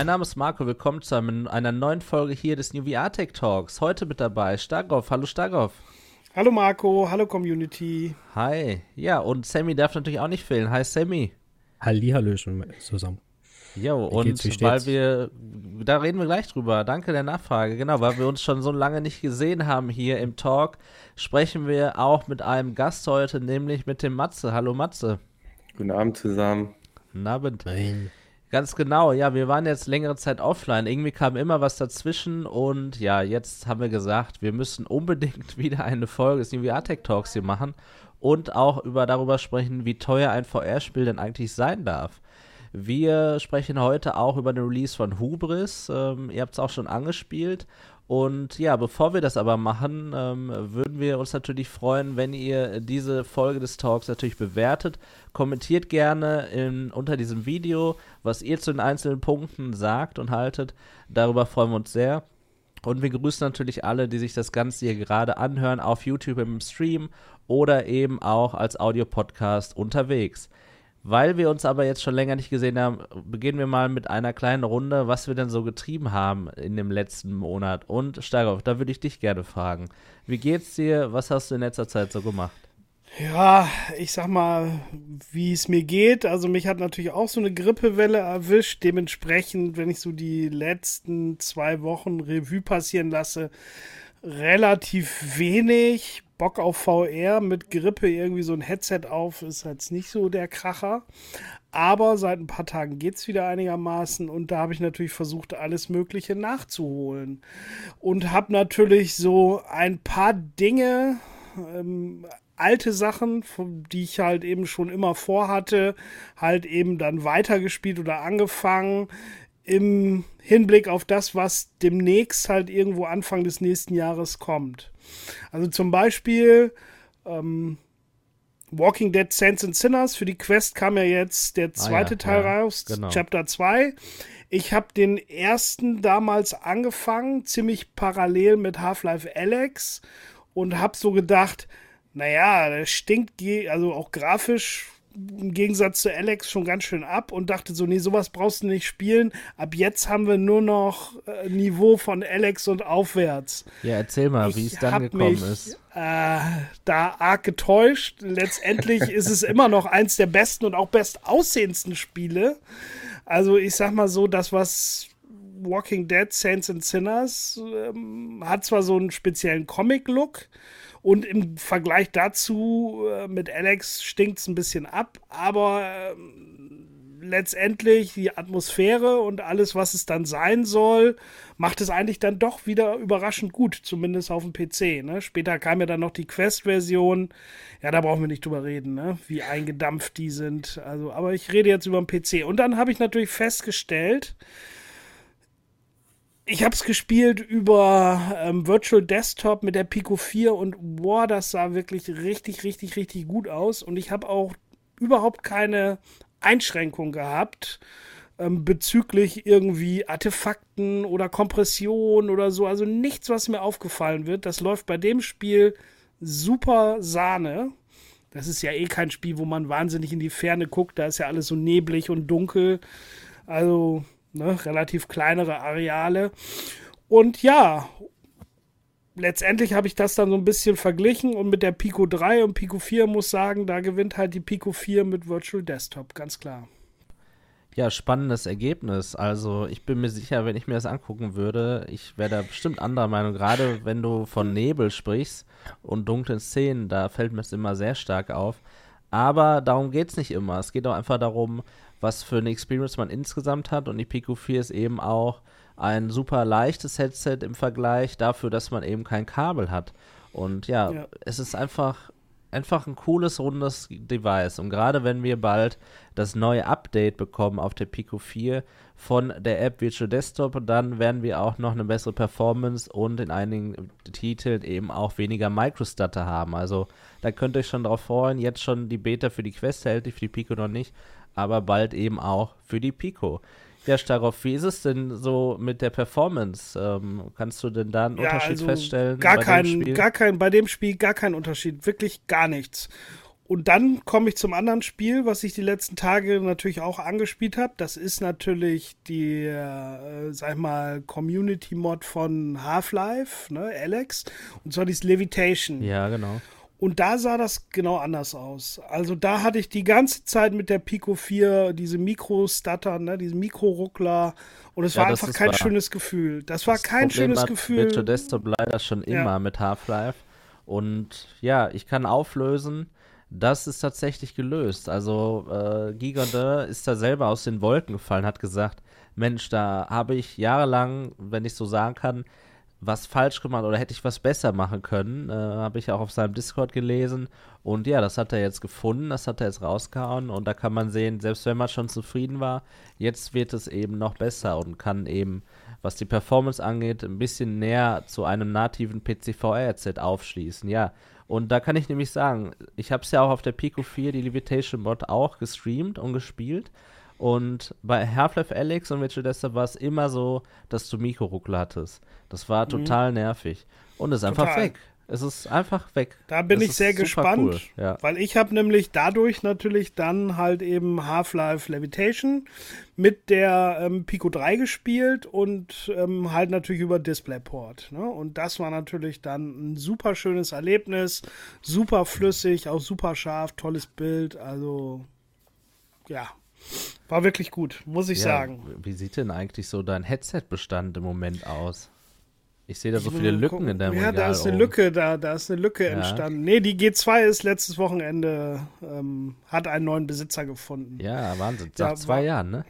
Mein Name ist Marco, willkommen zu einer neuen Folge hier des New VR Tech Talks. Heute mit dabei Stargoff. Hallo Stargoff. Hallo Marco, hallo Community. Hi. Ja, und Sammy darf natürlich auch nicht fehlen. Hi Sammy. Hallihallöchen zusammen. Jo, und weil wir, da reden wir gleich drüber. Danke der Nachfrage. Genau, weil wir uns schon so lange nicht gesehen haben hier im Talk, sprechen wir auch mit einem Gast heute, nämlich mit dem Matze. Hallo Matze. Guten Abend zusammen. Guten Abend. Nein. Ganz genau, ja, wir waren jetzt längere Zeit offline. Irgendwie kam immer was dazwischen und ja, jetzt haben wir gesagt, wir müssen unbedingt wieder eine Folge des VR Tech Talks hier machen und auch über darüber sprechen, wie teuer ein VR-Spiel denn eigentlich sein darf. Wir sprechen heute auch über den Release von Hubris. Ähm, ihr habt es auch schon angespielt. Und ja, bevor wir das aber machen, ähm, würden wir uns natürlich freuen, wenn ihr diese Folge des Talks natürlich bewertet. Kommentiert gerne in, unter diesem Video, was ihr zu den einzelnen Punkten sagt und haltet. Darüber freuen wir uns sehr. Und wir grüßen natürlich alle, die sich das Ganze hier gerade anhören, auf YouTube im Stream oder eben auch als Audiopodcast unterwegs. Weil wir uns aber jetzt schon länger nicht gesehen haben, beginnen wir mal mit einer kleinen Runde, was wir denn so getrieben haben in dem letzten Monat. Und Steigerhoff, da würde ich dich gerne fragen. Wie geht's dir? Was hast du in letzter Zeit so gemacht? Ja, ich sag mal, wie es mir geht. Also mich hat natürlich auch so eine Grippewelle erwischt. Dementsprechend, wenn ich so die letzten zwei Wochen Revue passieren lasse, relativ wenig. Bock auf VR mit Grippe irgendwie so ein Headset auf ist jetzt nicht so der Kracher. Aber seit ein paar Tagen geht es wieder einigermaßen und da habe ich natürlich versucht, alles Mögliche nachzuholen. Und habe natürlich so ein paar Dinge, ähm, alte Sachen, die ich halt eben schon immer vorhatte, halt eben dann weitergespielt oder angefangen im Hinblick auf das, was demnächst halt irgendwo Anfang des nächsten Jahres kommt. Also zum Beispiel ähm, Walking Dead Saints and Sinners. Für die Quest kam ja jetzt der zweite ah, ja, Teil ja, raus, genau. Chapter 2. Ich habe den ersten damals angefangen, ziemlich parallel mit Half-Life Alex und habe so gedacht, naja, der stinkt, also auch grafisch im Gegensatz zu Alex schon ganz schön ab und dachte so, nee, sowas brauchst du nicht spielen. Ab jetzt haben wir nur noch äh, Niveau von Alex und aufwärts. Ja, erzähl mal, wie es dann gekommen mich, ist. Äh, da arg getäuscht. Letztendlich ist es immer noch eins der besten und auch bestaussehendsten Spiele. Also ich sag mal so, das was Walking Dead, Saints and Sinners ähm, hat zwar so einen speziellen Comic-Look, und im Vergleich dazu äh, mit Alex stinkt es ein bisschen ab, aber äh, letztendlich die Atmosphäre und alles, was es dann sein soll, macht es eigentlich dann doch wieder überraschend gut, zumindest auf dem PC. Ne? Später kam ja dann noch die Quest-Version. Ja, da brauchen wir nicht drüber reden, ne? wie eingedampft die sind. Also, aber ich rede jetzt über den PC. Und dann habe ich natürlich festgestellt, ich habe es gespielt über ähm, Virtual Desktop mit der Pico 4 und boah, das sah wirklich richtig, richtig, richtig gut aus. Und ich habe auch überhaupt keine Einschränkung gehabt ähm, bezüglich irgendwie Artefakten oder Kompression oder so. Also nichts, was mir aufgefallen wird. Das läuft bei dem Spiel super Sahne. Das ist ja eh kein Spiel, wo man wahnsinnig in die Ferne guckt. Da ist ja alles so neblig und dunkel. Also ne, relativ kleinere Areale. Und ja, letztendlich habe ich das dann so ein bisschen verglichen und mit der Pico 3 und Pico 4 muss sagen, da gewinnt halt die Pico 4 mit Virtual Desktop, ganz klar. Ja, spannendes Ergebnis. Also ich bin mir sicher, wenn ich mir das angucken würde, ich wäre da bestimmt anderer Meinung. Gerade wenn du von Nebel sprichst und dunklen Szenen, da fällt mir es immer sehr stark auf. Aber darum geht es nicht immer. Es geht auch einfach darum, was für eine Experience man insgesamt hat. Und die Pico 4 ist eben auch ein super leichtes Headset im Vergleich dafür, dass man eben kein Kabel hat. Und ja, ja. es ist einfach, einfach ein cooles, rundes Device. Und gerade wenn wir bald das neue Update bekommen auf der Pico 4 von der App Virtual Desktop, dann werden wir auch noch eine bessere Performance und in einigen Titeln eben auch weniger Microstutter haben. Also da könnt ihr euch schon drauf freuen. Jetzt schon die Beta für die Quest hält, die für die Pico noch nicht aber bald eben auch für die Pico. Ja, Staroff, wie ist es denn so mit der Performance? Ähm, kannst du denn da einen ja, Unterschied also feststellen? Gar keinen, gar kein, bei dem Spiel gar keinen Unterschied, wirklich gar nichts. Und dann komme ich zum anderen Spiel, was ich die letzten Tage natürlich auch angespielt habe. Das ist natürlich die, äh, sag ich mal, Community-Mod von Half-Life, ne, Alex. Und zwar dieses Levitation. Ja, genau. Und da sah das genau anders aus. Also da hatte ich die ganze Zeit mit der Pico 4 diese Mikro-Stutter, ne, diese Mikro-Ruckler. Und es ja, war einfach kein wahr. schönes Gefühl. Das, das war kein Problem schönes hat Gefühl. Virtual Desktop leider schon immer ja. mit Half-Life. Und ja, ich kann auflösen, das ist tatsächlich gelöst. Also äh, Gigande ist da selber aus den Wolken gefallen, hat gesagt, Mensch, da habe ich jahrelang, wenn ich so sagen kann, was falsch gemacht oder hätte ich was besser machen können. Äh, habe ich auch auf seinem Discord gelesen. Und ja, das hat er jetzt gefunden, das hat er jetzt rausgehauen. Und da kann man sehen, selbst wenn man schon zufrieden war, jetzt wird es eben noch besser und kann eben, was die Performance angeht, ein bisschen näher zu einem nativen PC-VR-Headset aufschließen. Ja, und da kann ich nämlich sagen, ich habe es ja auch auf der Pico 4, die Levitation Mod, auch gestreamt und gespielt. Und bei Half-Life Alex und Virtual Desktop war es immer so, dass du Mikroruckler hattest. Das war mhm. total mhm. nervig. Und ist einfach weg. Es ist einfach weg. Da bin das ich sehr gespannt, cool. ja. weil ich habe nämlich dadurch natürlich dann halt eben Half-Life Levitation mit der ähm, Pico 3 gespielt und ähm, halt natürlich über DisplayPort. Ne? Und das war natürlich dann ein super schönes Erlebnis, super flüssig, auch super scharf, tolles Bild. Also ja, war wirklich gut, muss ich ja, sagen. Wie sieht denn eigentlich so dein Headset-Bestand im Moment aus? Ich sehe da so viele Lücken in der Ja, da ist eine Lücke, da, da ist eine Lücke ja. entstanden. Nee, die G2 ist letztes Wochenende, ähm, hat einen neuen Besitzer gefunden. Ja, Wahnsinn. Seit ja, zwei Jahren, ne?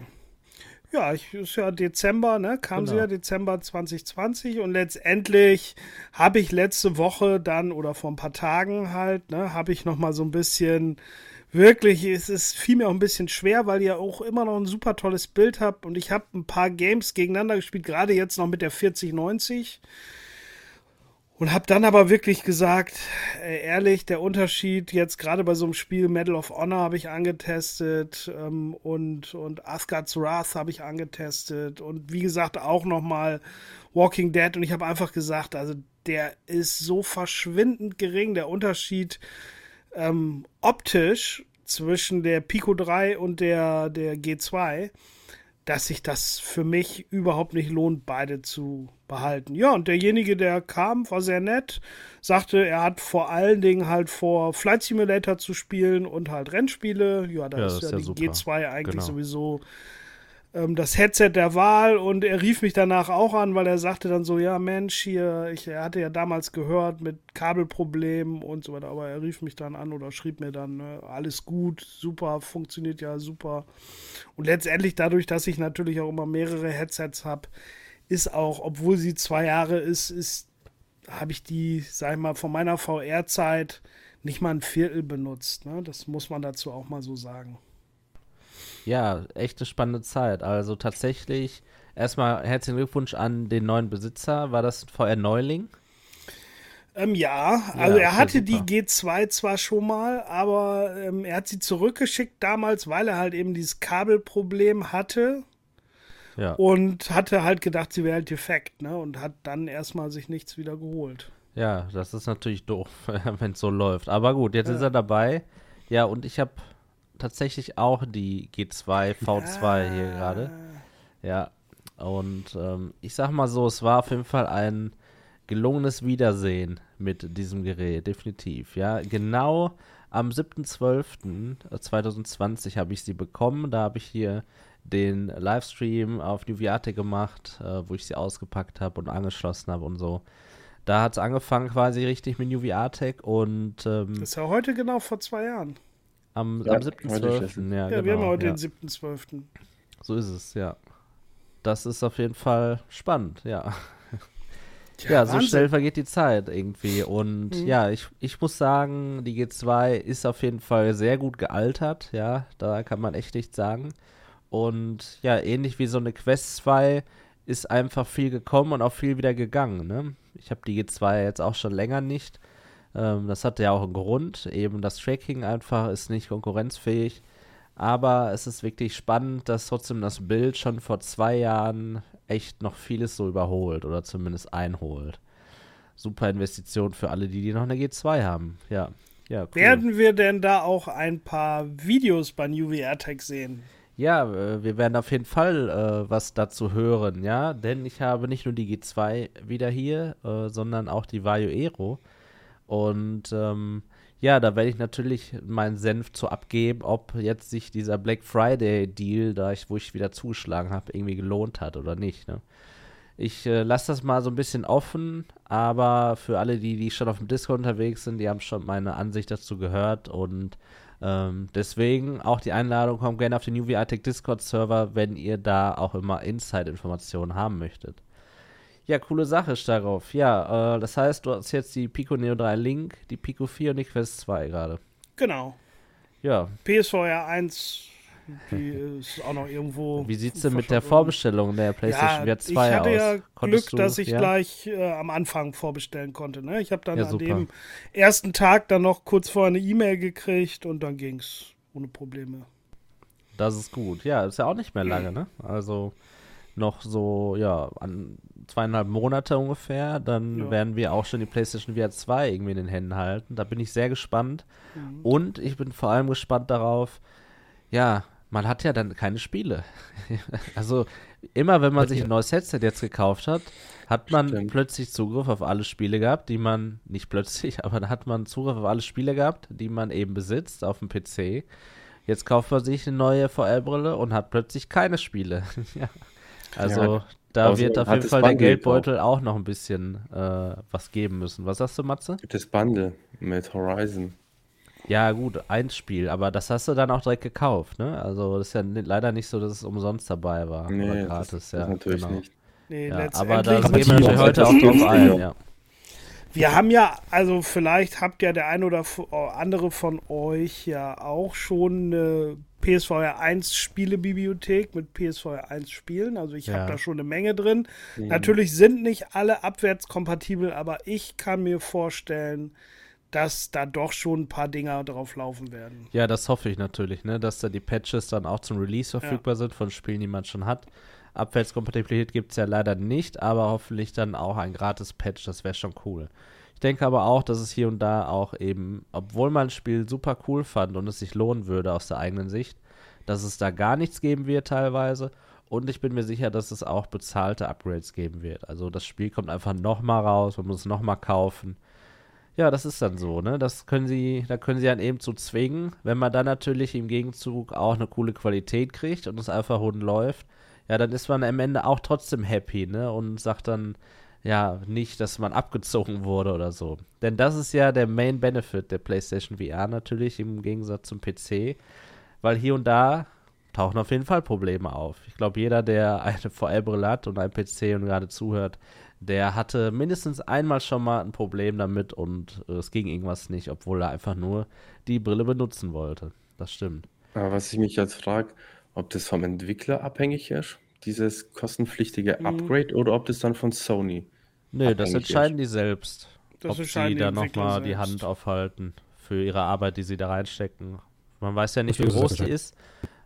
Ja, ich, ist ja Dezember, ne? Kam genau. sie ja Dezember 2020 und letztendlich habe ich letzte Woche dann oder vor ein paar Tagen halt, ne, habe ich noch mal so ein bisschen wirklich, es ist fiel mir auch ein bisschen schwer, weil ihr auch immer noch ein super tolles Bild habt und ich habe ein paar Games gegeneinander gespielt, gerade jetzt noch mit der 4090 und habe dann aber wirklich gesagt, äh, ehrlich, der Unterschied jetzt gerade bei so einem Spiel Medal of Honor habe ich angetestet ähm, und und Asgard's Wrath habe ich angetestet und wie gesagt auch noch mal Walking Dead. Und ich habe einfach gesagt, also der ist so verschwindend gering der Unterschied ähm, optisch zwischen der Pico 3 und der, der G2, dass sich das für mich überhaupt nicht lohnt, beide zu behalten. Ja, und derjenige, der kam, war sehr nett, sagte, er hat vor allen Dingen halt vor, Flight Simulator zu spielen und halt Rennspiele. Ja, da ja, ist ja, ja die G2 eigentlich genau. sowieso ähm, das Headset der Wahl und er rief mich danach auch an, weil er sagte dann so, ja Mensch, hier, ich, er hatte ja damals gehört mit Kabelproblemen und so weiter, aber er rief mich dann an oder schrieb mir dann, ne, alles gut, super, funktioniert ja super. Und letztendlich dadurch, dass ich natürlich auch immer mehrere Headsets habe, ist auch, obwohl sie zwei Jahre ist, ist, habe ich die, sag ich mal, von meiner VR-Zeit nicht mal ein Viertel benutzt. Ne? Das muss man dazu auch mal so sagen. Ja, echte spannende Zeit. Also tatsächlich, erstmal herzlichen Glückwunsch an den neuen Besitzer. War das ein VR-Neuling? Ähm, ja, also ja, er hatte die G2 zwar schon mal, aber ähm, er hat sie zurückgeschickt damals, weil er halt eben dieses Kabelproblem hatte. Ja. Und hatte halt gedacht, sie wäre halt defekt, ne? Und hat dann erstmal sich nichts wieder geholt. Ja, das ist natürlich doof, wenn es so läuft. Aber gut, jetzt ja. ist er dabei. Ja, und ich habe tatsächlich auch die G2 V2 ja. hier gerade. Ja. Und ähm, ich sag mal so, es war auf jeden Fall ein gelungenes Wiedersehen mit diesem Gerät, definitiv. Ja, genau am 7.12.2020 habe ich sie bekommen. Da habe ich hier den Livestream auf Nuviate gemacht, äh, wo ich sie ausgepackt habe und angeschlossen habe und so. Da hat es angefangen quasi richtig mit Nuviatec und ähm, Das ist ja heute genau vor zwei Jahren. Am, ja, am 7.12. Ja, ja genau, wir haben heute ja. den 7.12. So ist es, ja. Das ist auf jeden Fall spannend, ja. Ja, ja so schnell vergeht die Zeit irgendwie. Und mhm. ja, ich, ich muss sagen, die G2 ist auf jeden Fall sehr gut gealtert, ja. Da kann man echt nichts sagen. Und ja, ähnlich wie so eine Quest 2 ist einfach viel gekommen und auch viel wieder gegangen, ne? Ich habe die G2 jetzt auch schon länger nicht. Ähm, das hat ja auch einen Grund. Eben das Tracking einfach ist nicht konkurrenzfähig. Aber es ist wirklich spannend, dass trotzdem das Bild schon vor zwei Jahren echt noch vieles so überholt oder zumindest einholt. Super Investition für alle, die, die noch eine G2 haben. Ja. Ja, cool. Werden wir denn da auch ein paar Videos bei New AirTag sehen? Ja, äh, wir werden auf jeden Fall äh, was dazu hören, ja, denn ich habe nicht nur die G2 wieder hier, äh, sondern auch die Vario Aero. Und ähm, ja, da werde ich natürlich meinen Senf zu abgeben, ob jetzt sich dieser Black Friday Deal, da ich, wo ich wieder zugeschlagen habe, irgendwie gelohnt hat oder nicht. Ne? Ich äh, lasse das mal so ein bisschen offen, aber für alle, die, die schon auf dem Discord unterwegs sind, die haben schon meine Ansicht dazu gehört und ähm, deswegen auch die Einladung, kommt gerne auf den New Discord Server, wenn ihr da auch immer Inside-Informationen haben möchtet. Ja, coole Sache, Starov. Ja, äh, das heißt, du hast jetzt die Pico Neo 3 Link, die Pico 4 und die Quest 2 gerade. Genau. Ja. PSVR 1 die ist auch noch irgendwo. Wie sieht es denn mit der Vorbestellung der PlayStation ja, VR 2 aus? Ich hatte ja Glück, du, dass ich ja? gleich äh, am Anfang vorbestellen konnte. Ne? Ich habe dann ja, an dem ersten Tag dann noch kurz vorher eine E-Mail gekriegt und dann ging es ohne Probleme. Das ist gut. Ja, ist ja auch nicht mehr lange, ne? Also noch so, ja, an zweieinhalb Monate ungefähr, dann ja. werden wir auch schon die PlayStation VR 2 irgendwie in den Händen halten. Da bin ich sehr gespannt. Mhm. Und ich bin vor allem gespannt darauf, ja, man hat ja dann keine Spiele. also immer wenn man sich ein neues Headset jetzt gekauft hat, hat man Stimmt. plötzlich Zugriff auf alle Spiele gehabt, die man, nicht plötzlich, aber da hat man Zugriff auf alle Spiele gehabt, die man eben besitzt auf dem PC. Jetzt kauft man sich eine neue VR-Brille und hat plötzlich keine Spiele. ja. Also ja, da wird auf jeden Fall der Geldbeutel auch. auch noch ein bisschen äh, was geben müssen. Was sagst du, Matze? Das Bundle mit Horizon. Ja, gut, ein Spiel, aber das hast du dann auch direkt gekauft, ne? Also das ist ja leider nicht so, dass es umsonst dabei war. Nee, oder gratis, das, das ja. natürlich genau. nicht. Nee, ja, aber da gehen wir natürlich heute auch drauf ein, ja. Wir haben ja, also vielleicht habt ja der ein oder andere von euch ja auch schon eine PSVR 1 Spielebibliothek mit PSVR 1 Spielen. Also ich ja. habe da schon eine Menge drin. Mhm. Natürlich sind nicht alle abwärtskompatibel, aber ich kann mir vorstellen, dass da doch schon ein paar Dinger drauf laufen werden. Ja, das hoffe ich natürlich, ne? dass da die Patches dann auch zum Release verfügbar ja. sind von Spielen, die man schon hat. Abwärtskompatibilität gibt es ja leider nicht, aber hoffentlich dann auch ein gratis Patch, das wäre schon cool. Ich denke aber auch, dass es hier und da auch eben, obwohl man ein Spiel super cool fand und es sich lohnen würde aus der eigenen Sicht, dass es da gar nichts geben wird teilweise. Und ich bin mir sicher, dass es auch bezahlte Upgrades geben wird. Also das Spiel kommt einfach nochmal raus, man muss es nochmal kaufen. Ja, das ist dann so, ne? Das können sie, da können sie dann eben zu zwingen. Wenn man dann natürlich im Gegenzug auch eine coole Qualität kriegt und es einfach rund läuft, ja, dann ist man am Ende auch trotzdem happy, ne? Und sagt dann, ja, nicht, dass man abgezogen wurde oder so. Denn das ist ja der Main Benefit der PlayStation VR natürlich im Gegensatz zum PC, weil hier und da tauchen auf jeden Fall Probleme auf. Ich glaube, jeder, der eine VR-Brille hat und einen PC und gerade zuhört, der hatte mindestens einmal schon mal ein Problem damit und es ging irgendwas nicht, obwohl er einfach nur die Brille benutzen wollte. Das stimmt. Aber was ich mich jetzt frage, ob das vom Entwickler abhängig ist, dieses kostenpflichtige mhm. Upgrade, mhm. oder ob das dann von Sony. Nee, das entscheiden ist. die selbst. Das ob sie da nochmal die Hand aufhalten für ihre Arbeit, die sie da reinstecken. Man weiß ja nicht, wie groß die ist,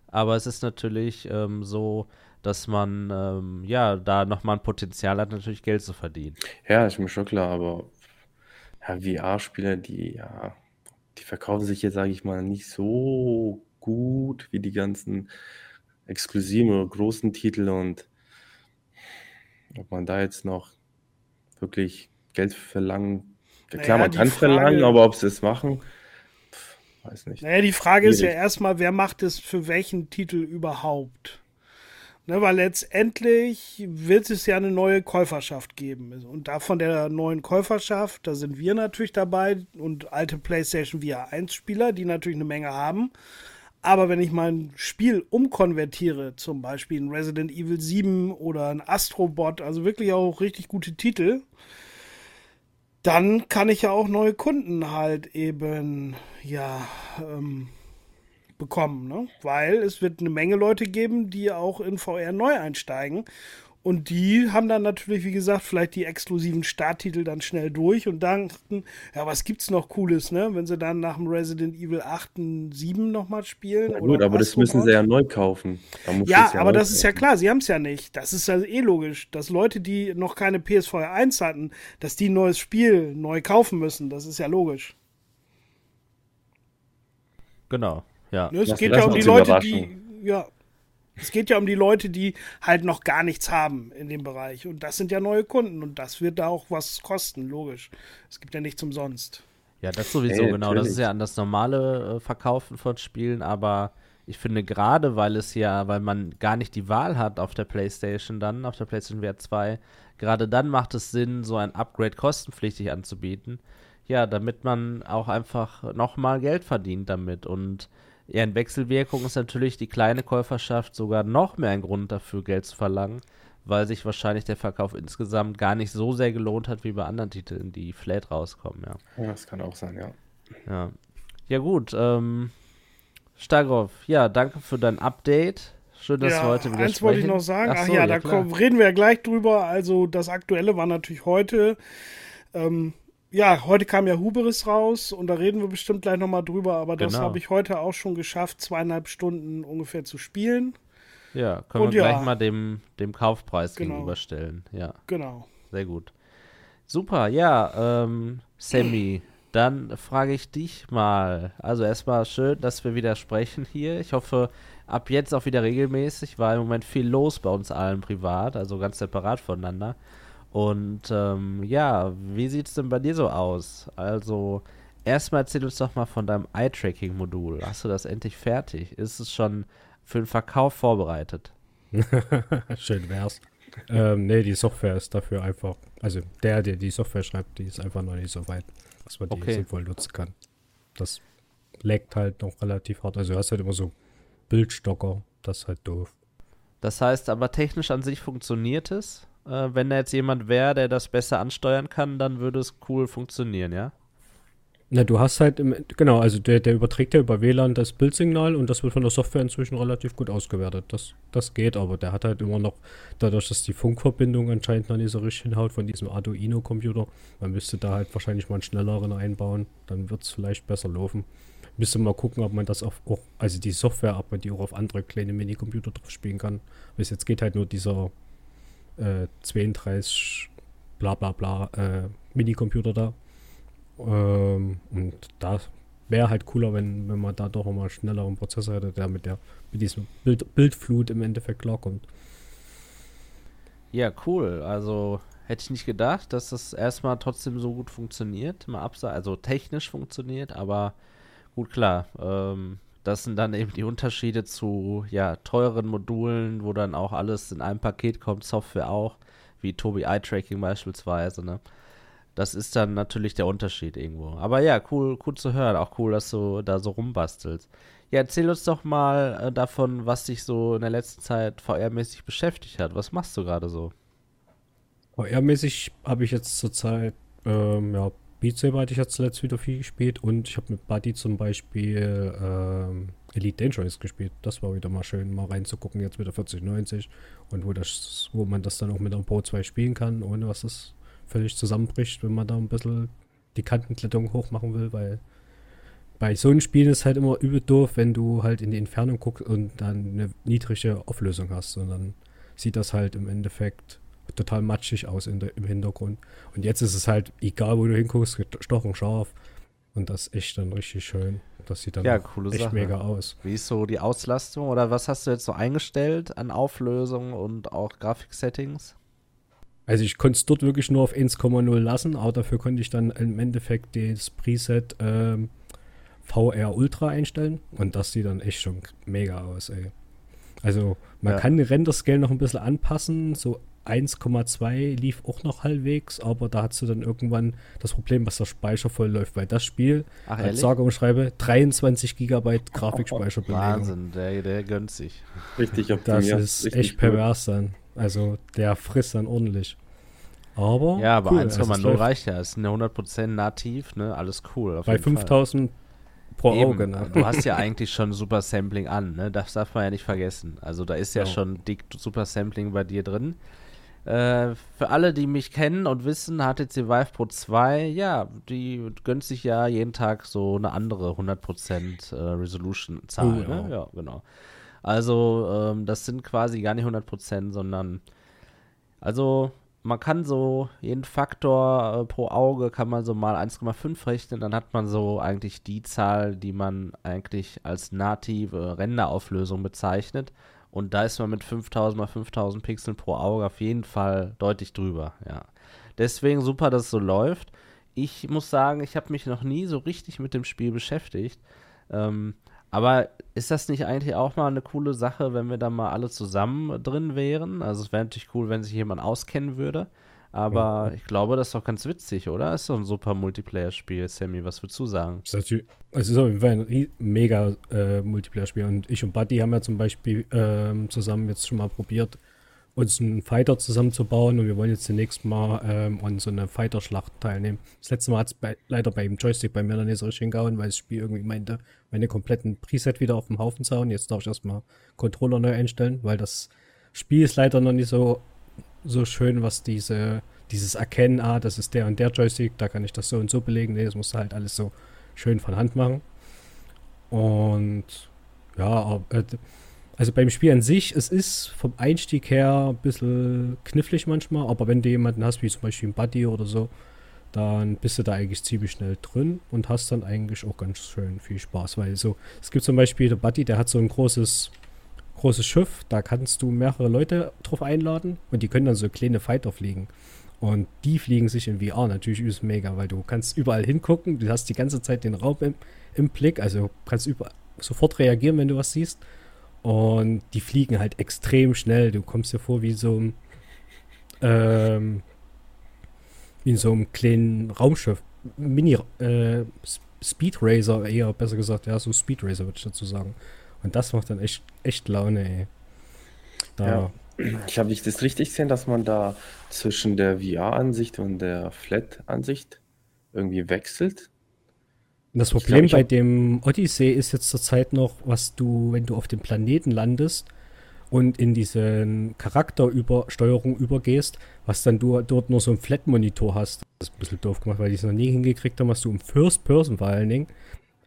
aber es ist natürlich ähm, so, dass man ähm, ja da nochmal ein Potenzial hat, natürlich Geld zu verdienen. Ja, ist mir schon klar, aber ja, VR-Spiele, die ja, die verkaufen sich jetzt, sage ich mal, nicht so gut wie die ganzen exklusiven oder großen Titel und ob man da jetzt noch wirklich Geld verlangen, ja, klar, naja, man kann Frage, verlangen, aber ob sie es machen, pff, weiß nicht. Naja, die Frage Schwierig. ist ja erstmal, wer macht es für welchen Titel überhaupt? Ne, weil letztendlich wird es ja eine neue Käuferschaft geben. Und da von der neuen Käuferschaft, da sind wir natürlich dabei und alte PlayStation VR 1 Spieler, die natürlich eine Menge haben. Aber wenn ich mein Spiel umkonvertiere, zum Beispiel ein Resident Evil 7 oder ein Astrobot, also wirklich auch richtig gute Titel, dann kann ich ja auch neue Kunden halt eben, ja, ähm, bekommen, ne? weil es wird eine Menge Leute geben, die auch in VR neu einsteigen. Und die haben dann natürlich, wie gesagt, vielleicht die exklusiven Starttitel dann schnell durch und dachten, ja, was gibt's noch Cooles, ne? Wenn sie dann nach dem Resident Evil 8 und 7 nochmal spielen. Na gut, aber das müssen sie ja neu kaufen. Da ja, ja, aber das kaufen. ist ja klar, sie haben es ja nicht. Das ist ja eh logisch, dass Leute, die noch keine PSVR 1 hatten, dass die ein neues Spiel neu kaufen müssen. Das ist ja logisch. Genau, ja. Ne, es geht ja um die Leute, die, ja, es geht ja um die Leute, die halt noch gar nichts haben in dem Bereich. Und das sind ja neue Kunden und das wird da auch was kosten, logisch. Es gibt ja nichts umsonst. Ja, das sowieso, Ey, genau. Das ist ja an das normale äh, Verkaufen von Spielen, aber ich finde gerade, weil es ja, weil man gar nicht die Wahl hat auf der PlayStation dann, auf der PlayStation VR 2, gerade dann macht es Sinn, so ein Upgrade kostenpflichtig anzubieten. Ja, damit man auch einfach nochmal Geld verdient damit. Und ja, in Wechselwirkung ist natürlich die kleine Käuferschaft sogar noch mehr ein Grund dafür, Geld zu verlangen, weil sich wahrscheinlich der Verkauf insgesamt gar nicht so sehr gelohnt hat wie bei anderen Titeln, die flat rauskommen, ja. Ja, das kann auch sein, ja. Ja, ja gut. Ähm, Stagroff, ja, danke für dein Update. Schön, dass wir heute wieder eins wollte ich sprechen. noch sagen. Ach, so, ja, da klar. kommen, reden wir ja gleich drüber. Also das Aktuelle war natürlich heute. Ähm, ja, heute kam ja Huberis raus und da reden wir bestimmt gleich nochmal drüber. Aber das Genau. habe ich heute auch schon geschafft, zweieinhalb Stunden ungefähr zu spielen. Ja, können Und wir ja. gleich mal dem, dem Kaufpreis Genau. gegenüberstellen. Ja, Genau. sehr gut. Super, ja, ähm, Sammy, dann frage ich dich mal. Also erstmal schön, dass wir wieder sprechen hier. Ich hoffe, ab jetzt auch wieder regelmäßig, weil im Moment viel los bei uns allen privat, also ganz separat voneinander. Und ähm, ja, wie sieht es denn bei dir so aus? Also, erstmal erzähl uns doch mal von deinem Eye-Tracking-Modul. Hast du das endlich fertig? Ist es schon für den Verkauf vorbereitet? Schön wär's. ähm, nee, die Software ist dafür einfach, also der, der die Software schreibt, die ist einfach noch nicht so weit, dass man die Okay. sinnvoll nutzen kann. Das leckt halt noch relativ hart. Also du hast halt immer so Bildstocker, das ist halt doof. Das heißt aber technisch an sich funktioniert es. Äh, wenn da jetzt jemand wäre, der das besser ansteuern kann, dann würde es cool funktionieren, ja? Na, du hast halt, im, genau, also der, der überträgt ja über WLAN das Bildsignal und das wird von der Software inzwischen relativ gut ausgewertet. Das, das geht, aber der hat halt immer noch, dadurch, dass die Funkverbindung anscheinend noch nicht so richtig hinhaut von diesem Arduino-Computer, man müsste da halt wahrscheinlich mal einen schnelleren einbauen, dann wird es vielleicht besser laufen. Müsste mal gucken, ob man das auf, auch, also die Software, ob man die auch auf andere kleine Minicomputer drauf spielen kann. Bis jetzt geht halt nur dieser äh, 32 bla bla bla äh, Minicomputer da. Ähm, und da wäre halt cooler, wenn, wenn man da doch mal schnelleren Prozessor hätte, der mit der mit diesem Bild, Bildflut im Endeffekt klarkommt. Ja, cool. Also hätte ich nicht gedacht, dass das erstmal trotzdem so gut funktioniert. Mal absa also technisch funktioniert, aber gut, klar. Ähm, das sind dann eben die Unterschiede zu ja, teuren Modulen, wo dann auch alles in einem Paket kommt, Software auch, wie Tobi Eye Tracking beispielsweise, ne? Das ist dann natürlich der Unterschied irgendwo. Aber ja, cool, cool zu hören. Auch cool, dass du da so rumbastelst. Ja, erzähl uns doch mal äh, davon, was dich so in der letzten Zeit VR-mäßig beschäftigt hat. Was machst du gerade so? VR-mäßig habe ich jetzt zurzeit, ähm, ja, Beat Saber hatte ich jetzt zuletzt wieder viel gespielt und ich habe mit Buddy zum Beispiel ähm, Elite Dangerous gespielt. Das war wieder mal schön, mal reinzugucken, jetzt mit der 4090 und wo, das, wo man das dann auch mit einem Pro 2 spielen kann, ohne was es völlig zusammenbricht, wenn man da ein bisschen die Kantenkletterung hoch machen will, weil bei so einem Spiel ist halt immer übel doof, wenn du halt in die Entfernung guckst und dann eine niedrige Auflösung hast und dann sieht das halt im Endeffekt total matschig aus in der, im Hintergrund. Und jetzt ist es halt, egal wo du hinguckst, stochen scharf. Und das ist echt dann richtig schön. Das sieht dann Ja, echt Sache. mega aus. Wie ist so die Auslastung oder was hast du jetzt so eingestellt an Auflösung und auch Grafiksettings? Also ich konnte es dort wirklich nur auf 1,0 lassen, aber dafür konnte ich dann im Endeffekt das Preset ähm, VR Ultra einstellen. Und das sieht dann echt schon mega aus, ey. Also man Ja. kann den Render-Scale noch ein bisschen anpassen, so 1,2 lief auch noch halbwegs, aber da hast du dann irgendwann das Problem, dass der Speicher voll läuft, weil das Spiel, Ach, als sage und schreibe, 23 Gigabyte Grafikspeicherbelegung. Wahnsinn, der, der gönnt sich. Richtig Das optimiert. ist richtig echt cool. pervers dann. Also der frisst dann ordentlich. Aber Ja, aber cool, also es 1,0 läuft reicht ja. Ist eine 100% nativ, ne? Alles cool. auf Bei jeden Fall. 5000 pro Eben, Auge. Ne? Du hast ja eigentlich schon Super Sampling an, ne? Das darf man ja nicht vergessen. Also da ist ja Ja. schon dick Super Sampling bei dir drin. Äh, für alle, die mich kennen und wissen, HTC Vive Pro 2, ja, die gönnt sich ja jeden Tag so eine andere 100% äh, Resolution-Zahl. Oh, ja. ne? ja, genau. Also, ähm, das sind quasi gar nicht 100%, sondern, also, man kann so jeden Faktor äh, pro Auge kann man so mal 1,5 rechnen, dann hat man so eigentlich die Zahl, die man eigentlich als native Renderauflösung bezeichnet. Und da ist man mit 5000 mal 5000 Pixeln pro Auge auf jeden Fall deutlich drüber, ja. Deswegen super, dass es so läuft. Ich muss sagen, ich habe mich noch nie so richtig mit dem Spiel beschäftigt. Ähm, aber ist das nicht eigentlich auch mal eine coole Sache, wenn wir da mal alle zusammen drin wären? Also es wäre natürlich cool, wenn sich jemand auskennen würde. Aber ja. ich glaube, das ist doch ganz witzig, oder? Ist doch ein super Multiplayer-Spiel, Sammy. Was würdest du sagen? Es ist, es ist auf jeden Fall ein mega äh, Multiplayer-Spiel. Und ich und Buddy haben ja zum Beispiel äh, zusammen jetzt schon mal probiert, uns einen Fighter zusammenzubauen und wir wollen jetzt zunächst mal ähm, an so einer Fighter-Schlacht teilnehmen. Das letzte Mal hat es leider beim Joystick bei mir noch nicht so richtig hingehauen, weil das Spiel irgendwie meinte, meine kompletten Preset wieder auf dem Haufen zu hauen. Jetzt darf ich erstmal Controller neu einstellen, weil das Spiel ist leider noch nicht so, so schön, was diese, dieses Erkennen, ah, das ist der und der Joystick, da kann ich das so und so belegen. Nee, das muss halt alles so schön von Hand machen. Und ja, äh, also beim Spiel an sich, es ist vom Einstieg her ein bisschen knifflig manchmal, aber wenn du jemanden hast, wie zum Beispiel ein Buddy oder so, dann bist du da eigentlich ziemlich schnell drin und hast dann eigentlich auch ganz schön viel Spaß. Weil so, es gibt zum Beispiel der Buddy, der hat so ein großes, großes Schiff, da kannst du mehrere Leute drauf einladen und die können dann so kleine Fighter fliegen. Und die fliegen sich in VR natürlich übelst mega, weil du kannst überall hingucken, du hast die ganze Zeit den Raum im, im Blick, also kannst über, sofort reagieren, wenn du was siehst. Und die fliegen halt extrem schnell. Du kommst dir vor wie so ein, ähm, wie in so einem kleinen Raumschiff. Mini, äh, Speed Racer eher, besser gesagt. Ja, so Speed Racer würde ich dazu sagen. Und das macht dann echt, echt Laune, ey. Da. Ja. Ich habe nicht das richtig gesehen, dass man da zwischen der VR-Ansicht und der Flat-Ansicht irgendwie wechselt. Das Problem glaub, bei dem Odyssey ist jetzt zurzeit noch, was du, wenn du auf dem Planeten landest und in diese Charakterübersteuerung übergehst, was dann du dort nur so einen Flat-Monitor hast. Das ist ein bisschen doof gemacht, weil ich es noch nie hingekriegt habe, was du im First Person vor allen Dingen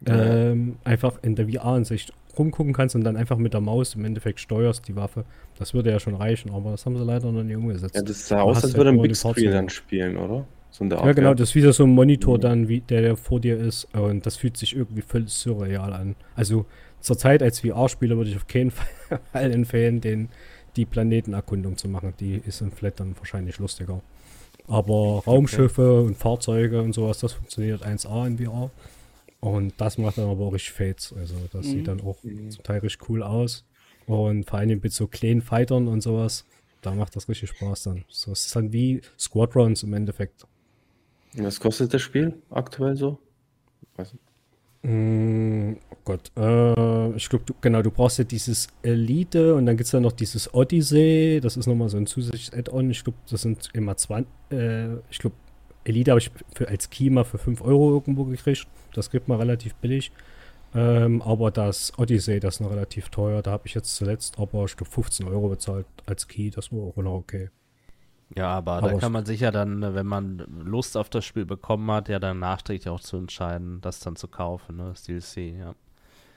ja. ähm, einfach in der VR-Ansicht rumgucken kannst und dann einfach mit der Maus im Endeffekt steuerst die Waffe. Das würde ja schon reichen, aber das haben sie leider noch nie umgesetzt. Ja, das sah aus, als würde ein Big Screen dann spielen, oder? So ja, genau, das ist wieder so ein Monitor dann, wie der, der vor dir ist. Und das fühlt sich irgendwie völlig surreal an. Also zur Zeit als VR-Spieler würde ich auf keinen Fall empfehlen, den, die Planetenerkundung zu machen. Die ist im Flat dann wahrscheinlich lustiger. Aber Raumschiffe okay. und Fahrzeuge und sowas, das funktioniert 1A in VR. Und das macht dann aber auch richtig Fates. Also das mhm. sieht dann auch mhm. zum Teil richtig cool aus. Und vor allem mit so kleinen Fightern und sowas, da macht das richtig Spaß dann. So, es ist dann wie Squadrons im Endeffekt. Was kostet das Spiel aktuell so? Weiß nicht. Mm, oh Gott, äh, ich glaube, genau, du brauchst ja dieses Elite und dann gibt es ja noch dieses Odyssey, das ist nochmal so ein zusätzliches Add-on. Ich glaube, das sind immer 20, äh, ich glaube, Elite habe ich für, als Kima für 5 Euro irgendwo gekriegt. Das kriegt man relativ billig. Ähm, aber das Odyssey, das ist noch relativ teuer. Da habe ich jetzt zuletzt aber, ich glaube, 15 Euro bezahlt als Key. Das war auch noch okay. Ja, aber, aber da kann man sich ja dann, wenn man Lust auf das Spiel bekommen hat, ja dann nachträglich auch zu entscheiden, das dann zu kaufen, ne? Das DLC, ja.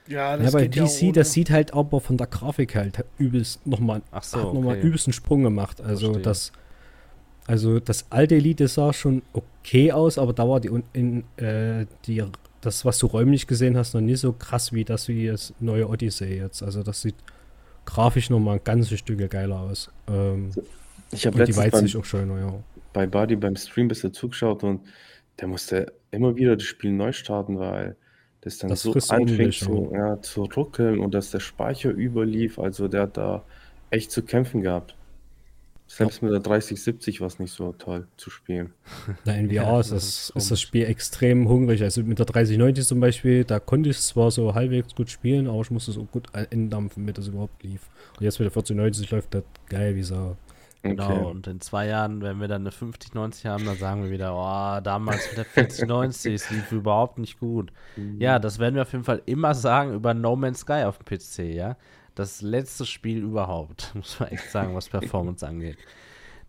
Ja, das ja, aber DC, ja das sieht halt aber von der Grafik halt übelst nochmal so, okay. noch übelst einen Sprung gemacht. Also Verstehe. das, also das alte Elite sah schon okay aus, aber da war die, in, äh, die das, was du räumlich gesehen hast, noch nie so krass wie das wie das neue Odyssey jetzt. Also das sieht grafisch nochmal ein ganzes Stück geiler aus. Ähm, ich habe letztens beim, auch schön, ja. bei Buddy beim Stream ein bisschen zugeschaut und der musste immer wieder das Spiel neu starten, weil das dann das so anfängt zu, ja, zu ruckeln und dass der Speicher überlief. Also der hat da echt zu kämpfen gehabt. Selbst mit der 3070 war es nicht so toll zu spielen. Na, in VR ja, ist, das, ist das Spiel extrem hungrig. Also mit der 3090 zum Beispiel, da konnte ich es zwar so halbwegs gut spielen, aber ich musste es auch gut entdampfen, damit das überhaupt lief. Und jetzt mit der 4090 läuft das geil wie so. Genau, okay. und in zwei Jahren, wenn wir dann eine 5090 haben, dann sagen wir wieder, oh, damals mit der 4090, es lief überhaupt nicht gut. Mhm. Ja, das werden wir auf jeden Fall immer sagen über No Man's Sky auf dem PC, ja. Das letzte Spiel überhaupt, muss man echt sagen, was Performance angeht.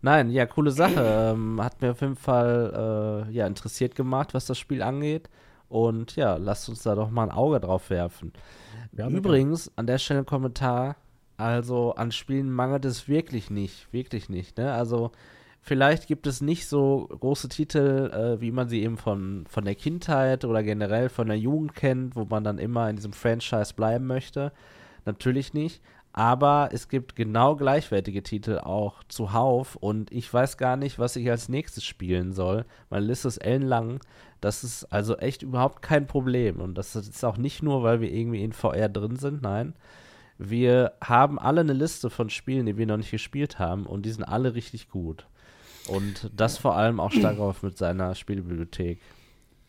Nein, ja, coole Sache. Ähm, hat mir auf jeden Fall äh, ja, interessiert gemacht, was das Spiel angeht. Und ja, lasst uns da doch mal ein Auge drauf werfen. Übrigens, an der Stelle ein Kommentar also an Spielen mangelt es wirklich nicht, wirklich nicht. Ne? Also Vielleicht gibt es nicht so große Titel, äh, wie man sie eben von, von der Kindheit oder generell von der Jugend kennt, wo man dann immer in diesem Franchise bleiben möchte. Natürlich nicht. Aber es gibt genau gleichwertige Titel auch zuhauf und ich weiß gar nicht, was ich als nächstes spielen soll. Meine Liste ist ellenlang. Das ist also echt überhaupt kein Problem. Und das ist auch nicht nur, weil wir irgendwie in VR drin sind, nein. Wir haben alle eine Liste von Spielen, die wir noch nicht gespielt haben und die sind alle richtig gut. Und das vor allem auch stark auf mit seiner Spielbibliothek.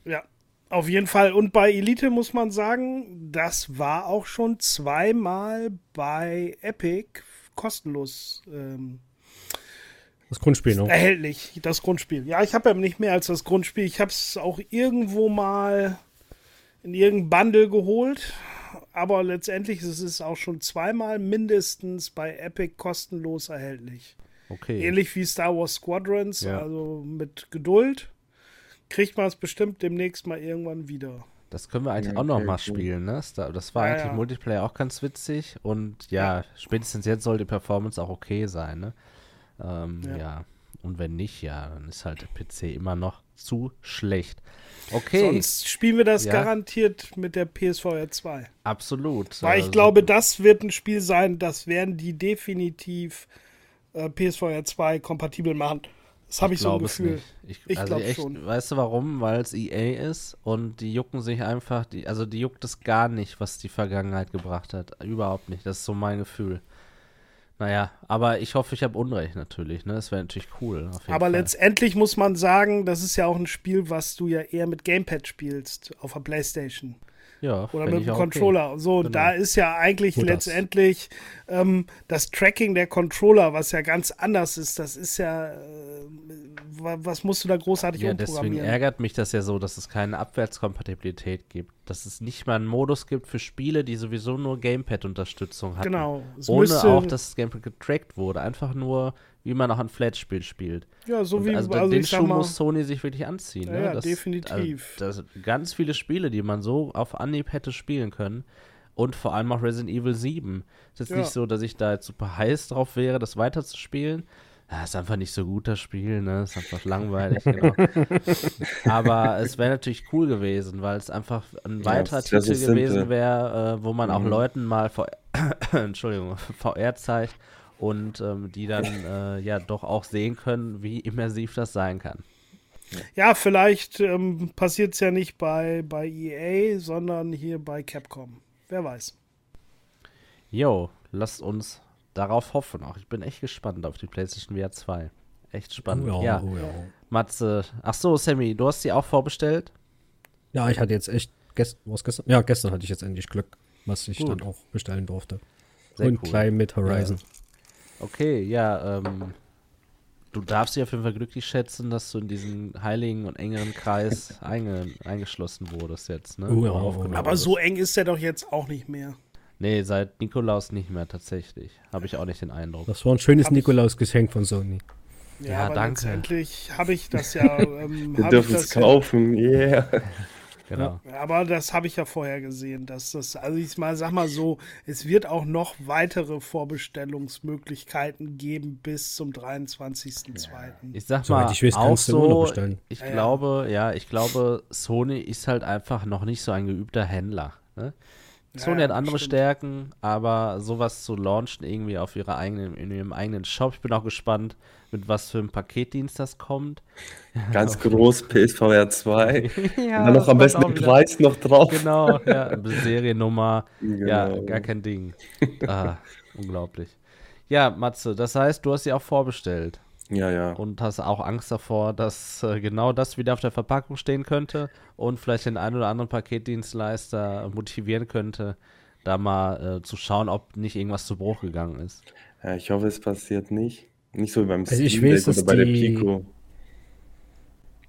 Ja, auf jeden Fall. Und bei Elite muss man sagen, das war auch schon zweimal bei Epic kostenlos ähm, das Grundspiel noch. Erhältlich, das Grundspiel. Ja, ich habe ja nicht mehr als das Grundspiel. Ich habe es auch irgendwo mal in irgendein Bundle geholt. Aber letztendlich ist es auch schon zweimal mindestens bei Epic kostenlos erhältlich. Okay. Ähnlich wie Star Wars Squadrons, Ja. also mit Geduld kriegt man es bestimmt demnächst mal irgendwann wieder. Das können wir eigentlich Ja, auch noch mal cool. spielen, ne? Das- war Ja, eigentlich ja. Multiplayer auch ganz witzig und ja, spätestens jetzt soll die Performance auch okay sein, ne? Ähm, ja. Ja. Und wenn nicht, ja, dann ist halt der PC immer noch zu schlecht. Okay, Sonst spielen wir das Ja. garantiert mit der PSVR 2. absolut. Weil ich Also, glaube, das wird ein Spiel sein, das werden die definitiv äh, PSVR 2 kompatibel machen. Das habe ich, so ein Gefühl. Ich, Ich also glaub echt, schon. Weißt du warum? Weil es EA ist und die jucken sich einfach, die, also die juckt es gar nicht, was die Vergangenheit gebracht hat. Überhaupt nicht. Das ist so mein Gefühl. Naja, aber ich hoffe, ich habe Unrecht natürlich, ne? Das wäre natürlich cool. Aber Fall. letztendlich muss man sagen, das ist ja auch ein Spiel, was du ja eher mit Gamepad spielst auf der Playstation. Ja, Oder mit dem Controller. So, Genau. da ist ja eigentlich Nur das. letztendlich ähm, das Tracking der Controller, was ja ganz anders ist. Das ist ja, äh, wa- was musst du da großartig Ja, deswegen ärgert mich das ja so, dass es keine Abwärtskompatibilität gibt. Dass es nicht mal einen Modus gibt für Spiele, die sowieso nur Gamepad-Unterstützung hatten. Genau. Es Ohne auch, dass das Gamepad getrackt wurde. Einfach nur, wie man auch ein Flat-Spiel spielt. Ja, so Und wie, also, also, den Schuh mal, muss Sony sich wirklich anziehen. Ja, ne? ja, das, definitiv. Also, das ganz viele Spiele, die man so auf Anhieb hätte spielen können. Und vor allem auch Resident Evil 7. Ist jetzt Ja. nicht so, dass ich da jetzt super heiß drauf wäre, das weiterzuspielen. Ja, ist einfach nicht so gut, das Spiel, ne? Ist einfach langweilig, genau. Aber es wäre natürlich cool gewesen, weil es einfach ein Ja, weiterer so Titel gewesen wäre, äh, wo man auch Mhm. Leuten mal VR, Entschuldigung, VR zeigt und ähm, die dann äh, ja doch auch sehen können, wie immersiv das sein kann. ja, vielleicht ähm, passiert es ja nicht bei, bei EA, sondern hier bei Capcom. Wer weiß. Jo, lasst uns darauf hoffen. Auch ich bin echt gespannt auf die PlayStation VR 2. Echt spannend. Oh ja, oh ja. Matze. Ach so, Sammy, du hast sie auch vorbestellt? Ja, ich hatte jetzt echt gest was gestern. Ja, gestern hatte ich jetzt endlich Glück, was ich Gut. dann auch bestellen durfte. Sehr Und cool. gleich mit Horizon. Okay, ja, ähm, du darfst dich auf jeden Fall glücklich schätzen, dass du in diesen heiligen und engeren Kreis einge eingeschlossen wurdest jetzt, ne? Ja, Wo oh ja. Aber so eng ist er doch jetzt auch nicht mehr. Nee, seit Nikolaus nicht mehr tatsächlich. Habe ich auch nicht den Eindruck. Das war ein schönes Nikolaus-Geschenk von Sony. Ja, Ja, aber danke. letztendlich habe ich das ja. Ähm, Wir dürfen es ja, kaufen, yeah. Genau. Ja, aber das habe ich ja vorher gesehen, dass das, also ich mal, sag mal so, es wird auch noch weitere Vorbestellungsmöglichkeiten geben bis zum 23.02. Ich sag mal, ich weiß, auch so, bestellen. ich Ja, ja. glaube, ja, ich glaube, Sony ist halt einfach noch nicht so ein geübter Händler. Ne? Sony Ja, hat andere stimmt. Stärken, aber sowas zu launchen irgendwie auf ihrer eigenen, in ihrem eigenen Shop. Ich bin auch gespannt, mit was für einem Paketdienst das kommt. Ganz groß PSVR 2. ja, Und dann noch am besten den Preis noch drauf. Genau, ja, Seriennummer. Ja, Genau. gar kein Ding. Ah, unglaublich. Ja, Matze, das heißt, du hast sie auch vorbestellt Ja, ja. und hast auch Angst davor, dass äh, genau das wieder auf der Verpackung stehen könnte und vielleicht den einen oder anderen Paketdienstleister motivieren könnte, da mal äh, zu schauen, ob nicht irgendwas zu Bruch gegangen ist. ja. Ich hoffe, es passiert nicht. Nicht so wie beim Also ich weiß, dass bei der Pico.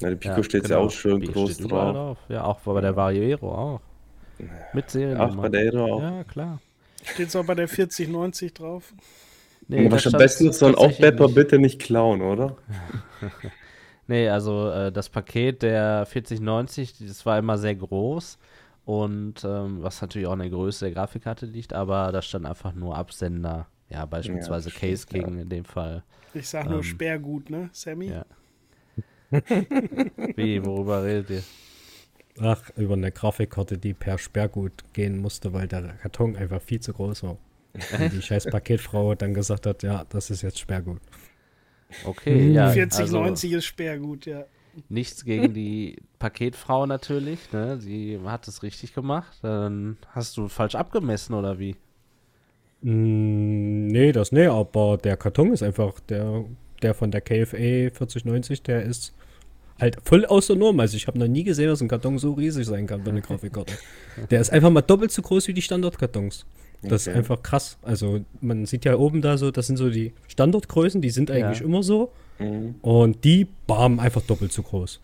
Na, der Pico steht ja genau. auch schön Die groß steht überall drauf. Ja, auch bei der Variero auch. Mit Seriennummer. Ach, bei der Hero auch. Ja, klar. Steht es auch bei der 4090 drauf? Nee, da am besten sollen auch tatsächlich Bepper bitte nicht klauen, oder? Nee, also äh, das Paket der 4090, das war immer sehr groß und ähm, was natürlich auch an der Größe der Grafikkarte liegt, aber da stand einfach nur Absender ja, beispielsweise das Case stimmt, ja. King in dem Fall. Ich sag nur Ähm, Sperrgut, ne, Sammy? Ja. Wie, worüber redet ihr? Ach, über eine Grafikkarte, die per Sperrgut gehen musste, weil der Karton einfach viel zu groß war. Und die scheiß Paketfrau dann gesagt hat, ja, das ist jetzt Sperrgut. Okay, ja. 4090 also ist Sperrgut, ja. nichts gegen die Paketfrau natürlich, ne? Sie hat es richtig gemacht. Dann hast du falsch abgemessen oder wie? Mm, nee, das nee, aber der Karton ist einfach, der, der von der KFA 4090, der ist halt voll aus der Norm. Also ich habe noch nie gesehen, dass ein Karton so riesig sein kann für eine Grafikkarte. Der ist einfach mal doppelt so groß wie die Standardkartons. Das ist Okay. einfach krass. Also man sieht ja oben da so, das sind so die Standardgrößen, die sind eigentlich Ja. immer so. Mhm. Und die, bam, einfach doppelt so groß.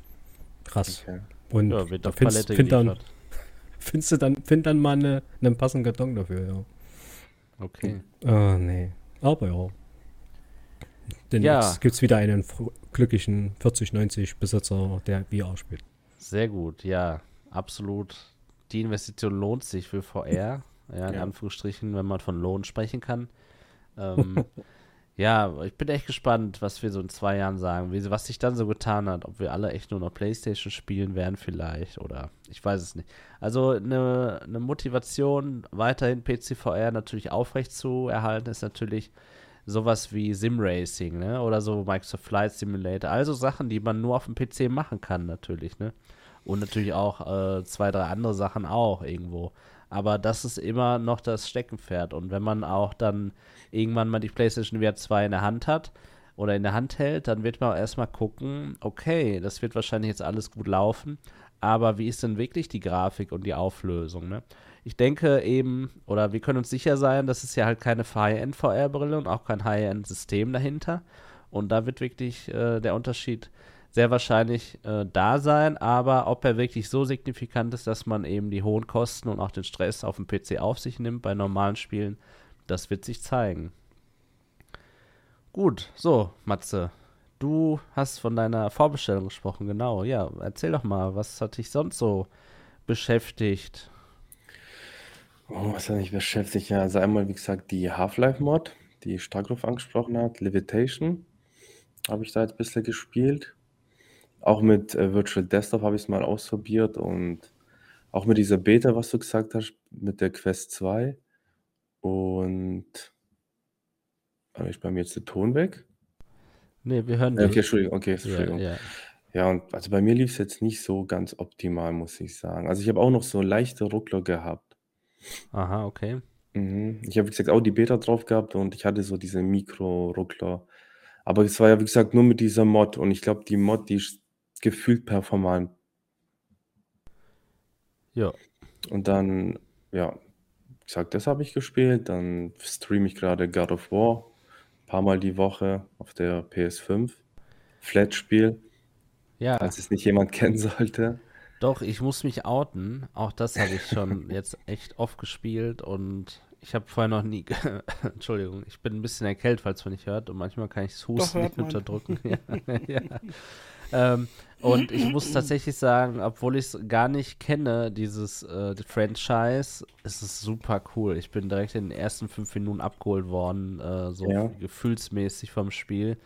Krass. Okay. Und Ja, da findest, find dann, findest du dann, find dann mal eine, einen passenden Karton dafür, ja. Okay. Ah, nee. Aber ja. Denn Ja. jetzt gibt es wieder einen glücklichen 4090 Besitzer, der VR spielt. Sehr gut, ja, absolut. Die Investition lohnt sich für VR, ja, in Ja. Anführungsstrichen, wenn man von Lohn sprechen kann. Ähm, ja, ich bin echt gespannt, was wir so in zwei Jahren sagen, wie, was sich dann so getan hat, ob wir alle echt nur noch Playstation spielen werden vielleicht oder ich weiß es nicht. Also eine, eine Motivation, weiterhin PC-VR natürlich aufrecht zu erhalten, ist natürlich sowas wie Sim-Racing, ne? Oder so Microsoft Flight Simulator. Also Sachen, die man nur auf dem PC machen kann, natürlich, ne? Und natürlich auch äh, zwei, drei andere Sachen auch irgendwo. Aber das ist immer noch das Steckenpferd. Und wenn man auch dann irgendwann mal die PlayStation VR 2 in der Hand hat oder in der Hand hält, dann wird man erstmal gucken, okay, das wird wahrscheinlich jetzt alles gut laufen. Aber wie ist denn wirklich die Grafik und die Auflösung, ne? Ich denke eben, oder wir können uns sicher sein, das ist ja halt keine High-End-VR-Brille und auch kein High-End-System dahinter. Und da wird wirklich äh, der Unterschied sehr wahrscheinlich äh, da sein, aber ob er wirklich so signifikant ist, dass man eben die hohen Kosten und auch den Stress auf dem PC auf sich nimmt bei normalen Spielen, das wird sich zeigen. Gut, so, Matze, du hast von deiner Vorbestellung gesprochen, genau. Ja, erzähl doch mal, was hat dich sonst so beschäftigt? Oh, was hat mich beschäftigt? Ja, also einmal, wie gesagt, die Half-Life-Mod, die Starkroff angesprochen hat, Levitation, habe ich da jetzt ein bisschen gespielt. Auch mit äh, Virtual Desktop habe ich es mal ausprobiert und auch mit dieser Beta, was du gesagt hast, mit der Quest 2. Und habe ich bei mir jetzt den Ton weg? Nee, wir hören Äh, Okay. Entschuldigung, okay, Ja, Entschuldigung. ja. Ja, und also bei mir lief es jetzt nicht so ganz optimal, muss ich sagen. Also ich habe auch noch so leichte Ruckler gehabt. Aha, okay. Mhm. Ich habe, wie gesagt, auch die Beta drauf gehabt und ich hatte so diese Mikro-Ruckler. Aber es war ja, wie gesagt, nur mit dieser Mod und ich glaube, die Mod, die ist gefühlt performant. Ja. Und dann, ja, gesagt, das habe ich gespielt. Dann streame ich gerade God of War ein paar Mal die Woche auf der PS5. Flat-Spiel, Ja, falls es nicht jemand kennen sollte. doch, ich muss mich outen. Auch das habe ich schon jetzt echt oft gespielt und ich habe vorher noch nie. ge- Entschuldigung, ich bin ein bisschen erkältet, falls man nicht hört und manchmal kann ich das Husten nicht man. unterdrücken. ja, ja. Ähm, und ich muss tatsächlich sagen, obwohl ich es gar nicht kenne, dieses äh, Franchise, ist es super cool. Ich bin direkt in den ersten fünf Minuten abgeholt worden, äh, so Ja. gefühlsmäßig vom Spiel.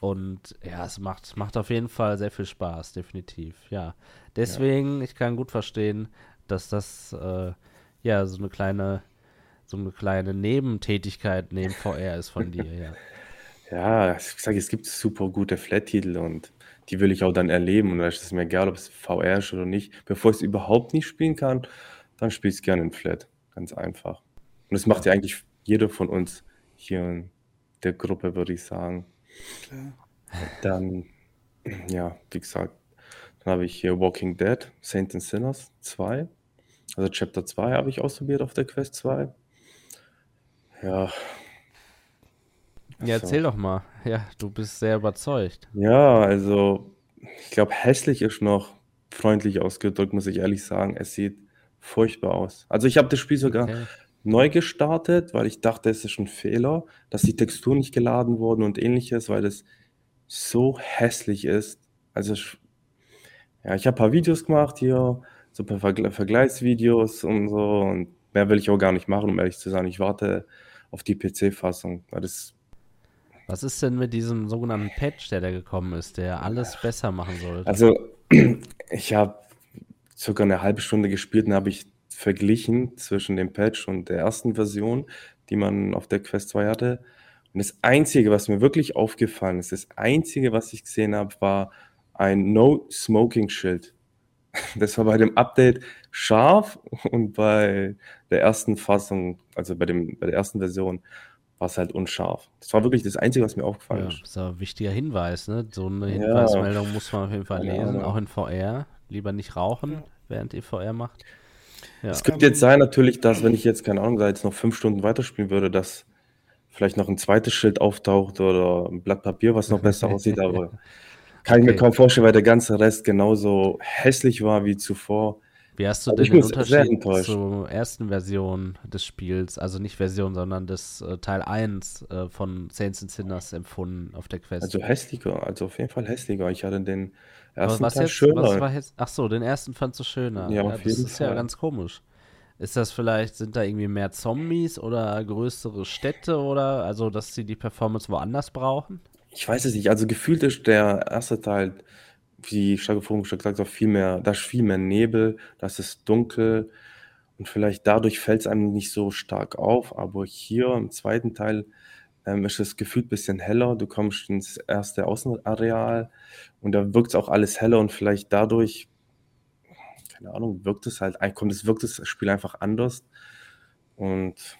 Und ja, es macht, macht auf jeden Fall sehr viel Spaß, definitiv. Ja. Deswegen, ich kann gut verstehen, dass das äh, ja so eine kleine, so eine kleine Nebentätigkeit neben VR ist von dir, ja. Ja, ich sage, es gibt super gute Flat-Titel und die will ich auch dann erleben. Und da ist es mir egal, ob es VR ist oder nicht. Bevor ich es überhaupt nicht spielen kann, dann spiele ich es gerne in Flat. Ganz einfach. Und das macht ja eigentlich jeder von uns hier in der Gruppe, würde ich sagen. Klar. Dann, ja, wie gesagt, dann habe ich hier Walking Dead, Saints and Sinners 2. Also Chapter 2 habe ich ausprobiert auf der Quest 2. Ja, Ja, erzähl doch mal. Ja, du bist sehr überzeugt. Ja, also ich glaube, hässlich ist noch freundlich ausgedrückt, muss ich ehrlich sagen. Es sieht furchtbar aus. Also ich habe das Spiel sogar Okay. neu gestartet, weil ich dachte, es ist ein Fehler, dass die Texturen nicht geladen wurden und ähnliches, weil es so hässlich ist. Also ich, ja, ich habe ein paar Videos gemacht hier, so ein paar Vergle Vergleichsvideos und so und mehr will ich auch gar nicht machen, um ehrlich zu sein. Ich warte auf die PC-Fassung. Was ist denn mit diesem sogenannten Patch, der da gekommen ist, der alles besser machen soll? Also, ich habe circa eine halbe Stunde gespielt und habe ich verglichen zwischen dem Patch und der ersten Version, die man auf der Quest 2 hatte. Und das Einzige, was mir wirklich aufgefallen ist, das Einzige, was ich gesehen habe, war ein No-Smoking-Schild. Das war bei dem Update scharf und bei der ersten Fassung, also bei, dem, bei der ersten Version, war es halt unscharf. Das war wirklich das Einzige, was mir aufgefallen Ja, ist. das ist ein wichtiger Hinweis, ne? So eine Ja. Hinweismeldung muss man auf jeden Fall Ja, lesen, ja. auch in VR. Lieber nicht rauchen, während ihr VR macht. Ja. Es könnte jetzt sein, natürlich, dass, wenn ich jetzt, keine Ahnung, da jetzt noch fünf Stunden weiterspielen würde, dass vielleicht noch ein zweites Schild auftaucht oder ein Blatt Papier, was noch besser aussieht, aber kann ich mir Okay. kaum vorstellen, weil der ganze Rest genauso hässlich war wie zuvor. Wie hast du Also denn den Unterschied zur ersten Version des Spiels, also nicht Version, sondern des äh, Teil 1 äh, von Saints and Sinners empfunden auf der Quest? Also hässlicher, also auf jeden Fall hässlicher. Ich hatte den ersten was Teil jetzt, schöner. was war jetzt, ach so, den ersten fandst du schöner. Ja, auf das jeden ist ja Fall. ganz komisch. Ist das vielleicht, sind da irgendwie mehr Zombies oder größere Städte oder, also, dass sie die Performance woanders brauchen? Ich weiß es nicht. Also gefühlt ist der erste Teil, wie vorhin schon gesagt habe, viel mehr, da ist viel mehr Nebel, das ist dunkel und vielleicht dadurch fällt es einem nicht so stark auf. Aber hier im zweiten Teil ähm, ist es gefühlt ein bisschen heller. Du kommst ins erste Außenareal und da wirkt es auch alles heller und vielleicht dadurch, keine Ahnung, wirkt es halt, kommt es, wirkt das Spiel einfach anders und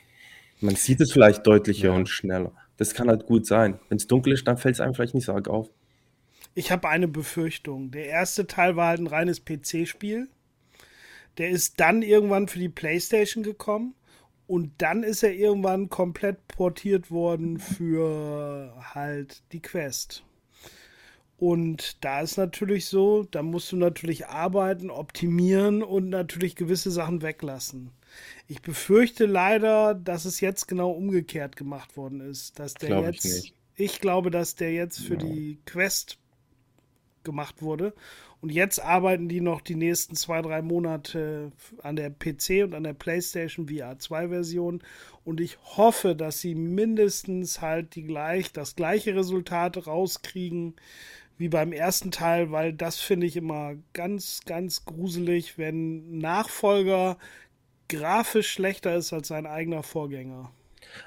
man sieht es vielleicht deutlicher Ja. und schneller. Das kann halt gut sein. Wenn es dunkel ist, dann fällt es einem vielleicht nicht so arg auf. Ich habe eine Befürchtung. Der erste Teil war halt ein reines PC-Spiel. Der ist dann irgendwann für die PlayStation gekommen und dann ist er irgendwann komplett portiert worden für halt die Quest. Und da ist natürlich so, da musst du natürlich arbeiten, optimieren und natürlich gewisse Sachen weglassen. Ich befürchte leider, dass es jetzt genau umgekehrt gemacht worden ist, dass der Glaube ich jetzt nicht. ich glaube, dass der jetzt für Ja. die Quest gemacht wurde. Und jetzt arbeiten die noch die nächsten zwei, drei Monate an der PC und an der PlayStation VR 2 Version. Und ich hoffe, dass sie mindestens halt die gleich, das gleiche Resultat rauskriegen wie beim ersten Teil, weil das finde ich immer ganz, ganz gruselig, wenn Nachfolger grafisch schlechter ist als sein eigener Vorgänger.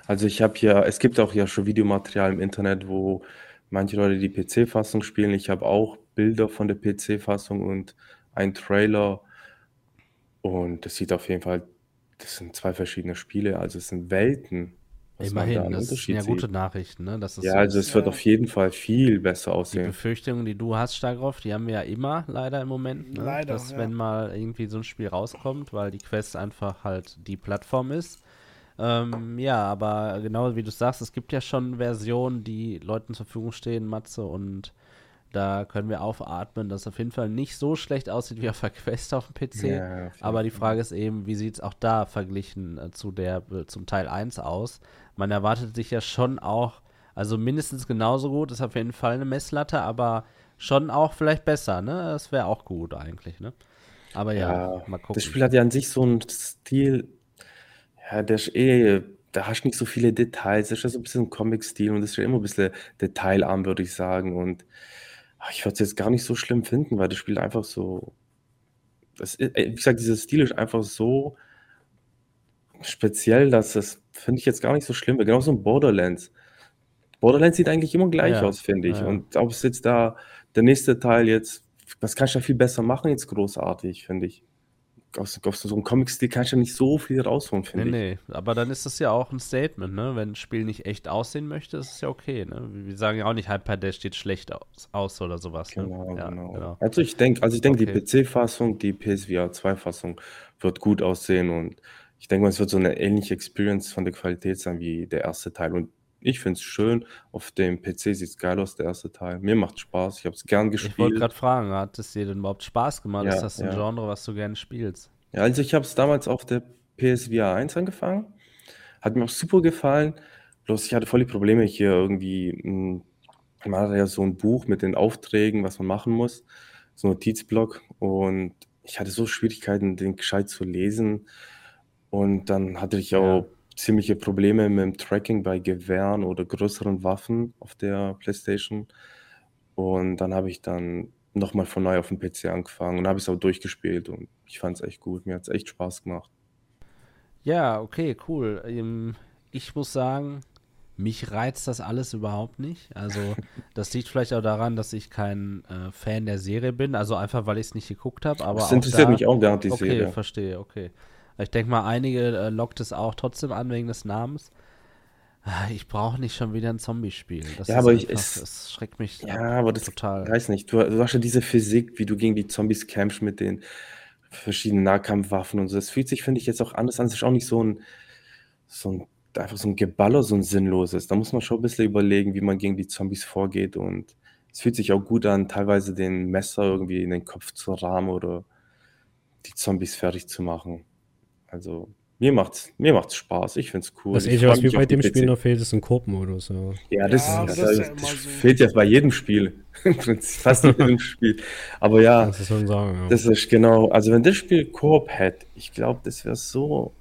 Also ich habe hier, es gibt auch ja schon Videomaterial im Internet, wo manche Leute die PC-Fassung spielen. Ich habe auch Bilder von der PC-Fassung und einen Trailer. Und das sieht auf jeden Fall, das sind zwei verschiedene Spiele, also es sind Welten, da Immerhin, einen das sind ja sieht. gute Nachrichten, ne? Dass es Ja, so also es wird Ja. auf jeden Fall viel besser Die aussehen. Befürchtungen, die du hast, Stargroff, die haben wir ja immer leider im Moment. Ne? Leider, Dass ja. wenn mal irgendwie so ein Spiel rauskommt, weil die Quest einfach halt die Plattform ist. Ähm, ja, aber genau wie du sagst, es gibt ja schon Versionen, die Leuten zur Verfügung stehen, Matze, und da können wir aufatmen, dass es auf jeden Fall nicht so schlecht aussieht wie auf der Quest auf dem PC. Ja, auf aber die. Frage ist eben, wie sieht es auch da verglichen äh, zu der, äh, zum Teil 1 aus? Man erwartet sich ja schon auch, also mindestens genauso gut, ist auf jeden Fall eine Messlatte, aber schon auch vielleicht besser, ne? Das wäre auch gut eigentlich, ne? Aber ja, Ja, mal gucken. das Spiel hat ja an sich so einen Stil, ja, der ist eh, da hast du nicht so viele Details, das ist ja so ein bisschen Comic-Stil und das ist ja immer ein bisschen detailarm, würde ich sagen. Und ich würde es jetzt gar nicht so schlimm finden, weil das Spiel einfach so, das ist, äh, wie gesagt, dieser Stil ist einfach so speziell, dass das finde ich jetzt gar nicht so schlimm. wäre. Genauso ein Borderlands. Borderlands sieht eigentlich immer gleich Ja, aus, finde ich. ja. Und ob es jetzt da der nächste Teil jetzt, was kannst du da viel besser machen, jetzt großartig, finde ich. Aus, aus so einem Comic-Stil kannst du ja nicht so viel rausholen, Nee, finde ich. nee, aber dann ist das ja auch ein Statement, ne? Wenn ein Spiel nicht echt aussehen möchte, ist es ja okay, ne? Wir sagen ja auch nicht, Hyper Dash steht schlecht aus, aus oder sowas, ne? Genau, ja, genau. Also ich denke, also ich denke, Okay. die PC-Fassung, die PSVR 2-Fassung wird gut aussehen und ich denke mal, es wird so eine ähnliche Experience von der Qualität sein wie der erste Teil. Und ich finde es schön. Auf dem PC sieht es geil aus, der erste Teil. Mir macht Spaß. Ich habe es gern Ich wollte gespielt. gerade fragen, hat es dir denn überhaupt Spaß gemacht? Ja, ist das ein ja. Genre, was du gerne spielst? Ja, also ich habe es damals auf der PSVR 1 angefangen. Hat mir auch super gefallen. Bloß ich hatte voll die Probleme hier irgendwie. mh, Man hat ja so ein Buch mit den Aufträgen, was man machen muss. So ein Notizblock. Und ich hatte so Schwierigkeiten, den gescheit zu lesen. Und dann hatte ich auch ziemliche Probleme mit dem Tracking bei Gewehren oder größeren Waffen auf der PlayStation. Und dann habe ich dann nochmal von neu auf dem PC angefangen und habe es auch durchgespielt und ich fand es echt gut. Mir hat es echt Spaß gemacht. Ja, okay, cool. Ähm, ich muss sagen, mich reizt das alles überhaupt nicht. Also, das liegt vielleicht auch daran, dass ich kein äh, Fan der Serie bin. Also einfach, weil ich es nicht geguckt habe. Aber das interessiert da, mich auch gar nicht, die okay, Serie. verstehe, okay. Ich denke mal, einige äh, lockt es auch trotzdem an wegen des Namens. Ah, Ich brauche nicht schon wieder ein Zombie-Spiel. Das Ja, aber ich- einfach, es- es schreckt mich Ja, ab, aber das total. weiß nicht. Du, du hast ja diese Physik, wie du gegen die Zombies kämpfst mit den verschiedenen Nahkampfwaffen und so. Das fühlt sich, finde ich, jetzt auch anders an. Es ist auch nicht so ein, so ein, einfach so ein Geballer, so ein sinnloses. Da muss man schon ein bisschen überlegen, wie man gegen die Zombies vorgeht. Und es fühlt sich auch gut an, teilweise den Messer irgendwie in den Kopf zu rahmen oder die Zombies fertig zu machen. Also, mir macht's, mir macht's Spaß. Ich find's cool. Das Ich Einzige, freu was mir bei dem Spiel PC. noch fehlt, ist ein Koop-Modus. Ja. Ja, das, Ja, ist, das ist das, ja das so. fehlt ja bei jedem Spiel. Im Prinzip fast jedem Spiel. Aber ja, du schon sagen. Ja. das ist genau. Also, wenn das Spiel Koop hätte, ich glaube, das wäre so.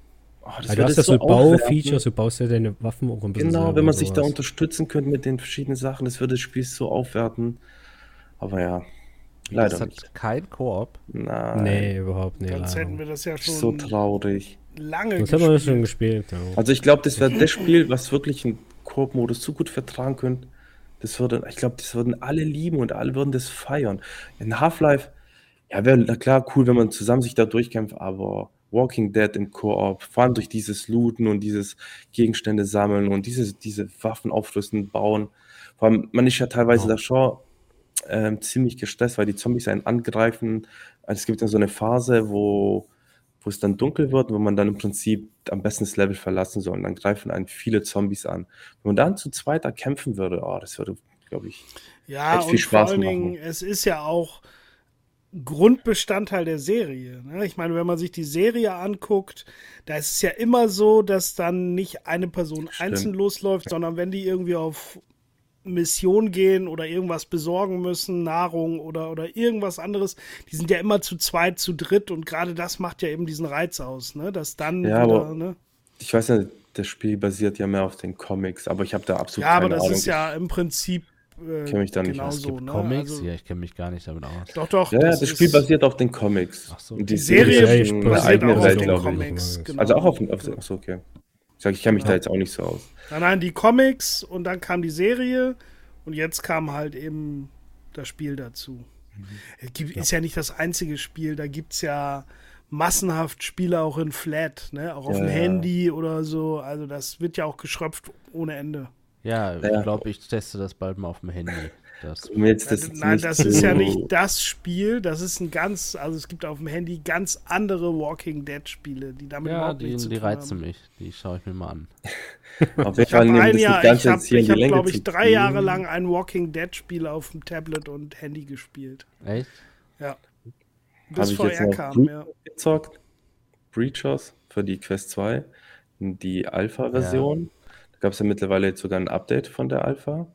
Oh, das Ja, du hast ja so aufwerten. Baufeatures, du baust ja deine Waffen auch ein bisschen Genau, wenn man sich da unterstützen könnte mit den verschiedenen Sachen, das würde das Spiel so aufwerten. Aber ja, leider das hat nicht. kein Koop. Nein, Nee, überhaupt nicht. Sonst hätten wir das ja schon so traurig. lange Das haben wir schon gespielt. gespielt. Ja. Also ich glaube, das wäre das Spiel, was wirklich einen Koop-Modus so gut vertragen könnte. Das würde, ich glaube, das würden alle lieben und alle würden das feiern. In Half-Life, ja, wäre klar cool, wenn man zusammen sich da durchkämpft, aber Walking Dead im Koop, vor allem durch dieses Looten und dieses Gegenstände sammeln und diese, diese Waffen aufrüsten, bauen. Vor allem, man ist ja teilweise Ja. da schon ähm, ziemlich gestresst, weil die Zombies einen angreifen. Also es gibt dann so eine Phase, wo, wo es dann dunkel wird, wo man dann im Prinzip am besten das Level verlassen soll. Und dann greifen einen viele Zombies an. Wenn man dann zu zweit da kämpfen würde, oh, das würde, glaube ich, Ja, Hätte viel und Spaß vor allen machen. Dingen, es ist ja auch Grundbestandteil der Serie. Ne? Ich meine, wenn man sich die Serie anguckt, da ist es ja immer so, dass dann nicht eine Person Stimmt. einzeln losläuft, sondern wenn die irgendwie auf Mission gehen oder irgendwas besorgen müssen, Nahrung oder, oder irgendwas anderes, die sind ja immer zu zweit, zu dritt und gerade das macht ja eben diesen Reiz aus, ne? Dass dann Ja, wieder, aber ne? ich weiß ja, das Spiel basiert ja mehr auf den Comics, aber ich habe da absolut Ja, aber keine das Ahnung. ist ja im Prinzip äh, Kenn mich da nicht aus. genauso, ne? Comics? Also, ja, ich kenne mich gar nicht damit aus. Doch, doch. Ja, ja, das, ist- Spiel basiert auf den Comics. Ach so. Und Die Serie ist basiert auf den. Comics. Genau. Also auch auf, auf achso, okay. Ich sag, ich kenne mich da jetzt auch nicht so aus. Nein, nein, die Comics und dann kam die Serie und jetzt kam halt eben das Spiel dazu. Es gibt, Ist ja nicht das einzige Spiel, da gibt es ja massenhaft Spiele auch in Flat, ne? auch auf Ja, dem ja. Handy oder so. Also das wird ja auch geschröpft ohne Ende. Ja, Ja. ich glaube, ich teste das bald mal auf dem Handy. Das, Um jetzt das nein, das zu- ist ja nicht das Spiel, das ist ein ganz, also es gibt auf dem Handy ganz andere Walking Dead Spiele, die damit ja, überhaupt die, nichts zu die tun reizen haben. mich. Die schaue ich mir mal an. Auf jeden Ich Fall habe nehmen ein das Jahr, Ganze ich habe, hab, glaube zu ich, drei. Jahre lang ein Walking Dead Spiel auf dem Tablet und Handy gespielt. Echt? Ja. Habe Bis ich jetzt VR kam, Bre- ja. gezockt. Breachers für die Quest 2. Die Alpha-Version. Da gab es ja mittlerweile sogar ein Update von der Alpha.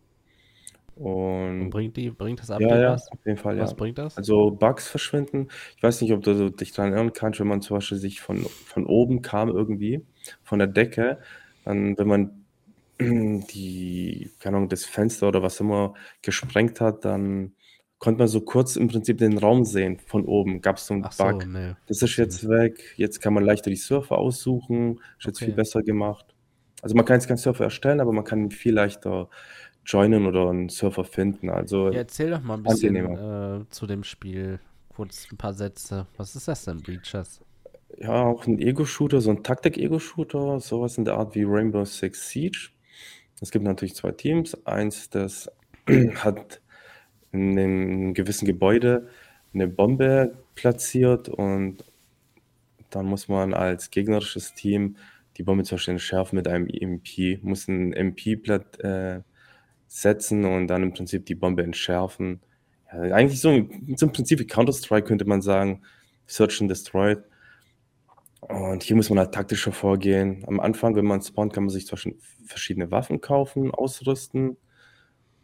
Und Und bringt, die, bringt das Update ja, ja, was? auf jeden Fall, ja. Was bringt das? Also Bugs verschwinden. Ich weiß nicht, ob du so dich daran erinnern kannst, wenn man zum Beispiel sich von, von oben kam irgendwie, von der Decke, dann, wenn man die, keine Ahnung, das Fenster oder was immer gesprengt hat, dann konnte man so kurz im Prinzip den Raum sehen von oben. Gab es so einen Ach so, Bug. nee. Das ist jetzt weg. Jetzt kann man leichter die Surfer aussuchen. Ist jetzt Okay. viel besser gemacht. Also man kann jetzt keinen Surfer erstellen, aber man kann ihn viel leichter joinen oder einen Surfer finden. Also Ja, erzähl doch mal ein bisschen äh, zu dem Spiel. Kurz ein paar Sätze. Was ist das denn, Breachers? ja, auch ein Ego-Shooter, so ein Taktik-Ego-Shooter, sowas in der Art wie Rainbow Six Siege. Es gibt natürlich zwei Teams. Eins, das hat in einem gewissen Gebäude eine Bombe platziert und dann muss man als gegnerisches Team die Bombe zum Beispiel entschärfen mit einem EMP, muss ein MP platt, äh, setzen und dann im Prinzip die Bombe entschärfen. Ja, eigentlich so, so im Prinzip wie Counter-Strike könnte man sagen, Search and Destroy. Und hier muss man halt taktischer vorgehen. Am Anfang, wenn man spawnt, kann man sich Beispiel verschiedene Waffen kaufen, ausrüsten.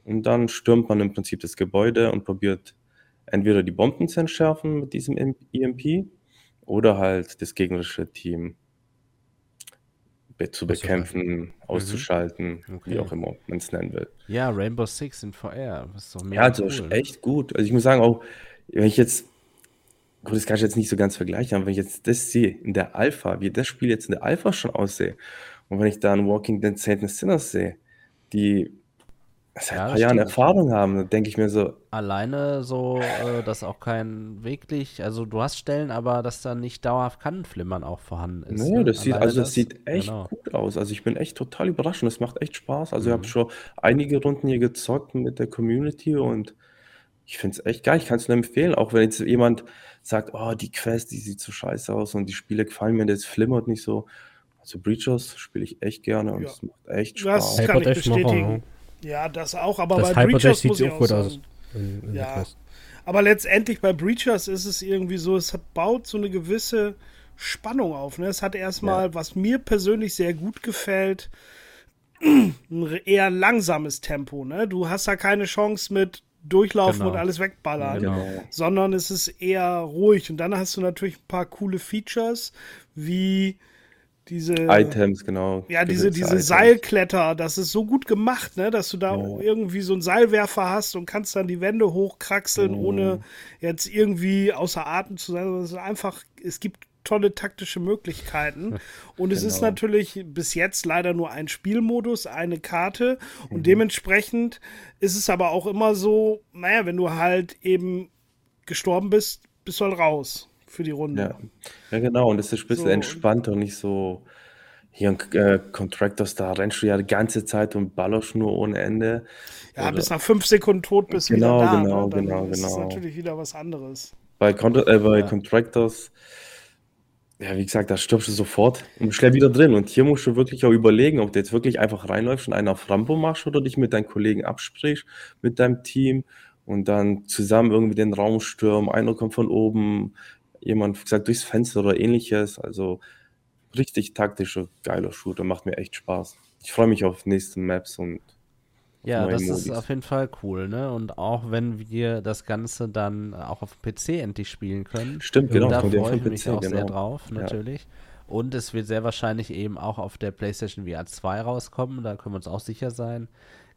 Und dann stürmt man im Prinzip das Gebäude und probiert entweder die Bomben zu entschärfen mit diesem EMP oder halt das gegnerische Team zu bekämpfen, auszuschalten, Mhm. Okay. wie auch immer man es nennen will. Ja, Rainbow Six in VR. Das ist doch mega Ja, also cool. echt gut. Also ich muss sagen, auch wenn ich jetzt, gut, das kann ich jetzt nicht so ganz vergleichen, aber wenn ich jetzt das sehe in der Alpha, wie das Spiel jetzt in der Alpha schon aussehe, und wenn ich da einen Walking Dead Saint and Sinners sehe, die seit Ja, ein paar das Jahren. Erfahrung haben, denke ich mir so, Alleine so, äh, dass auch kein wirklich, also du hast Stellen, aber dass da nicht dauerhaft Kantenflimmern auch vorhanden ist. Nee, ne? das sieht, Alleine also das sieht echt genau. gut aus. Also ich bin echt total überrascht und es macht echt Spaß. Also ich Mhm. habe schon einige Runden hier gezockt mit der Community und ich finde es echt geil. Ich kann es nur empfehlen, auch wenn jetzt jemand sagt, oh, die Quest, die sieht so scheiße aus und die Spiele gefallen mir, das flimmert nicht so. Also Breachers spiele ich echt gerne und Ja. es macht echt Das Spaß. kann ich bestätigen. Ja, das auch, aber Das bei Breachers sieht muss ich auch gut sagen. aus. In, in der Ja. Aber letztendlich bei Breachers ist es irgendwie so, es hat, baut so eine gewisse Spannung auf. Ne? Es hat erstmal, was mir persönlich sehr gut gefällt, ein eher langsames Tempo. Ne? Du hast da keine Chance mit durchlaufen Genau. und alles wegballern, Genau. sondern es ist eher ruhig. Und dann hast du natürlich ein paar coole Features, wie diese Items, genau. ja, diese, diese Items. Seilkletter, das ist so gut gemacht, ne, dass du da Ja. irgendwie so einen Seilwerfer hast und kannst dann die Wände hochkraxeln, Mhm. ohne jetzt irgendwie außer Atem zu sein. Es ist einfach, es gibt tolle taktische Möglichkeiten. Und es ist Genau. natürlich bis jetzt leider nur ein Spielmodus, eine Karte. Und Mhm. dementsprechend ist es aber auch immer so, naja, wenn du halt eben gestorben bist, bist du halt raus für die Runde. Ja, ja genau. Und es ist ein bisschen So, entspannter und nicht so. Hier in äh, Contractors, da rennst du ja die ganze Zeit und ballerst nur ohne Ende. Ja, Oder- bis nach fünf Sekunden tot bist du Genau, wieder da. genau, ne? Dann genau, ist es genau. natürlich wieder was anderes. Bei, Contra äh, bei Ja. Contractors, ja, wie gesagt, da stirbst du sofort und schnell wieder drin. Und hier musst du wirklich auch überlegen, ob du jetzt wirklich einfach reinläufst und einen auf Rambo machst oder dich mit deinen Kollegen absprichst, mit deinem Team und dann zusammen irgendwie den Raum stürmen. Einer kommt von oben, jemand, wie gesagt, durchs Fenster oder ähnliches. Also richtig taktischer, geiler Shooter, macht mir echt Spaß. Ich freue mich auf nächste Maps und Ja, das ist Modis. auf jeden Fall cool, ne? Und auch wenn wir das Ganze dann auch auf dem PC endlich spielen können, Stimmt, genau, da ja freue ich mich PC, auch sehr genau. drauf, Ja. natürlich. Und es wird sehr wahrscheinlich eben auch auf der PlayStation VR 2 rauskommen, da können wir uns auch sicher sein.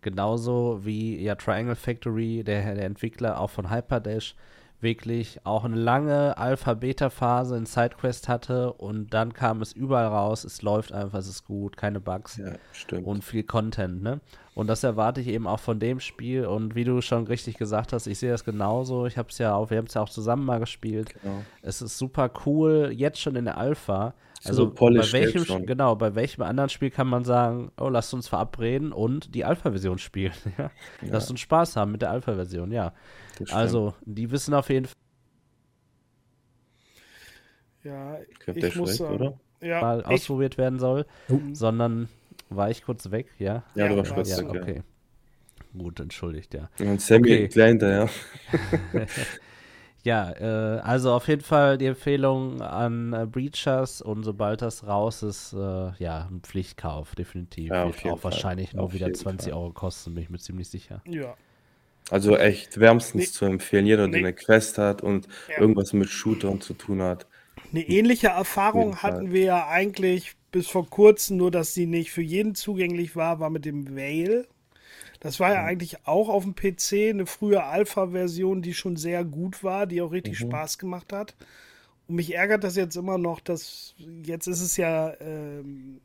Genauso wie ja Triangle Factory, der, der Entwickler auch von Hyperdash, wirklich auch eine lange Alpha-Beta-Phase in SideQuest hatte und dann kam es überall raus, es läuft einfach, es ist gut, keine Bugs Ja, und viel Content, ne? Und das erwarte ich eben auch von dem Spiel. Und wie du schon richtig gesagt hast, ich sehe das genauso. Ich habe es ja auch, wir haben es ja auch zusammen mal gespielt. Genau. Es ist super cool, jetzt schon in der Alpha. So Also bei polished welchem, schon. genau, bei welchem anderen Spiel kann man sagen, oh, lasst uns verabreden und die Alpha-Version spielen. Ja? Lasst uns Spaß haben mit der Alpha-Version, ja. Also, die wissen auf jeden Ja, Ich glaube, ich muss weg, sagen, oder? Ja, Fall ich, ausprobiert werden soll, Oh. sondern war ich kurz weg, ja? Ja, Ja, du warst kurz Ja, weg, okay. Gut, entschuldigt, ja. ja. Und Sammy Okay. klein da, ja. Ja, äh, also auf jeden Fall die Empfehlung an äh, Breachers und sobald das raus ist, äh, ja, ein Pflichtkauf, definitiv. Ja, auf Wird jeden auch Fall. wahrscheinlich nur Auf wieder jeden 20 Fall. Euro kosten, bin ich mir ziemlich sicher. ja. Also echt wärmstens Nee. zu empfehlen. Jeder, Nee. der eine Quest hat und Ja. irgendwas mit Shootern zu tun hat. Eine ähnliche Erfahrung hatten wir ja eigentlich bis vor kurzem, nur dass sie nicht für jeden zugänglich war, war mit dem Veil. Das war ja eigentlich auch auf dem PC eine frühe Alpha-Version, die schon sehr gut war, die auch richtig Spaß gemacht hat. Und mich ärgert das jetzt immer noch, dass jetzt ist es ja ähm,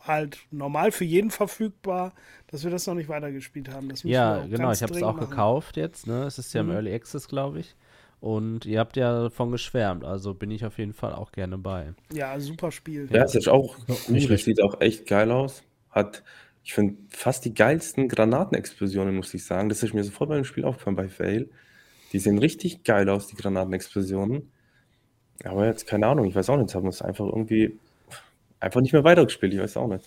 halt normal für jeden verfügbar, dass wir das noch nicht weitergespielt haben. Ja, genau, ich habe es auch machen. gekauft jetzt, ne? Es ist ja Mhm. im Early Access, glaube ich. Und ihr habt ja davon geschwärmt, also bin ich auf jeden Fall auch gerne bei. Ja, super Spiel. Ja, es ist auch nicht gut. Es schlecht. sieht auch echt geil aus. Hat, ich finde, fast die geilsten Granatenexplosionen, muss ich sagen. Das ist mir sofort beim Spiel aufgefallen bei Fail. Die sehen richtig geil aus, die Granatenexplosionen. Aber jetzt, keine Ahnung, ich weiß auch nicht, haben wir es einfach irgendwie einfach nicht mehr weitergespielt. Ich weiß auch nicht.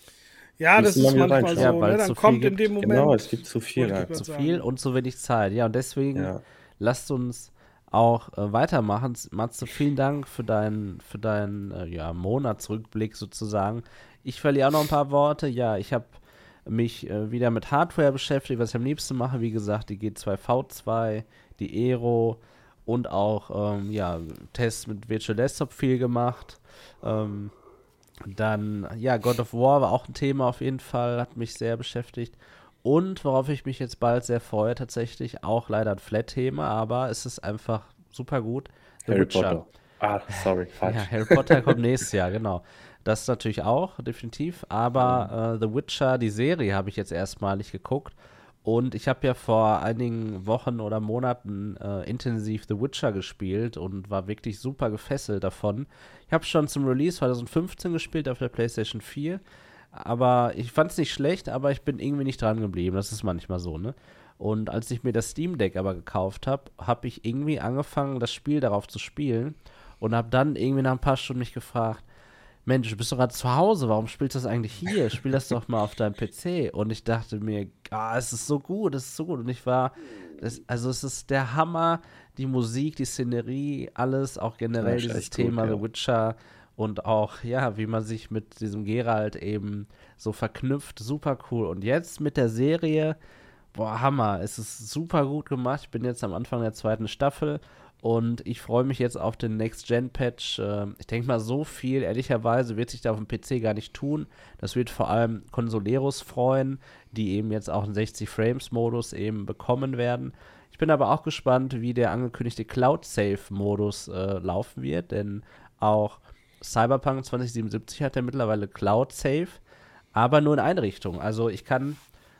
Ja, das ist manchmal so, Ja, ne? dann so kommt in dem Moment. Genau, es gibt zu viel. Ja. Zu sagen. viel und zu wenig Zeit. Ja, und deswegen Ja. lasst uns auch äh, weitermachen. Matze, vielen Dank für deinen für deinen äh, ja, Monatsrückblick sozusagen. Ich verliere auch noch ein paar Worte. Ja, ich habe mich äh, wieder mit Hardware beschäftigt, was ich am liebsten mache. Wie gesagt, die G2V2, die Aero und auch ähm, ja, Tests mit Virtual Desktop viel gemacht. Ähm, Dann, ja, God of War war auch ein Thema auf jeden Fall, hat mich sehr beschäftigt. Und worauf ich mich jetzt bald sehr freue, tatsächlich, auch leider ein Flat-Thema, aber es ist einfach super gut. The Harry Witcher. Potter. Ah, sorry, falsch. Ja, Harry Potter kommt nächstes Jahr, genau. Das natürlich auch, definitiv. Aber äh, The Witcher, die Serie, habe ich jetzt erstmalig geguckt. Und ich habe ja vor einigen Wochen oder Monaten äh, intensiv The Witcher gespielt und war wirklich super gefesselt davon. Ich habe schon zum Release 2015 gespielt auf der PlayStation 4. Aber ich fand es nicht schlecht, aber ich bin irgendwie nicht dran geblieben. Das ist manchmal so, ne? Und als ich mir das Steam Deck aber gekauft habe, habe ich irgendwie angefangen, das Spiel darauf zu spielen und habe dann irgendwie nach ein paar Stunden mich gefragt, Mensch, du bist doch gerade zu Hause, warum spielst du das eigentlich hier? Spiel das doch mal auf deinem PC. Und ich dachte mir, ah, es ist so gut, es ist so gut. Und ich war, das, also es ist der Hammer, die Musik, die Szenerie, alles, auch generell dieses Thema gut, ja. The Witcher und auch, ja, wie man sich mit diesem Geralt eben so verknüpft, super cool. Und jetzt mit der Serie, boah, Hammer, es ist super gut gemacht. Ich bin jetzt am Anfang der zweiten Staffel und ich freue mich jetzt auf den Next-Gen-Patch. Ähm, ich denke mal, so viel, ehrlicherweise, wird sich da auf dem PC gar nicht tun. Das wird vor allem Consoleros freuen, die eben jetzt auch einen 60-Frames-Modus eben bekommen werden. Ich bin aber auch gespannt, wie der angekündigte Cloud-Save-Modus äh, laufen wird, denn auch Cyberpunk 2077 hat ja mittlerweile Cloud-Save, aber nur in eine Richtung. Also ich kann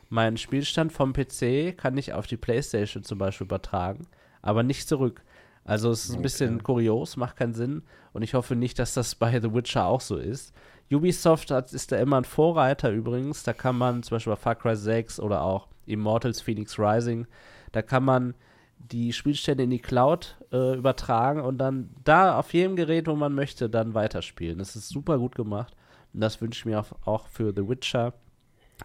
meinen Spielstand vom PC kann ich auf die PlayStation zum Beispiel übertragen, aber nicht zurück. Also es ist ein okay. bisschen kurios, macht keinen Sinn. Und ich hoffe nicht, dass das bei The Witcher auch so ist. Ubisoft hat, ist da immer ein Vorreiter übrigens. Da kann man zum Beispiel bei Far Cry 6 oder auch Immortals Phoenix Rising, da kann man die Spielstände in die Cloud äh, übertragen und dann da auf jedem Gerät, wo man möchte, dann weiterspielen. Das ist super gut gemacht. Und das wünsche ich mir auch, auch für The Witcher.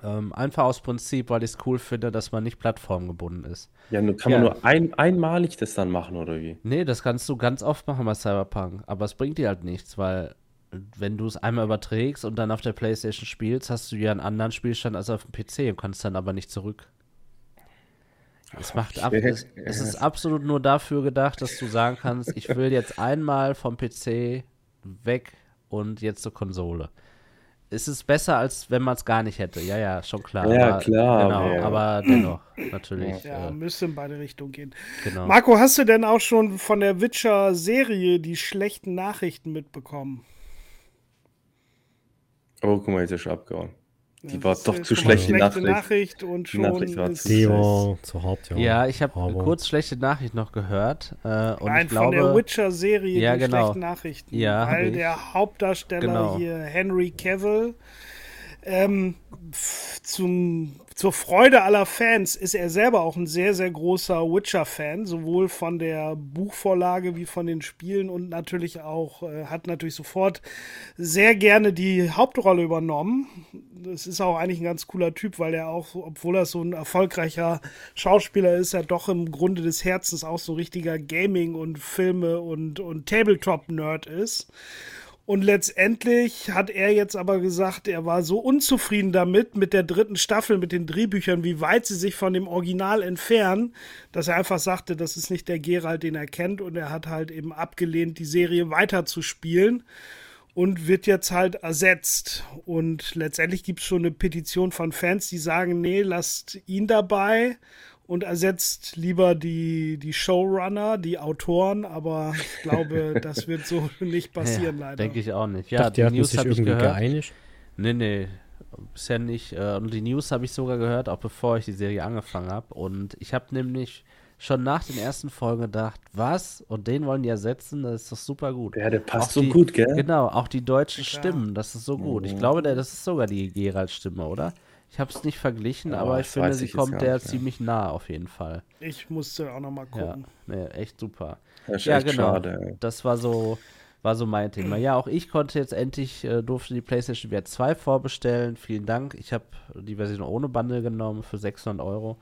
Ähm, einfach aus Prinzip, weil ich es cool finde, dass man nicht plattformgebunden ist. Ja, nur kann ja. man nur ein, einmalig das dann machen, oder wie? Nee, das kannst du ganz oft machen bei Cyberpunk. Aber es bringt dir halt nichts, weil wenn du es einmal überträgst und dann auf der Playstation spielst, hast du ja einen anderen Spielstand als auf dem PC und kannst dann aber nicht zurück. Es macht ab, es, es ist absolut nur dafür gedacht, dass du sagen kannst, ich will jetzt einmal vom PC weg und jetzt zur Konsole es ist besser, als wenn man es gar nicht hätte. Ja, ja, schon klar. Ja, aber, klar. Genau, ja. aber dennoch, natürlich. Ja, äh, müsste in beide Richtungen gehen. Genau. Marco, hast du denn auch schon von der Witcher-Serie die schlechten Nachrichten mitbekommen? Oh, guck mal, jetzt ist er schon abgehauen. Die war doch zu schlecht, die Nachricht. Nachricht und schon Nachricht war ist die war zu hart, ja. Ja, ich habe kurz schlechte Nachricht noch gehört. Äh, und Nein, ich glaube, von der Witcher-Serie ja, die genau. schlechten Nachrichten. Ja, weil der Hauptdarsteller genau. hier, Henry Cavill, ähm, zum zur Freude aller Fans ist er selber auch ein sehr, sehr großer Witcher-Fan, sowohl von der Buchvorlage wie von den Spielen und natürlich auch, äh, hat natürlich sofort sehr gerne die Hauptrolle übernommen. Das ist auch eigentlich ein ganz cooler Typ, weil er auch, obwohl er so ein erfolgreicher Schauspieler ist, er doch im Grunde des Herzens auch so richtiger Gaming- und Filme- und, und Tabletop-Nerd ist. Und letztendlich hat er jetzt aber gesagt, er war so unzufrieden damit, mit der dritten Staffel, mit den Drehbüchern, wie weit sie sich von dem Original entfernen, dass er einfach sagte, das ist nicht der Gerald, den er kennt. Und er hat halt eben abgelehnt, die Serie weiterzuspielen und wird jetzt halt ersetzt. Und letztendlich gibt es schon eine Petition von Fans, die sagen, nee, lasst ihn dabei und ersetzt lieber die, die Showrunner, die Autoren, aber ich glaube, das wird so nicht passieren, ja, leider. Denke ich auch nicht. Ja, Dachte, die, die News habe ich gehört. Geeinigt? Nee, nee, bisher nicht. Äh, und die News habe ich sogar gehört, auch bevor ich die Serie angefangen habe. Und ich habe nämlich schon nach den ersten Folgen gedacht, was? Und den wollen die ersetzen, das ist doch super gut. Ja, der passt auch so die, gut, gell? Genau, auch die deutschen ja, Stimmen, das ist so gut. Ich mhm. glaube, der, das ist sogar die Gerald-Stimme, oder? Ich habe es nicht verglichen, ja, aber ich finde, sie kommt der nicht, ziemlich nah auf jeden Fall. Ich musste auch noch mal gucken. Ja, nee, echt super. Das ja, echt genau. Schade, das war so, war so mein Thema. Ja, auch ich konnte jetzt endlich, äh, durfte die PlayStation VR 2 vorbestellen. Vielen Dank. Ich habe die Version ohne Bundle genommen für 600 Euro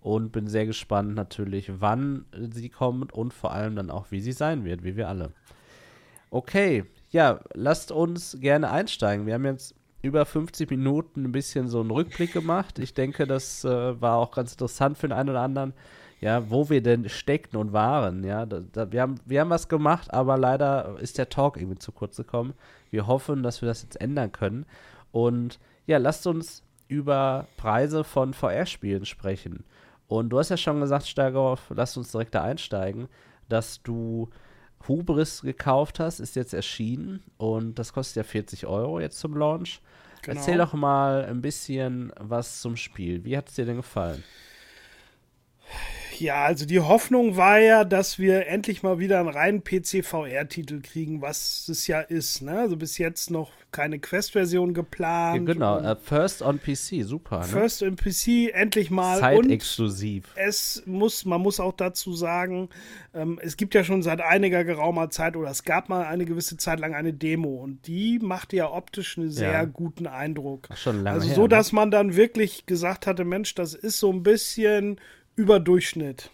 und bin sehr gespannt natürlich, wann sie kommt und vor allem dann auch, wie sie sein wird, wie wir alle. Okay, ja, lasst uns gerne einsteigen. Wir haben jetzt über 50 Minuten ein bisschen so einen Rückblick gemacht. Ich denke, das äh, war auch ganz interessant für den einen oder anderen. ja, wo wir denn steckten und waren, ja. Da, da, wir, haben, wir haben was gemacht, aber leider ist der Talk irgendwie zu kurz gekommen. Wir hoffen, dass wir das jetzt ändern können. Und ja, lasst uns über Preise von VR-Spielen sprechen. Und du hast ja schon gesagt, Steigerhoff, lass uns direkt da einsteigen, dass du Hubris gekauft hast, ist jetzt erschienen und das kostet ja 40 Euro jetzt zum Launch. Genau. Erzähl doch mal ein bisschen was zum Spiel. Wie hat es dir denn gefallen? Ja, also die Hoffnung war ja, dass wir endlich mal wieder einen reinen PC-VR-Titel kriegen, was es ja ist. Ne? Also bis jetzt noch keine Quest-Version geplant. Ja, genau, uh, First on PC, super. Ne? First on PC, endlich mal. Zeitexklusiv. Es muss, man muss auch dazu sagen, ähm, es gibt ja schon seit einiger geraumer Zeit oder es gab mal eine gewisse Zeit lang eine Demo und die machte ja optisch einen sehr ja. guten Eindruck. Ach, schon lange also her, so, dass ne? man dann wirklich gesagt hatte, Mensch, das ist so ein bisschen über Durchschnitt.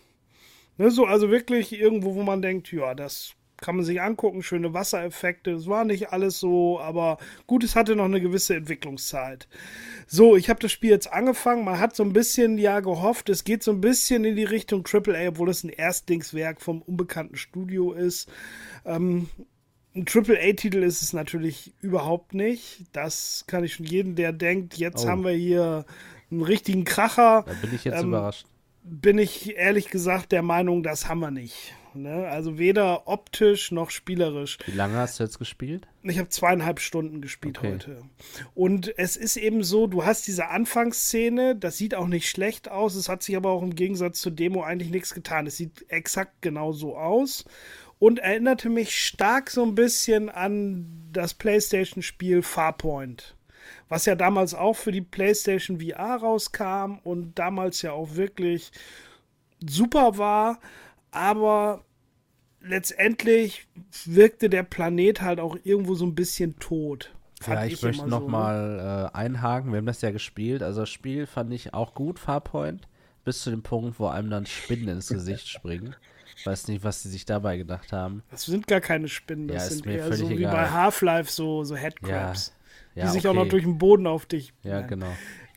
Ne, so, also wirklich irgendwo, wo man denkt, ja, das kann man sich angucken, schöne Wassereffekte. Es war nicht alles so, aber gut, es hatte noch eine gewisse Entwicklungszeit. So, ich habe das Spiel jetzt angefangen. Man hat so ein bisschen ja gehofft, es geht so ein bisschen in die Richtung AAA, obwohl es ein Erstlingswerk vom unbekannten Studio ist. Ähm, ein AAA-Titel ist es natürlich überhaupt nicht. Das kann ich schon jedem, der denkt, jetzt oh. haben wir hier einen richtigen Kracher. Da bin ich jetzt ähm, überrascht bin ich ehrlich gesagt der Meinung, das haben wir nicht. Ne? Also weder optisch noch spielerisch. Wie lange hast du jetzt gespielt? Ich habe zweieinhalb Stunden gespielt okay. heute. Und es ist eben so, du hast diese Anfangsszene, das sieht auch nicht schlecht aus, es hat sich aber auch im Gegensatz zur Demo eigentlich nichts getan. Es sieht exakt genauso aus und erinnerte mich stark so ein bisschen an das PlayStation-Spiel Farpoint was ja damals auch für die PlayStation VR rauskam und damals ja auch wirklich super war, aber letztendlich wirkte der Planet halt auch irgendwo so ein bisschen tot. Ja, ich, ich möchte nochmal so, äh, einhaken. Wir haben das ja gespielt. Also das Spiel fand ich auch gut, Farpoint, bis zu dem Punkt, wo einem dann Spinnen ins Gesicht springen. Ich weiß nicht, was sie sich dabei gedacht haben. Das sind gar keine Spinnen, das ja, sind eher so egal. wie bei Half-Life so, so Headcrabs. Ja, ja, die sich okay. auch noch durch den Boden auf dich. Ja, nein. genau.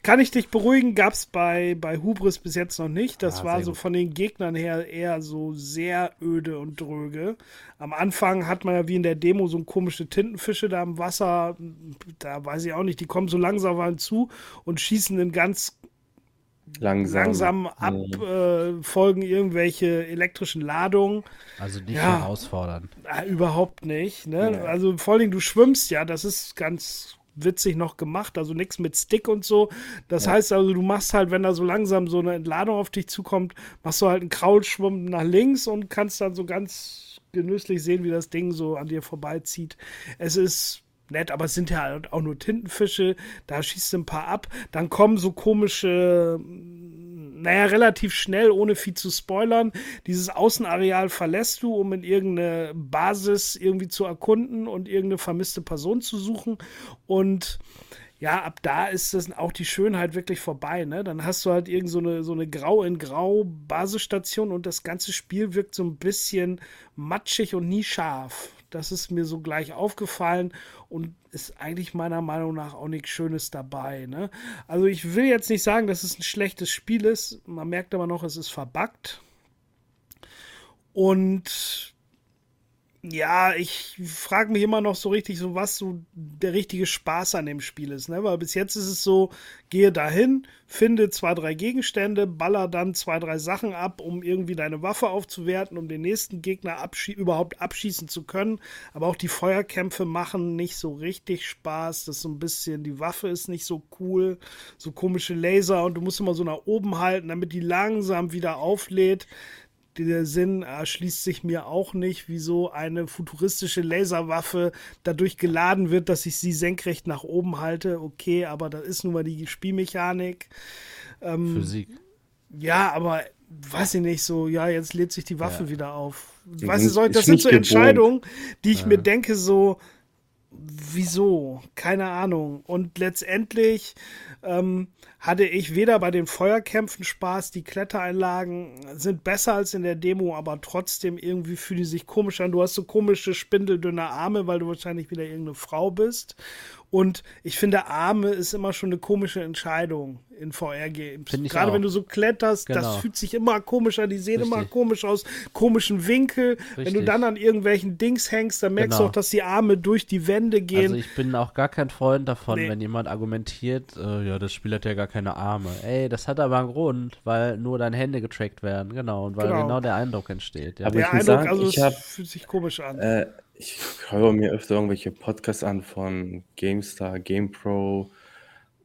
Kann ich dich beruhigen, gab es bei, bei Hubris bis jetzt noch nicht. Das ah, war so gut. von den Gegnern her eher so sehr öde und dröge. Am Anfang hat man ja wie in der Demo so komische Tintenfische da im Wasser. Da weiß ich auch nicht, die kommen so langsam zu und schießen in ganz langsam, langsam ab, mhm. äh, folgen irgendwelche elektrischen Ladungen. Also nicht ja, herausfordern. Äh, überhaupt nicht. Ne? Ja. Also vor allem, du schwimmst ja, das ist ganz witzig noch gemacht, also nichts mit Stick und so. Das ja. heißt also, du machst halt, wenn da so langsam so eine Entladung auf dich zukommt, machst du halt einen Kraulschwumm nach links und kannst dann so ganz genüsslich sehen, wie das Ding so an dir vorbeizieht. Es ist nett, aber es sind ja halt auch nur Tintenfische, da schießt du ein paar ab, dann kommen so komische naja, relativ schnell, ohne viel zu spoilern. Dieses Außenareal verlässt du, um in irgendeine Basis irgendwie zu erkunden und irgendeine vermisste Person zu suchen. Und ja, ab da ist das auch die Schönheit wirklich vorbei. Ne? Dann hast du halt irgend so eine, so eine Grau in Grau Basisstation und das ganze Spiel wirkt so ein bisschen matschig und nie scharf. Das ist mir so gleich aufgefallen und ist eigentlich meiner Meinung nach auch nichts Schönes dabei. Ne? Also ich will jetzt nicht sagen, dass es ein schlechtes Spiel ist. Man merkt aber noch, es ist verbuggt. Und ja, ich frage mich immer noch so richtig, so was so der richtige Spaß an dem Spiel ist, ne? Weil bis jetzt ist es so, gehe dahin, finde zwei, drei Gegenstände, baller dann zwei, drei Sachen ab, um irgendwie deine Waffe aufzuwerten, um den nächsten Gegner abschie überhaupt abschießen zu können. Aber auch die Feuerkämpfe machen nicht so richtig Spaß. Das ist so ein bisschen, die Waffe ist nicht so cool, so komische Laser und du musst immer so nach oben halten, damit die langsam wieder auflädt der Sinn erschließt sich mir auch nicht, wieso eine futuristische Laserwaffe dadurch geladen wird, dass ich sie senkrecht nach oben halte. Okay, aber das ist nun mal die Spielmechanik. Ähm, Physik. Ja, aber weiß ich nicht, so, ja, jetzt lädt sich die Waffe ja. wieder auf. Weißt du, so, das sind so Entscheidungen, die ich ja. mir denke, so, wieso? Keine Ahnung. Und letztendlich ähm, hatte ich weder bei den Feuerkämpfen Spaß, die Klettereinlagen sind besser als in der Demo, aber trotzdem irgendwie fühlen die sich komisch an. Du hast so komische, spindeldünne Arme, weil du wahrscheinlich wieder irgendeine Frau bist. Und ich finde, Arme ist immer schon eine komische Entscheidung in VR-Games. Gerade wenn du so kletterst, genau. das fühlt sich immer komisch an, die sehen Richtig. immer komisch aus, komischen Winkel. Richtig. Wenn du dann an irgendwelchen Dings hängst, dann merkst genau. du auch, dass die Arme durch die Wände gehen. Also ich bin auch gar kein Freund davon, nee. wenn jemand argumentiert, äh, ja, das Spiel hat ja gar keine Arme. Ey, das hat aber einen Grund, weil nur deine Hände getrackt werden, genau, und weil genau, genau der Eindruck entsteht. Ja. Aber der Eindruck, sagen, also ich hab, fühlt sich komisch an. Äh, ich höre mir öfter irgendwelche Podcasts an von GameStar, GamePro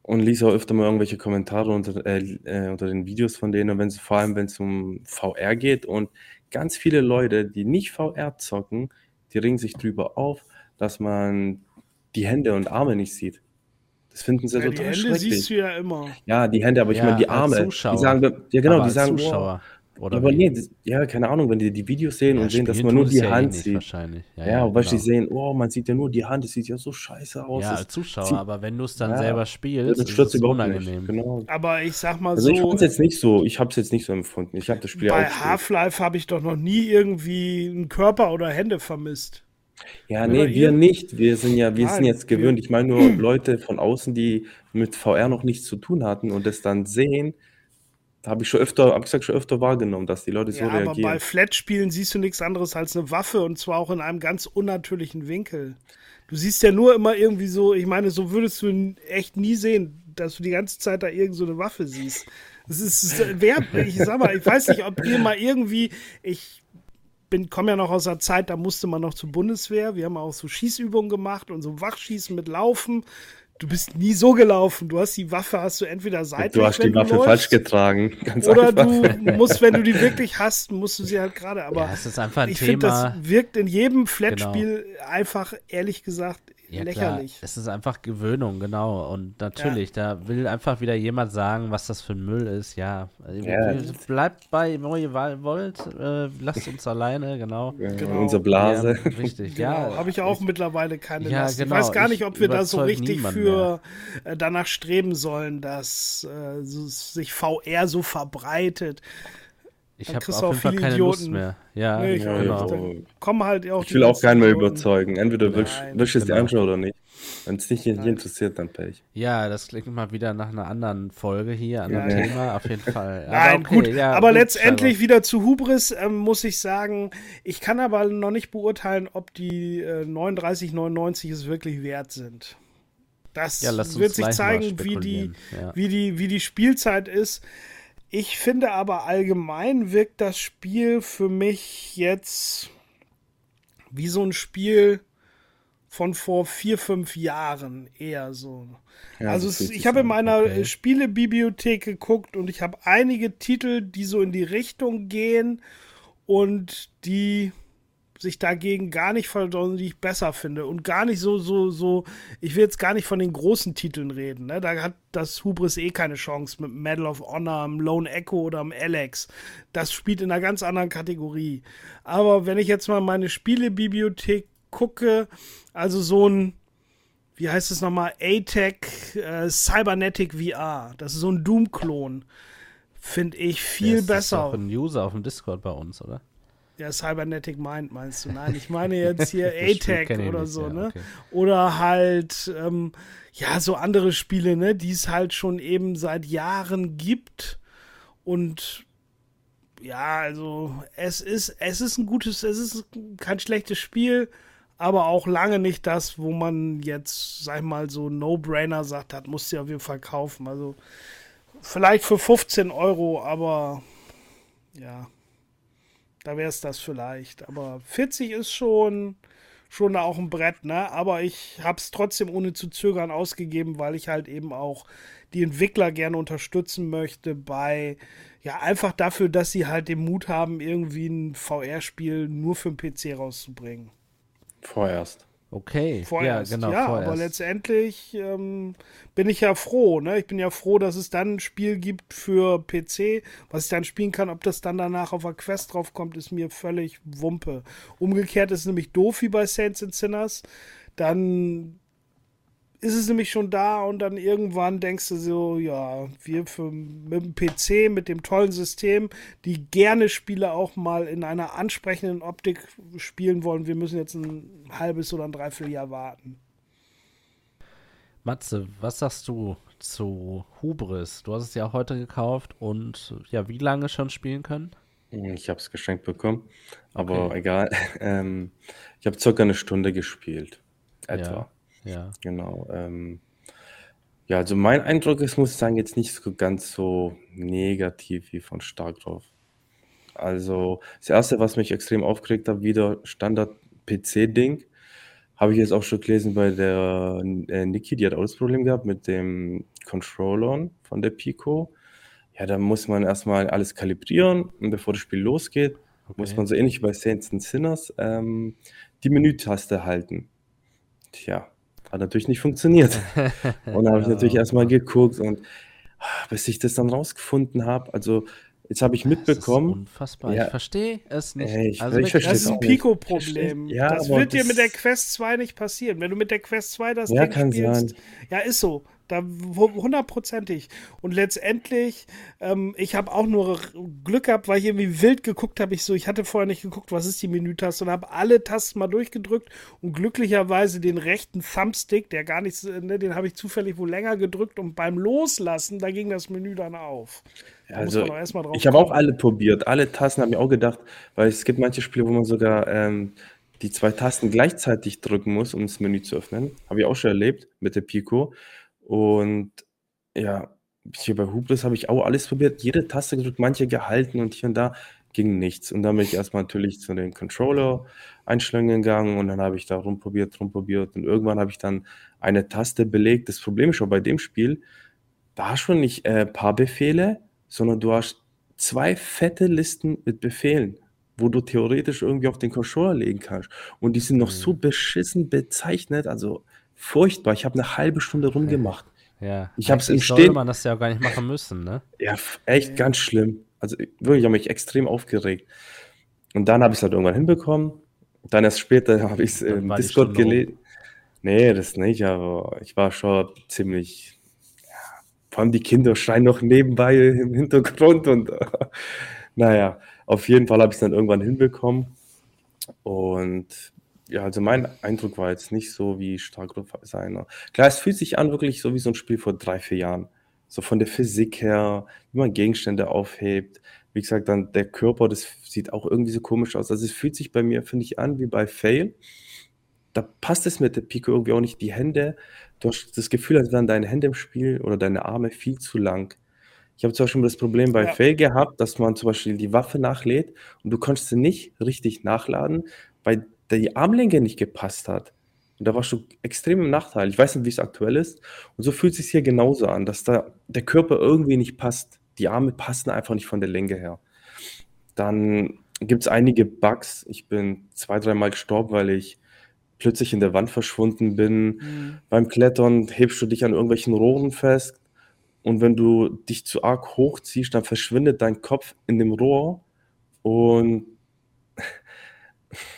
und lese auch öfter mal irgendwelche Kommentare unter, äh, äh, unter den Videos von denen, wenn vor allem wenn es um VR geht und ganz viele Leute, die nicht VR zocken, die ringen sich drüber auf, dass man die Hände und Arme nicht sieht. Das finden sie ja, total die Hände siehst du ja immer. Ja, die Hände, aber ich ja, meine die Arme. Zuschauer. Die sagen, ja genau, aber die sagen, Zuschauer. Wow, oder aber nee, das, ja, keine Ahnung, wenn die die Videos sehen ja, und sehen, dass man nur die ja eh Hand sieht. Wahrscheinlich. Ja, ja, ja weil genau. die sehen, oh, man sieht ja nur die Hand, das sieht ja so scheiße aus. Ja, als Zuschauer, aber wenn du es dann selber spielst, das ist es unangenehm. Genau. Aber ich sag mal also so. Ich fand es jetzt nicht so, ich habe es jetzt nicht so empfunden. Ich habe das Spiel Bei Half-Life habe ich doch noch nie irgendwie einen Körper oder Hände vermisst. Ja, nee, wir ihr? nicht. Wir sind ja, wir Nein, sind jetzt gewöhnt. Ich meine nur Leute von außen, die mit VR noch nichts zu tun hatten und das dann sehen, habe ich schon öfter, habe gesagt, schon öfter wahrgenommen, dass die Leute so ja, reagieren. Aber bei Flat-Spielen siehst du nichts anderes als eine Waffe und zwar auch in einem ganz unnatürlichen Winkel. Du siehst ja nur immer irgendwie so, ich meine, so würdest du echt nie sehen, dass du die ganze Zeit da irgend so eine Waffe siehst. Das ist, wer, ich sag mal, ich weiß nicht, ob ihr mal irgendwie, ich bin, komme ja noch aus einer Zeit, da musste man noch zur Bundeswehr. Wir haben auch so Schießübungen gemacht und so Wachschießen mit Laufen du bist nie so gelaufen. Du hast die Waffe, hast du entweder seitlich. Du hast die Waffe läufst, falsch getragen. oder einfach. du musst, wenn du die wirklich hast, musst du sie halt gerade. Aber ja, ist einfach ein ich finde, das wirkt in jedem Flat-Spiel genau. einfach, ehrlich gesagt, ja, lächerlich. Klar. Es ist einfach Gewöhnung, genau. Und natürlich, ja. da will einfach wieder jemand sagen, was das für ein Müll ist. Ja, ja. bleibt bei, wo ihr wollt. Äh, lasst uns alleine, genau. genau. Unsere Blase. Ja, richtig, genau. ja. Habe ich auch mittlerweile keine ja, Last. Genau. Ich weiß gar nicht, ob wir da so richtig für äh, danach streben sollen, dass äh, so, sich VR so verbreitet. Ich habe auf jeden Fall keine Idioten. Lust mehr. Ja, nee, ich ja, genau. Ja. Kommen halt auch ich will auch keinen mehr überzeugen. Entweder willst du es dir anschauen oder nicht. Wenn es dich nicht interessiert, dann Pech. Ja, das klingt mal wieder nach einer anderen Folge hier, an ja, dem Thema, auf jeden Fall. Aber Nein, okay, gut. Ja, aber gut, letztendlich Schreiber. wieder zu Hubris ähm, muss ich sagen, ich kann aber noch nicht beurteilen, ob die äh, 39,99 es wirklich wert sind. Das ja, wird sich zeigen, wie die, wie, die, wie die Spielzeit ist. Ich finde aber allgemein wirkt das Spiel für mich jetzt wie so ein Spiel von vor vier, fünf Jahren eher so. Ja, also es, ich habe in meiner okay. Spielebibliothek geguckt und ich habe einige Titel, die so in die Richtung gehen und die sich dagegen gar nicht verdorren, die ich besser finde. Und gar nicht so, so, so, ich will jetzt gar nicht von den großen Titeln reden. Ne? Da hat das Hubris eh keine Chance mit Medal of Honor, am Lone Echo oder am Alex. Das spielt in einer ganz anderen Kategorie. Aber wenn ich jetzt mal meine Spielebibliothek gucke, also so ein, wie heißt es nochmal, ATEC äh, Cybernetic VR, das ist so ein Doom-Klon, finde ich viel ja, besser. Das ist auch ein User auf dem Discord bei uns, oder? Ja, Cybernetic Mind meinst du? Nein, ich meine jetzt hier ATAC oder so, ja, ne? Okay. Oder halt, ähm, ja, so andere Spiele, ne, die es halt schon eben seit Jahren gibt. Und ja, also es ist, es ist ein gutes, es ist kein schlechtes Spiel, aber auch lange nicht das, wo man jetzt, sag ich mal, so No-Brainer sagt, das musst du auf jeden Fall kaufen. Also vielleicht für 15 Euro, aber ja. Da wäre es das vielleicht. Aber 40 ist schon, schon auch ein Brett, ne? Aber ich habe es trotzdem ohne zu zögern ausgegeben, weil ich halt eben auch die Entwickler gerne unterstützen möchte bei, ja, einfach dafür, dass sie halt den Mut haben, irgendwie ein VR-Spiel nur für den PC rauszubringen. Vorerst. Okay, vorerst. ja, genau. Ja, vorerst. aber letztendlich ähm, bin ich ja froh. Ne? Ich bin ja froh, dass es dann ein Spiel gibt für PC, was ich dann spielen kann. Ob das dann danach auf der Quest draufkommt, ist mir völlig Wumpe. Umgekehrt ist es nämlich doof wie bei Saints and Sinners. Dann ist es nämlich schon da und dann irgendwann denkst du so, ja, wir für, mit dem PC, mit dem tollen System, die gerne Spiele auch mal in einer ansprechenden Optik spielen wollen, wir müssen jetzt ein halbes oder ein Dreivierteljahr warten. Matze, was sagst du zu Hubris? Du hast es ja heute gekauft und ja, wie lange schon spielen können? Ich habe es geschenkt bekommen, aber okay. egal. Ähm, ich habe circa eine Stunde gespielt, etwa. Ja. Ja. Genau. Ähm, ja, also mein Eindruck ist, muss ich sagen, jetzt nicht so ganz so negativ wie von Starcraft. Also das Erste, was mich extrem aufgeregt hat, wieder Standard-PC-Ding. Habe ich jetzt auch schon gelesen bei der äh, Niki, die hat auch das Problem gehabt mit dem Controller von der Pico. Ja, da muss man erstmal alles kalibrieren und bevor das Spiel losgeht, okay. muss man so ähnlich wie bei Saints and Sinners ähm, die Menütaste halten. Tja, hat natürlich nicht funktioniert. Und da habe ich natürlich erstmal geguckt und ah, bis ich das dann rausgefunden habe, also jetzt habe ich mitbekommen. Das unfassbar. Ja, ich verstehe es nicht. Ey, ich, also ich das ist ein Pico-Problem. Ja, das wird dir mit der Quest 2 nicht passieren. Wenn du mit der Quest 2 das ja, Ding spielst. Sein. Ja, ist so. Da hundertprozentig. Und letztendlich, ähm, ich habe auch nur Glück gehabt, weil ich irgendwie wild geguckt habe. Ich so, ich hatte vorher nicht geguckt, was ist die Menütaste und habe alle Tasten mal durchgedrückt und glücklicherweise den rechten Thumbstick, der gar nicht, ne, den habe ich zufällig wohl länger gedrückt und beim Loslassen, da ging das Menü dann auf. Da also, ich habe auch alle probiert. Alle Tasten habe ich auch gedacht, weil es gibt manche Spiele, wo man sogar ähm, die zwei Tasten gleichzeitig drücken muss, um das Menü zu öffnen. Habe ich auch schon erlebt mit der Pico. Und ja, hier bei Hubris habe ich auch alles probiert, jede Taste gedrückt, manche gehalten und hier und da ging nichts. Und dann bin ich erstmal natürlich zu den Controller-Einstellungen gegangen und dann habe ich da rumprobiert, rumprobiert und irgendwann habe ich dann eine Taste belegt. Das Problem ist schon bei dem Spiel, da hast du nicht äh, paar Befehle, sondern du hast zwei fette Listen mit Befehlen, wo du theoretisch irgendwie auf den Controller legen kannst. Und die sind noch so mhm. beschissen bezeichnet, also furchtbar. Ich habe eine halbe Stunde rumgemacht. Ja. Ich habe es im Stehen. man das ja gar nicht machen müssen, ne? Ja, echt ganz schlimm. Also wirklich, ich habe mich extrem aufgeregt. Und dann habe ich es halt irgendwann hinbekommen. Dann erst später habe ich es im Discord gelesen. Nee, das nicht, aber ich war schon ziemlich. Ja, vor allem die Kinder schreien noch nebenbei im Hintergrund und naja, auf jeden Fall habe ich es dann irgendwann hinbekommen. Und ja, also mein Eindruck war jetzt nicht so wie Starcraft seiner. Klar, es fühlt sich an wirklich so wie so ein Spiel vor drei, vier Jahren. So von der Physik her, wie man Gegenstände aufhebt. Wie gesagt, dann der Körper, das sieht auch irgendwie so komisch aus. Also es fühlt sich bei mir, finde ich, an wie bei Fail. Da passt es mit der Pico irgendwie auch nicht. Die Hände, du hast das Gefühl, als wären deine Hände im Spiel oder deine Arme viel zu lang. Ich habe zum Beispiel das Problem bei ja. Fail gehabt, dass man zum Beispiel die Waffe nachlädt und du konntest sie nicht richtig nachladen, weil die Armlänge nicht gepasst hat. Und da warst du extrem im Nachteil. Ich weiß nicht, wie es aktuell ist. Und so fühlt es sich hier genauso an, dass da der Körper irgendwie nicht passt. Die Arme passen einfach nicht von der Länge her. Dann gibt es einige Bugs. Ich bin zwei, dreimal gestorben, weil ich plötzlich in der Wand verschwunden bin. Mhm. Beim Klettern hebst du dich an irgendwelchen Rohren fest. Und wenn du dich zu arg hochziehst, dann verschwindet dein Kopf in dem Rohr. Und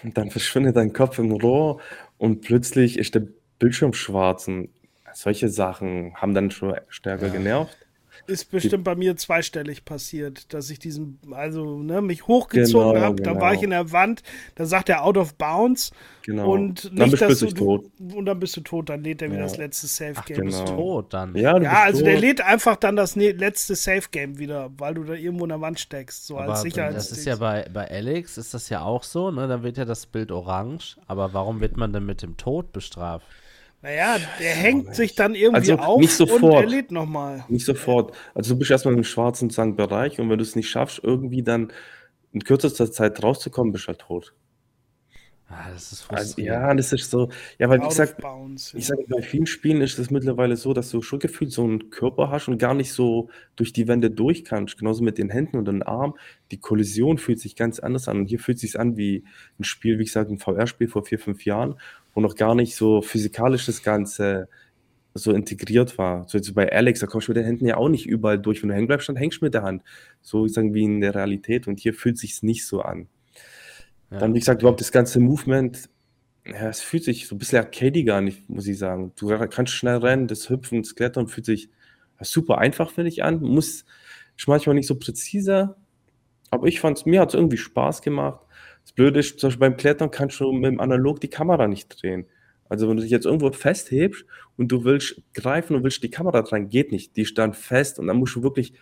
dann verschwindet dein Kopf im Rohr und plötzlich ist der Bildschirm schwarz und solche Sachen haben dann schon stärker ja. genervt. Ist bestimmt bei mir zweistellig passiert, dass ich diesen, also ne, mich hochgezogen genau, habe, genau. da war ich genau. in der Wand, da sagt er out of bounds genau. und nicht, dann bist dass du, tot. und dann bist du tot, dann lädt er wieder ja. das letzte Safe Game. Ach, du bist tot dann. Ja, ja also tot. der lädt einfach dann das letzte Safe Game wieder, weil du da irgendwo in der Wand steckst, so aber als Sicherheits. Das ist ja bei, bei Alex ist das ja auch so, ne, da wird ja das Bild orange, aber warum wird man denn mit dem Tod bestraft? Naja, der hängt sich dann irgendwie also auf nicht sofort, und er nochmal. Nicht sofort. Also du bist erstmal im schwarzen Bereich und wenn du es nicht schaffst, irgendwie dann in kürzester Zeit rauszukommen, bist du halt tot. Ah, das ist also, ja, das ist so. Ja, weil wie gesagt, bounds, ich sage, bei vielen Spielen ist es mittlerweile so, dass du schon gefühlt so einen Körper hast und gar nicht so durch die Wände durch kannst. Genauso mit den Händen und den Armen. Die Kollision fühlt sich ganz anders an. Und hier fühlt es sich an wie ein Spiel, wie gesagt, ein VR-Spiel vor vier, fünf Jahren, wo noch gar nicht so physikalisch das Ganze so integriert war. So jetzt bei Alex, da kommst du mit den Händen ja auch nicht überall durch. Wenn du hängen bleibst, dann hängst du mit der Hand. So sagen wie in der Realität. Und hier fühlt sich nicht so an. Ja. Dann, wie gesagt, überhaupt das ganze Movement ja, es fühlt sich so ein bisschen arcadiger an, muss ich sagen. Du kannst schnell rennen, das Hüpfen, das Klettern fühlt sich super einfach, finde ich, an. Muss manchmal nicht so präzise, aber ich fand es, mir hat es irgendwie Spaß gemacht. Das Blöde ist, zum Beispiel beim Klettern kannst du mit dem Analog die Kamera nicht drehen. Also wenn du dich jetzt irgendwo festhebst und du willst greifen und willst die Kamera dran, geht nicht. Die stand fest und dann musst du wirklich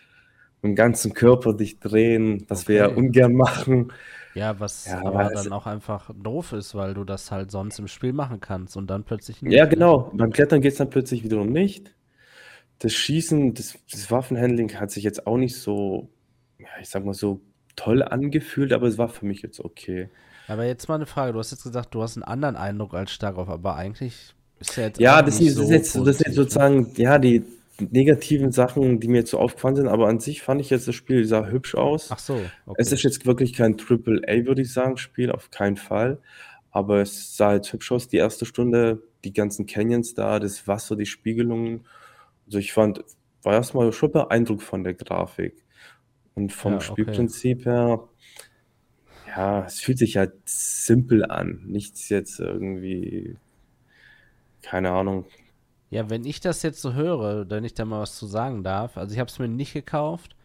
mit dem ganzen Körper dich drehen, was wir ja ungern machen. Ja, was ja, aber dann auch einfach doof ist, weil du das halt sonst im Spiel machen kannst und dann plötzlich nicht. Ja, genau. Beim Klettern geht es dann plötzlich wiederum nicht. Das Schießen, das, das Waffenhandling hat sich jetzt auch nicht so, ja, ich sag mal so toll angefühlt, aber es war für mich jetzt okay. Aber jetzt mal eine Frage. Du hast jetzt gesagt, du hast einen anderen Eindruck als Starkov, aber eigentlich ist ja jetzt. Ja, das, ist, so jetzt, das sind sozusagen, ja, die negativen Sachen, die mir jetzt so aufgefallen sind, aber an sich fand ich jetzt das Spiel sah hübsch aus. Ach so. Okay. Es ist jetzt wirklich kein Triple A, würde ich sagen, Spiel, auf keinen Fall. Aber es sah halt hübsch aus. Die erste Stunde, die ganzen Canyons da, das Wasser, die Spiegelungen. Also ich fand, war erstmal schon beeindruckt von der Grafik. Und vom ja, okay. Spielprinzip her, ja, es fühlt sich halt simpel an. Nichts jetzt irgendwie, keine Ahnung. Ja, wenn ich das jetzt so höre, wenn ich da mal was zu sagen darf, also ich habe es mir nicht gekauft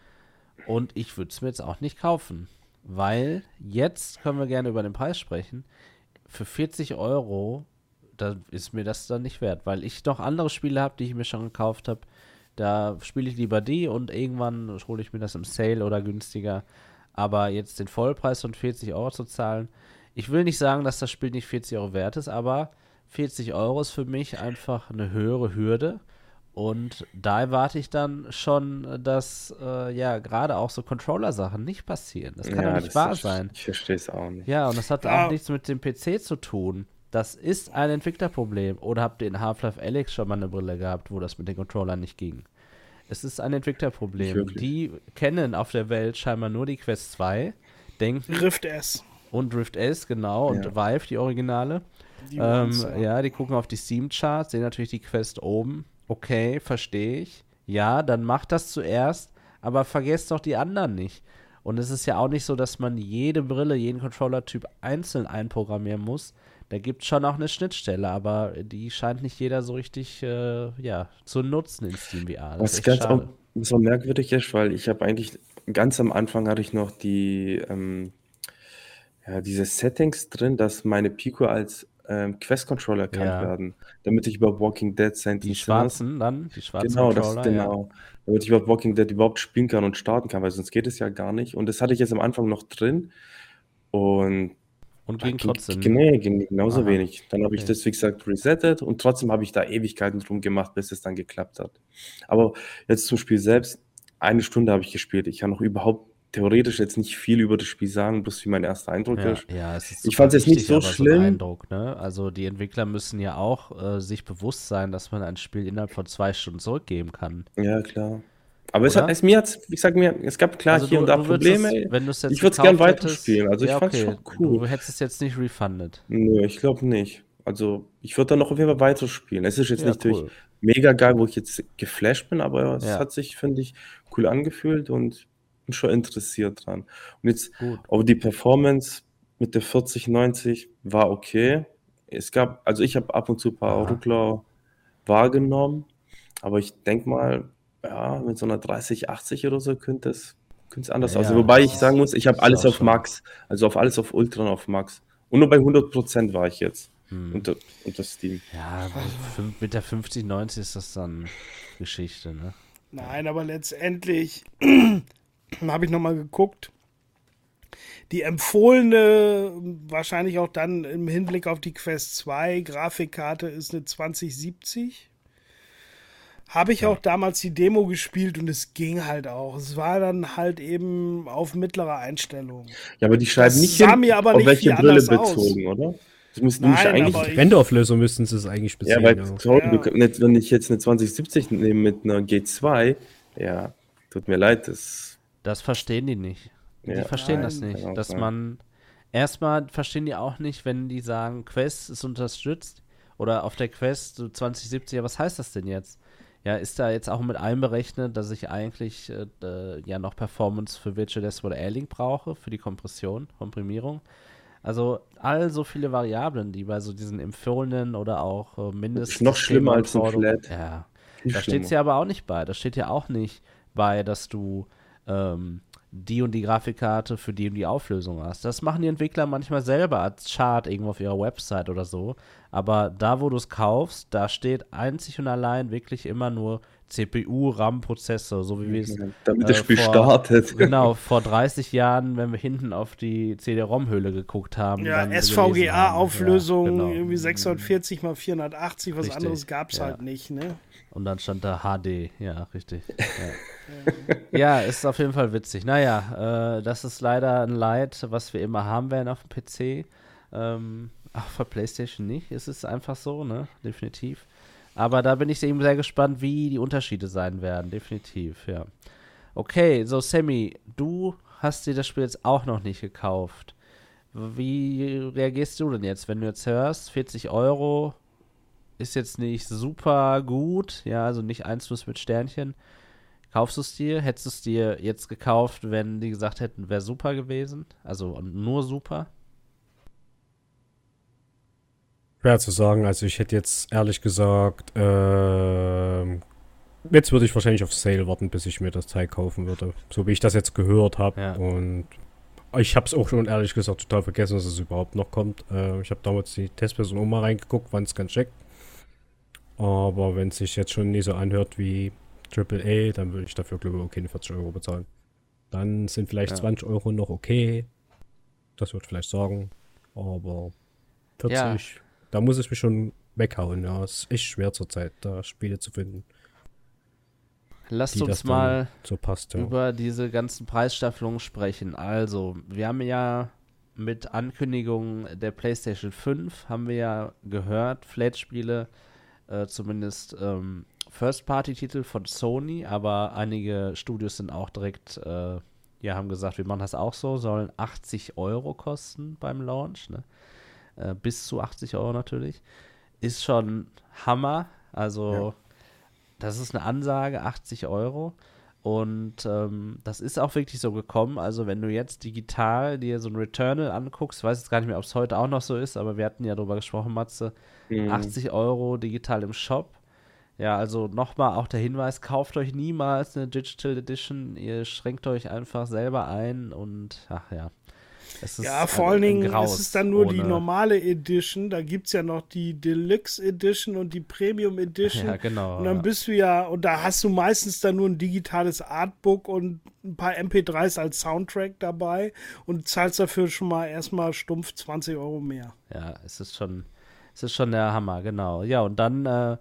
und ich würde es mir jetzt auch nicht kaufen, weil jetzt können wir gerne über den Preis sprechen. Für 40 Euro, da ist mir das dann nicht wert, weil ich noch andere Spiele habe, die ich mir schon gekauft habe. Da spiele ich lieber die und irgendwann hole ich mir das im Sale oder günstiger. Aber jetzt den Vollpreis von 40 Euro zu zahlen, ich will nicht sagen, dass das Spiel nicht 40 Euro wert ist, aber 40 Euro ist für mich einfach eine höhere Hürde. Und da erwarte ich dann schon, dass äh, ja gerade auch so Controller-Sachen nicht passieren. Das kann ja, doch nicht wahr ist, sein. Ich verstehe es auch nicht. Ja, und das hat ja. auch nichts mit dem PC zu tun. Das ist ein Entwicklerproblem. Oder habt ihr in Half-Life Alex schon mal eine Brille gehabt, wo das mit den Controllern nicht ging? Es ist ein Entwicklerproblem. Die kennen auf der Welt scheinbar nur die Quest 2, denken. Rift S. Und Rift S, genau. Und ja. Vive, die Originale. Die ähm, ja, die gucken auf die Steam-Charts, sehen natürlich die Quest oben. Okay, verstehe ich. Ja, dann macht das zuerst, aber vergesst doch die anderen nicht. Und es ist ja auch nicht so, dass man jede Brille, jeden Controller-Typ einzeln einprogrammieren muss, da gibt es schon auch eine Schnittstelle, aber die scheint nicht jeder so richtig äh, ja, zu nutzen in Steam VR. Das Was ganz auch so merkwürdig ist, weil ich habe eigentlich ganz am Anfang hatte ich noch die ähm, ja, diese Settings drin, dass meine Pico als ähm, Quest-Controller erkannt ja. werden, damit ich über Walking Dead sein Die schwarzen dann, die schwarzen genau, Controller, das, genau. Ja. Damit ich über Walking Dead überhaupt spielen kann und starten kann, weil sonst geht es ja gar nicht. Und das hatte ich jetzt am Anfang noch drin. Und und ging trotzdem. Nee, ging genauso Aha. wenig. Dann habe ich okay. das, wie gesagt, resettet und trotzdem habe ich da Ewigkeiten drum gemacht, bis es dann geklappt hat. Aber jetzt zum Spiel selbst, eine Stunde habe ich gespielt. Ich kann noch überhaupt theoretisch jetzt nicht viel über das Spiel sagen, bloß wie mein erster Eindruck ja, ist. Ja, ist ich fand es jetzt nicht so schlimm. So Eindruck, ne? Also die Entwickler müssen ja auch äh, sich bewusst sein, dass man ein Spiel innerhalb von zwei Stunden zurückgeben kann. Ja, klar. Aber es hat, es, mir hat, ich sag mir, es gab klar also hier du, und da Probleme. Es, wenn jetzt ich würde es gern weiterspielen. Also ja, ich fand es schon cool. Du hättest es jetzt nicht refunded. Nö, ich glaube nicht. Also ich würde dann noch auf jeden Fall weiterspielen. Es ist jetzt ja, nicht cool. mega geil, wo ich jetzt geflasht bin, aber es ja. hat sich, finde ich, cool angefühlt und bin schon interessiert dran. Und jetzt, Gut. aber die Performance mit der 4090 war okay. Es gab, also ich habe ab und zu ein paar. Ruckler wahrgenommen, aber ich denke mal, ja, mit so einer 3080 oder so könnte es, könnte es anders ja, aussehen. Wobei ich sagen muss, ich habe alles auf Max, also auf alles auf Ultra und auf Max. Und nur bei 100% war ich jetzt hm. unter, unter Steam. Ja, mit der 5090 ist das dann Geschichte, ne? Nein, aber letztendlich habe ich nochmal geguckt. Die empfohlene, wahrscheinlich auch dann im Hinblick auf die Quest 2 Grafikkarte ist eine 2070. Habe ich ja. auch damals die Demo gespielt und es ging halt auch. Es war dann halt eben auf mittlerer Einstellung. Ja, aber die schreiben das nicht sah hin, mir aber auf nicht welche Brille bezogen, aus. oder? Das müssen Nein, eigentlich die Rendeauflösung müssten sie es eigentlich speziell. Ja, weil ja. Du, wenn ich jetzt eine 2070 nehme mit einer G2, ja, tut mir leid, das. Das verstehen die nicht. Die ja. verstehen Nein, das nicht. Dass sein. man. Erstmal verstehen die auch nicht, wenn die sagen, Quest ist unterstützt oder auf der Quest 2070, ja, was heißt das denn jetzt? Ja, ist da jetzt auch mit einberechnet, dass ich eigentlich äh, ja noch Performance für Virtual Desktop oder Airlink brauche, für die Kompression, Komprimierung. Also all so viele Variablen, die bei so diesen empfohlenen oder auch äh, mindestens. Ist noch schlimmer als ein Flat. Ja. da steht es ja aber auch nicht bei. Da steht ja auch nicht bei, dass du ähm, die und die Grafikkarte für die und die Auflösung hast. Das machen die Entwickler manchmal selber als Chart irgendwo auf ihrer Website oder so. Aber da, wo du es kaufst, da steht einzig und allein wirklich immer nur CPU, RAM-Prozessor, so wie wir es. Damit äh, das Spiel vor, startet. Genau, vor 30 Jahren, wenn wir hinten auf die CD-ROM-Hülle geguckt haben. Ja, SVGA-Auflösung, ja, genau. irgendwie 640 mal 480, was richtig, anderes gab es ja. halt nicht, ne? Und dann stand da HD, ja, richtig. Ja, ja ist auf jeden Fall witzig. Naja, äh, das ist leider ein Leid, was wir immer haben werden auf dem PC. Ähm, ach, für PlayStation nicht. Es ist einfach so, ne? Definitiv. Aber da bin ich eben sehr gespannt, wie die Unterschiede sein werden. Definitiv, ja. Okay, so Sammy, du hast dir das Spiel jetzt auch noch nicht gekauft. Wie reagierst du denn jetzt, wenn du jetzt hörst, 40 Euro ist jetzt nicht super gut, ja, also nicht 1 plus mit Sternchen. Kaufst du es dir? Hättest du es dir jetzt gekauft, wenn die gesagt hätten, wäre super gewesen? Also nur super? Schwer zu sagen. Also ich hätte jetzt ehrlich gesagt, äh, jetzt würde ich wahrscheinlich auf Sale warten, bis ich mir das Teil kaufen würde. So wie ich das jetzt gehört habe. Ja. Und ich habe es auch schon ehrlich gesagt total vergessen, dass es überhaupt noch kommt. Äh, ich habe damals die Testversion auch mal reingeguckt, wann es ganz checkt. Aber wenn es sich jetzt schon nicht so anhört wie AAA, dann würde ich dafür, glaube ich, okay, 40 Euro bezahlen. Dann sind vielleicht ja. 20 Euro noch okay. Das würde ich vielleicht sagen. Aber 40, ja. da muss ich mich schon weghauen. Ja, es ist echt schwer zurzeit, da Spiele zu finden. Lasst uns mal so passt, ja. über diese ganzen Preisstaffelungen sprechen. Also, wir haben ja mit Ankündigung der PlayStation 5 haben wir ja gehört, Flat-Spiele äh, zumindest ähm, First-Party-Titel von Sony, aber einige Studios sind auch direkt, äh, ja, haben gesagt, wir machen das auch so, sollen 80 Euro kosten beim Launch, ne? Äh, bis zu 80 Euro natürlich. Ist schon Hammer, also ja. das ist eine Ansage, 80 Euro. Und ähm, das ist auch wirklich so gekommen. Also, wenn du jetzt digital dir so ein Returnal anguckst, weiß jetzt gar nicht mehr, ob es heute auch noch so ist, aber wir hatten ja darüber gesprochen, Matze. Mhm. 80 Euro digital im Shop. Ja, also nochmal auch der Hinweis: kauft euch niemals eine Digital Edition. Ihr schränkt euch einfach selber ein und ach ja ja, vor allen Dingen ist es dann nur die normale Edition. Da gibt es ja noch die Deluxe Edition und die Premium Edition. Ja, genau. Und dann bist du ja, und da hast du meistens dann nur ein digitales Artbook und ein paar MP3s als Soundtrack dabei und zahlst dafür schon mal erstmal stumpf 20 Euro mehr. Ja, es ist schon, es ist schon der Hammer, genau. Ja, und dann äh,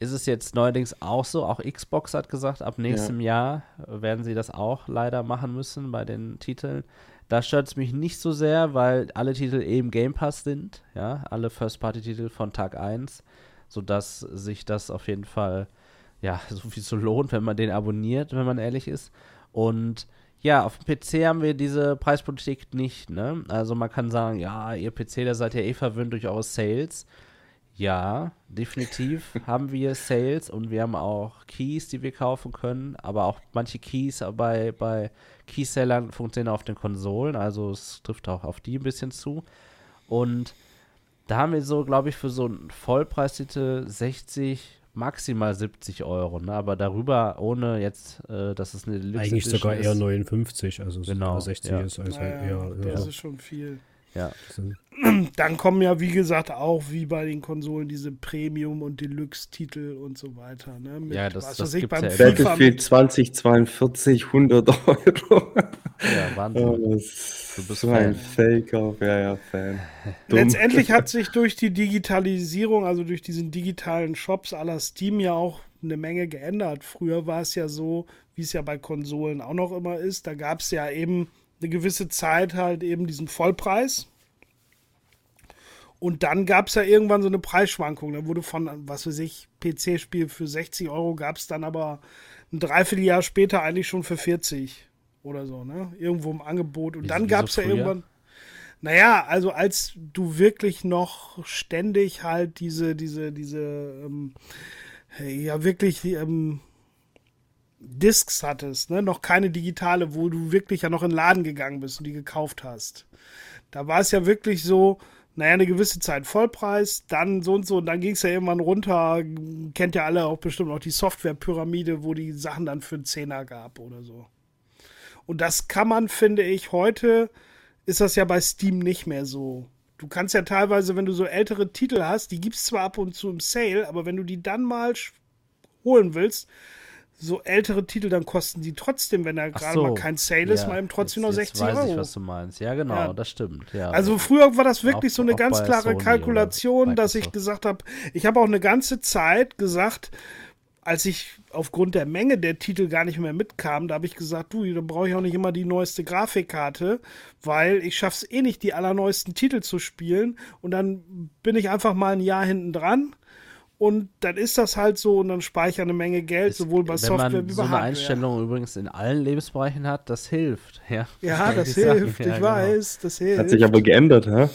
ist es jetzt neuerdings auch so, auch Xbox hat gesagt, ab nächstem ja. Jahr werden sie das auch leider machen müssen bei den Titeln. Da stört es mich nicht so sehr, weil alle Titel eben Game Pass sind, ja, alle First-Party-Titel von Tag 1, sodass sich das auf jeden Fall, ja, sowieso lohnt, wenn man den abonniert, wenn man ehrlich ist. Und ja, auf dem PC haben wir diese Preispolitik nicht, ne? Also man kann sagen, ja, ihr PC, da seid ihr eh verwöhnt durch eure Sales. Ja, definitiv haben wir Sales und wir haben auch Keys, die wir kaufen können, aber auch manche Keys bei, bei Keysellern funktionieren auf den Konsolen, also es trifft auch auf die ein bisschen zu. Und da haben wir so, glaube ich, für so einen Vollpreistitel 60, maximal 70 Euro, ne? aber darüber ohne jetzt, äh, dass es eine Deluxe Eigentlich sogar eher 59, also genau, 60 ja. ist also naja, eher. Das ja. ist schon viel. Ja. Dann kommen ja, wie gesagt, auch wie bei den Konsolen diese Premium- und Deluxe-Titel und so weiter. Ne? Mit, ja, das, das ich, beim ja Battlefield 2042 100 Euro. Ja, Wahnsinn. Oh, du bist so ein Faker, ja, ja, Fan. Letztendlich hat sich durch die Digitalisierung, also durch diesen digitalen Shops aller Steam ja auch eine Menge geändert. Früher war es ja so, wie es ja bei Konsolen auch noch immer ist, da gab es ja eben eine gewisse Zeit halt eben diesen Vollpreis. Und dann gab es ja irgendwann so eine Preisschwankung. Da wurde von, was weiß ich, PC-Spiel für 60 Euro gab es dann aber ein Dreivierteljahr später eigentlich schon für 40 oder so, ne? Irgendwo im Angebot. Und Wie, dann gab es ja irgendwann. Naja, also als du wirklich noch ständig halt diese, diese, diese, ähm, ja, wirklich ähm, Discs hattest, ne? noch keine digitale, wo du wirklich ja noch in den Laden gegangen bist und die gekauft hast. Da war es ja wirklich so, naja, eine gewisse Zeit Vollpreis, dann so und so, und dann ging es ja irgendwann runter. Kennt ja alle auch bestimmt auch die Softwarepyramide, wo die Sachen dann für einen Zehner gab oder so. Und das kann man, finde ich, heute ist das ja bei Steam nicht mehr so. Du kannst ja teilweise, wenn du so ältere Titel hast, die gibt es zwar ab und zu im Sale, aber wenn du die dann mal holen willst, so ältere Titel, dann kosten die trotzdem, wenn da gerade so, mal kein Sale ist, mal eben trotzdem jetzt, noch 60 jetzt weiß Euro. Ich, was du meinst. Ja, genau, ja. das stimmt. Ja. Also früher war das wirklich auch, so eine ganz klare Kalkulation, dass ich gesagt habe, ich habe auch eine ganze Zeit gesagt, als ich aufgrund der Menge der Titel gar nicht mehr mitkam, da habe ich gesagt, du, da brauche ich auch nicht immer die neueste Grafikkarte, weil ich schaffe es eh nicht, die allerneuesten Titel zu spielen. Und dann bin ich einfach mal ein Jahr hinten dran und dann ist das halt so und dann speichern eine Menge Geld, ist, sowohl bei Software wie bei so eine Hardware. Einstellung übrigens in allen Lebensbereichen hat, das hilft. Ja, ja das hilft, ja, ich genau. weiß, das hilft. Hat sich aber geändert, hä?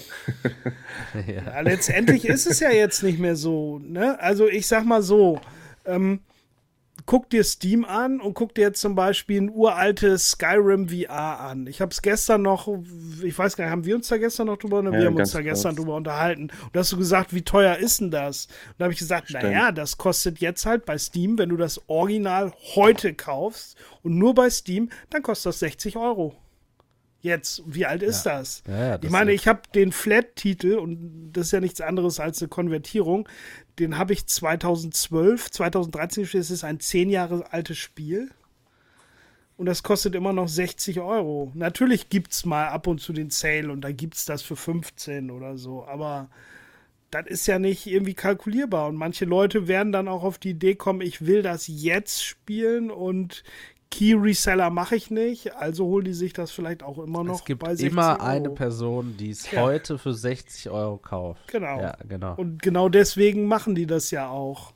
ja. ja. letztendlich ist es ja jetzt nicht mehr so. Ne? Also ich sag mal so, ähm, guck dir Steam an und guck dir jetzt zum Beispiel ein uraltes Skyrim VR an. Ich habe es gestern noch, ich weiß gar nicht, haben wir uns da gestern noch drüber, ne? Ja, wir haben uns da gestern drüber unterhalten. Und da hast du gesagt, wie teuer ist denn das? Und da habe ich gesagt, Stimmt. naja, das kostet jetzt halt bei Steam, wenn du das Original heute kaufst und nur bei Steam, dann kostet das 60 Euro. Jetzt, wie alt ist ja. das? Ja, ja, das? ich meine, ich habe den Flat-Titel und das ist ja nichts anderes als eine Konvertierung den habe ich 2012, 2013 gespielt. Es ist ein zehn Jahre altes Spiel. Und das kostet immer noch 60 Euro. Natürlich gibt es mal ab und zu den Sale und da gibt es das für 15 oder so. Aber das ist ja nicht irgendwie kalkulierbar. Und manche Leute werden dann auch auf die Idee kommen, ich will das jetzt spielen und Key Reseller mache ich nicht, also holen die sich das vielleicht auch immer noch es gibt bei 60 immer Euro. eine Person, die es ja. heute für 60 Euro kauft. Genau. Ja, genau. Und genau deswegen machen die das ja auch.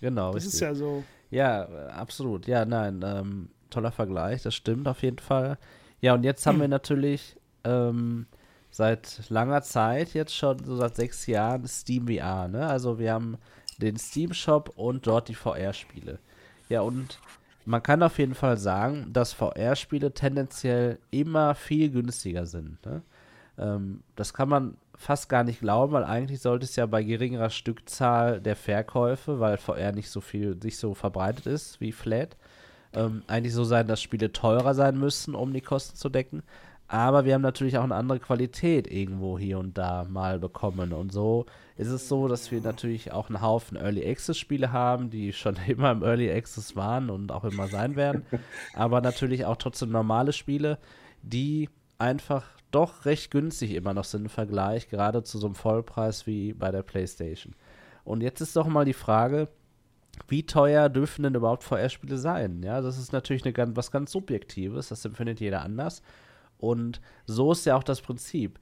Genau. Das richtig. ist ja so. Ja, absolut. Ja, nein, ähm, toller Vergleich, das stimmt auf jeden Fall. Ja, und jetzt haben hm. wir natürlich ähm, seit langer Zeit, jetzt schon so seit sechs Jahren, Steam VR. Ne? Also wir haben den Steam Shop und dort die VR-Spiele. Ja, und man kann auf jeden Fall sagen, dass VR-Spiele tendenziell immer viel günstiger sind. Ne? Ähm, das kann man fast gar nicht glauben, weil eigentlich sollte es ja bei geringerer Stückzahl der Verkäufe, weil VR nicht so viel, nicht so verbreitet ist wie Flat, ähm, eigentlich so sein, dass Spiele teurer sein müssen, um die Kosten zu decken. Aber wir haben natürlich auch eine andere Qualität irgendwo hier und da mal bekommen. Und so ist es so, dass wir natürlich auch einen Haufen Early Access Spiele haben, die schon immer im Early Access waren und auch immer sein werden. Aber natürlich auch trotzdem normale Spiele, die einfach doch recht günstig immer noch sind im Vergleich, gerade zu so einem Vollpreis wie bei der PlayStation. Und jetzt ist doch mal die Frage, wie teuer dürfen denn überhaupt VR-Spiele sein? Ja, das ist natürlich eine, was ganz Subjektives, das empfindet jeder anders. Und so ist ja auch das Prinzip.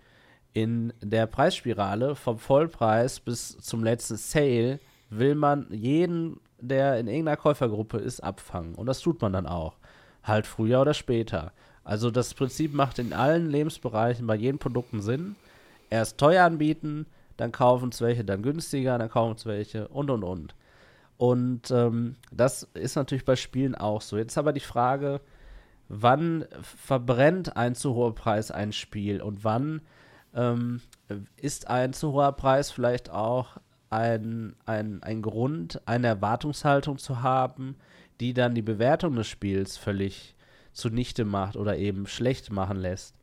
In der Preisspirale vom Vollpreis bis zum letzten Sale will man jeden, der in irgendeiner Käufergruppe ist, abfangen. Und das tut man dann auch. Halt früher oder später. Also das Prinzip macht in allen Lebensbereichen bei jedem Produkten Sinn. Erst teuer anbieten, dann kaufen es welche, dann günstiger, dann kaufen es welche und und und. Und ähm, das ist natürlich bei Spielen auch so. Jetzt aber die Frage, wann verbrennt ein zu hoher Preis ein Spiel und wann ähm, ist ein zu hoher Preis vielleicht auch ein, ein, ein Grund, eine Erwartungshaltung zu haben, die dann die Bewertung des Spiels völlig zunichte macht oder eben schlecht machen lässt.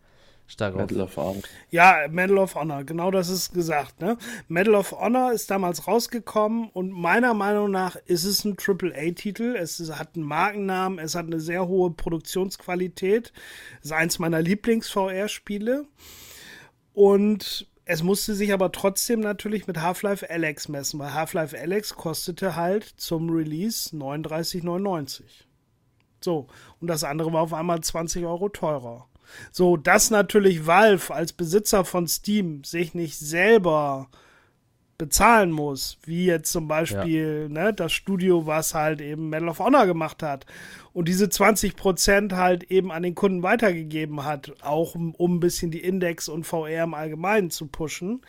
Medal of Honor. Ja, Medal of Honor, genau das ist gesagt. Ne? Medal of Honor ist damals rausgekommen und meiner Meinung nach ist es ein AAA-Titel. Es hat einen Markennamen, es hat eine sehr hohe Produktionsqualität. Es ist eins meiner Lieblings-VR-Spiele. Und es musste sich aber trotzdem natürlich mit Half-Life Alex messen, weil Half-Life Alex kostete halt zum Release 39,99. So, und das andere war auf einmal 20 Euro teurer. So, dass natürlich Valve als Besitzer von Steam sich nicht selber bezahlen muss, wie jetzt zum Beispiel ja. ne, das Studio, was halt eben Medal of Honor gemacht hat. Und diese 20 Prozent halt eben an den Kunden weitergegeben hat, auch um, um ein bisschen die Index und VR im Allgemeinen zu pushen.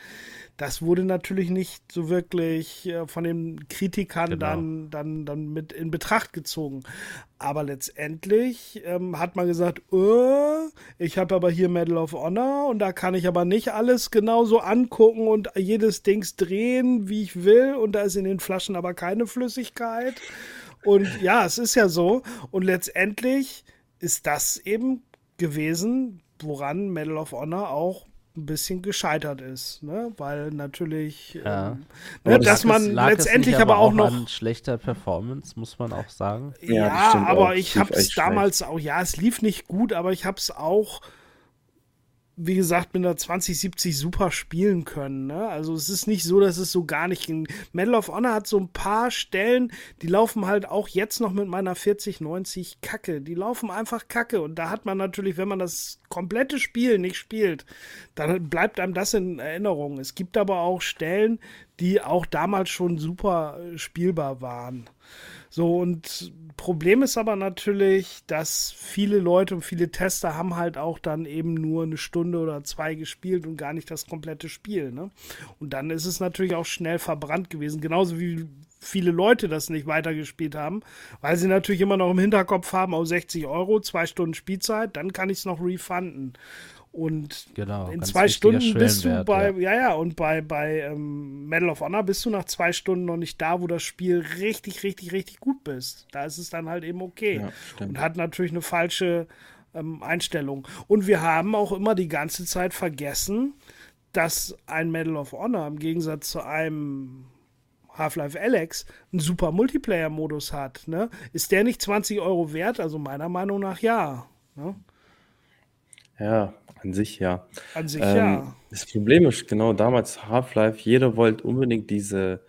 Das wurde natürlich nicht so wirklich äh, von den Kritikern Genau. dann, dann, dann mit in Betracht gezogen. Aber letztendlich ähm, hat man gesagt, äh, ich habe aber hier Medal of Honor und da kann ich aber nicht alles genauso angucken und jedes Dings drehen, wie ich will. Und da ist in den Flaschen aber keine Flüssigkeit. Und ja, es ist ja so. Und letztendlich ist das eben gewesen, woran Medal of Honor auch ein bisschen gescheitert ist, ne? Weil natürlich, Ja. ähm, Aber ne, das dass Lag man letztendlich nicht aber auch noch an schlechter Performance, muss man auch sagen. ja, Ja, das aber auch. ich habe es damals auch, ja, es lief nicht gut, aber ich habe es auch, wie gesagt, mit einer 2070 super spielen können. Ne? Also es ist nicht so, dass es so gar nicht ging. Medal of Honor hat so ein paar Stellen, die laufen halt auch jetzt noch mit meiner 4090 Kacke. Die laufen einfach Kacke. Und da hat man natürlich, wenn man das komplette Spiel nicht spielt, dann bleibt einem das in Erinnerung. Es gibt aber auch Stellen, die auch damals schon super spielbar waren. So, und Problem ist aber natürlich, dass viele Leute und viele Tester haben halt auch dann eben nur eine Stunde oder zwei gespielt und gar nicht das komplette Spiel. Ne? Und dann ist es natürlich auch schnell verbrannt gewesen, genauso wie viele Leute das nicht weitergespielt haben, weil sie natürlich immer noch im Hinterkopf haben, auf 60 Euro, zwei Stunden Spielzeit, dann kann ich es noch refunden. Und Genau, in zwei Stunden bist du bei, ja. ja, ja, und bei, bei ähm, Medal of Honor bist du nach zwei Stunden noch nicht da, wo das Spiel richtig, richtig, richtig gut bist. Da ist es dann halt eben okay. Ja, und hat natürlich eine falsche ähm, Einstellung. Und wir haben auch immer die ganze Zeit vergessen, dass ein Medal of Honor im Gegensatz zu einem Half-Life Alex einen super Multiplayer-Modus hat. Ne? Ist der nicht 20 Euro wert? Also meiner Meinung nach ja. Ne? Ja, an sich ja. An sich Ähm, ja. Das Problem ist, genau damals Half-Life, jeder wollte unbedingt diese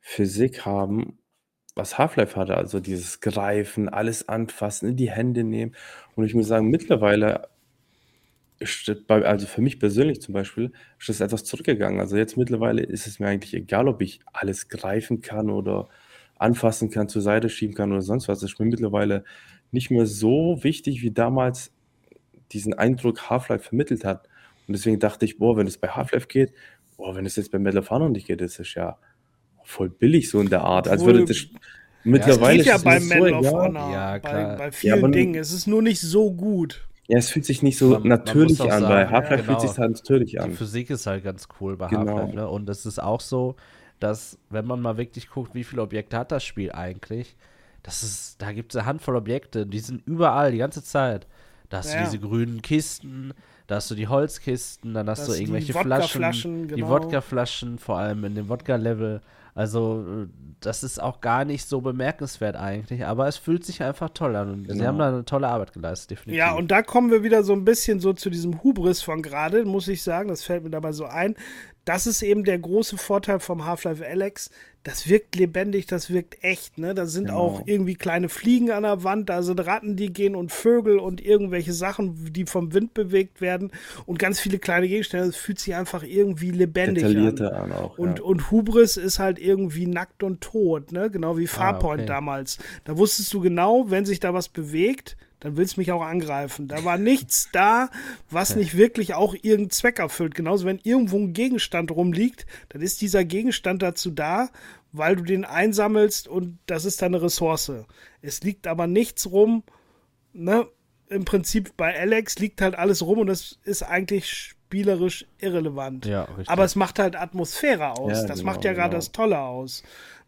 Physik haben, was Half-Life hatte, also dieses Greifen, alles anfassen, in die Hände nehmen. Und ich muss sagen, mittlerweile ist das bei, also für mich persönlich zum Beispiel, ist das etwas zurückgegangen. Also jetzt mittlerweile ist es mir eigentlich egal, ob ich alles greifen kann oder anfassen kann, zur Seite schieben kann oder sonst was. Das ist mir mittlerweile nicht mehr so wichtig, wie damals diesen Eindruck Half-Life vermittelt hat. Und deswegen dachte ich, boah, wenn es bei Half-Life geht, boah, wenn es jetzt bei Medal of Honor nicht geht, das ist ja voll billig so in der Art. Als würde das Es mittlerweile geht ja ist es bei mir so Medal of. Honor. Ja, bei, klar. bei vielen aber- Dingen. Es ist nur nicht so gut. Ja, es fühlt sich nicht so Man- man natürlich auch an. Bei sagen, Half-Life ja, fühlt genau. sich halt natürlich Die an. Physik ist halt ganz cool bei Genau. Half-Life, ne? Und es ist auch so, dass, wenn man mal wirklich guckt, wie viele Objekte hat das Spiel eigentlich, das ist, da gibt es eine Handvoll Objekte, die sind überall die ganze Zeit. Da hast Ja. du diese grünen Kisten, da hast du die Holzkisten, dann hast Das du sind die irgendwelche Flaschen, Wodkaflaschen, die genau. Wodkaflaschen, vor allem in dem Wodka-Level. Also, das ist auch gar nicht so bemerkenswert eigentlich, aber es fühlt sich einfach toll an und sie Genau. haben da eine tolle Arbeit geleistet, definitiv. Ja, und da kommen wir wieder so ein bisschen so zu diesem Hubris von gerade, muss ich sagen. Das fällt mir dabei so ein. Das ist eben der große Vorteil vom Half-Life Alex. Das wirkt lebendig, das wirkt echt. Ne? Da sind Genau. auch irgendwie kleine Fliegen an der Wand, da sind Ratten, die gehen und Vögel und irgendwelche Sachen, die vom Wind bewegt werden und ganz viele kleine Gegenstände. Es fühlt sich einfach irgendwie lebendig an. Detaillierter an auch. Und, ja. und Hubris ist halt irgendwie nackt und tot, ne? Genau wie Farpoint okay. damals. Da wusstest du genau, wenn sich da was bewegt, dann willst du mich auch angreifen. Da war nichts da, was nicht wirklich auch irgendeinen Zweck erfüllt. Genauso, wenn irgendwo ein Gegenstand rumliegt, dann ist dieser Gegenstand dazu da, weil du den einsammelst und das ist deine Ressource. Es liegt aber nichts rum, ne? Im Prinzip bei Alex liegt halt alles rum und das ist eigentlich spielerisch irrelevant. Ja. Aber es macht halt Atmosphäre aus. Ja, das genau, macht ja gerade genau. das Tolle aus.